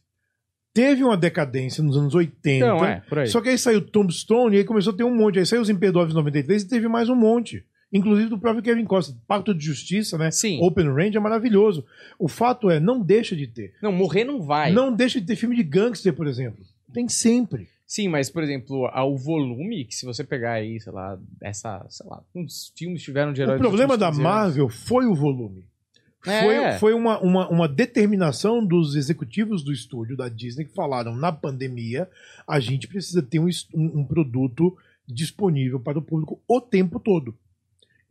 Teve uma decadência nos anos 80. Então, é, por aí. Só que aí saiu Tombstone e aí começou a ter um monte. Aí saiu os Imperdóveis 93 e teve mais um monte. Inclusive do próprio Kevin Costa. Pacto de Justiça, né? Sim. Open Range é maravilhoso. O fato é, não deixa de ter. Não, morrer não vai. Não deixa de ter filme de gangster, por exemplo. Tem sempre. Sim, mas, por exemplo, o volume, que se você pegar aí, sei lá, essa, sei lá, uns filmes tiveram de herói O problema da 15 anos. Marvel foi o volume. É. Foi, foi uma, uma, uma determinação dos executivos do estúdio, da Disney, que falaram na pandemia, a gente precisa ter um, um- um produto disponível para o público o tempo todo.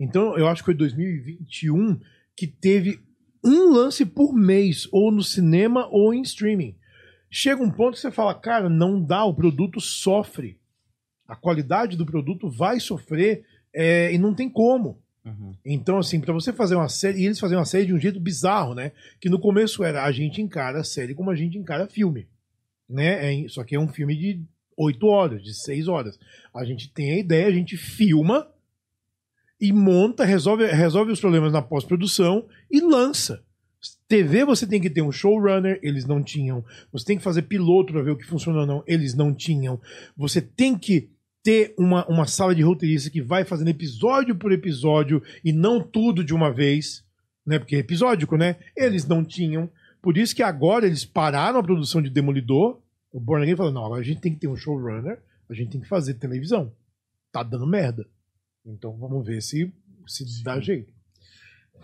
Então, eu acho que foi 2021 que teve um lance por mês, ou no cinema ou em streaming. Chega um ponto que você fala, cara, não dá, o produto sofre. A qualidade do produto vai sofrer é, e não tem como. Uhum. Então, assim, pra você fazer uma série, e eles faziam uma série de um jeito bizarro, né? Que no começo era a gente encara a série como a gente encara filme. Né? É, só que é um filme de oito horas, de seis horas. A gente tem a ideia, a gente filma e monta, resolve, resolve os problemas na pós-produção e lança. TV você tem que ter um showrunner, eles não tinham. Você tem que fazer piloto para ver o que funciona ou não, eles não tinham. Você tem que ter uma, uma sala de roteirista que vai fazendo episódio por episódio e não tudo de uma vez, né? Porque é episódico, né? Eles não tinham. Por isso que agora eles pararam a produção de Demolidor. O Born Again falou: não, agora a gente tem que ter um showrunner, a gente tem que fazer televisão. Tá dando merda. Então vamos ver se, se dá jeito.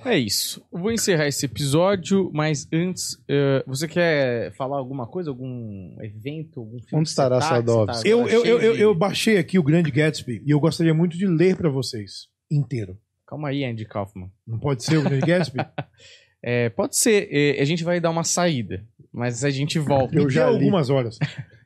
É isso. Eu vou encerrar esse episódio, mas antes, eh, você quer falar alguma coisa? Algum evento? Algum filme Onde estará tá, Sadovski? tá Eu, eu, eu, eu, eu baixei aqui o Grande Gatsby e eu gostaria muito de ler pra vocês inteiro. Calma aí, Andy Kaufman. Não pode ser o Grande Gatsby? [LAUGHS] É, pode ser. eh, a gente vai dar uma saída, mas a gente volta. Eu já li. algumas horas.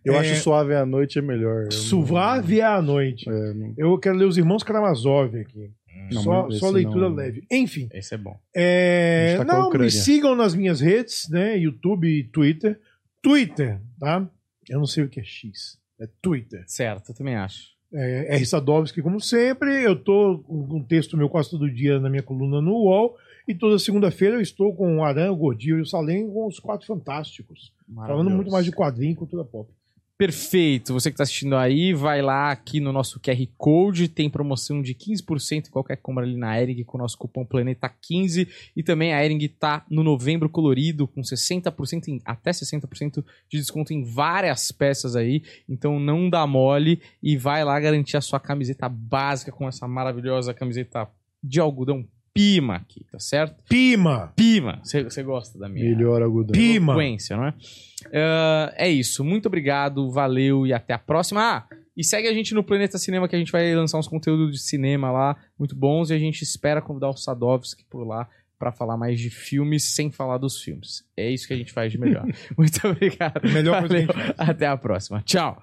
Eu É, acho suave à noite é melhor. Eu não- Suave à noite. É, não- Eu quero ler os Irmãos Karamazov aqui. Não, só só leitura não- leve. Enfim, Esse é bom. é, tá não, me sigam nas minhas redes, né? YouTube e Twitter. Twitter, tá? Eu não sei o que é X. É Twitter. Certo, eu também acho. É, R. Sadovski, como sempre. Eu tô com um texto meu quase todo dia na minha coluna no UOL. E toda segunda-feira eu estou com o Aran, o Gordinho e o Salem com os Quatro Fantásticos. Falando muito mais de quadrinho e cultura pop. Perfeito. Você que está assistindo aí, vai lá aqui no nosso QR Code, tem promoção de 15% em qualquer compra ali na Ering com o nosso cupom Planeta15 e também a Ering tá no novembro colorido com 60% em, até 60% de desconto em várias peças aí, então não dá mole e vai lá garantir a sua camiseta básica com essa maravilhosa camiseta de algodão Pima aqui, tá certo? Pima! Pima, você gosta da minha Melhor algodão. Pima! eloquência, não é? Ah, é isso. Muito obrigado, valeu e até a próxima. Ah, e segue a gente no Planeta Cinema que a gente vai lançar uns conteúdos de cinema lá muito bons e a gente espera convidar o Sadovski por lá para falar mais de filmes sem falar dos filmes. É isso que a gente faz de melhor. [LAUGHS] muito obrigado. Melhor Valeu. Até a próxima. Tchau.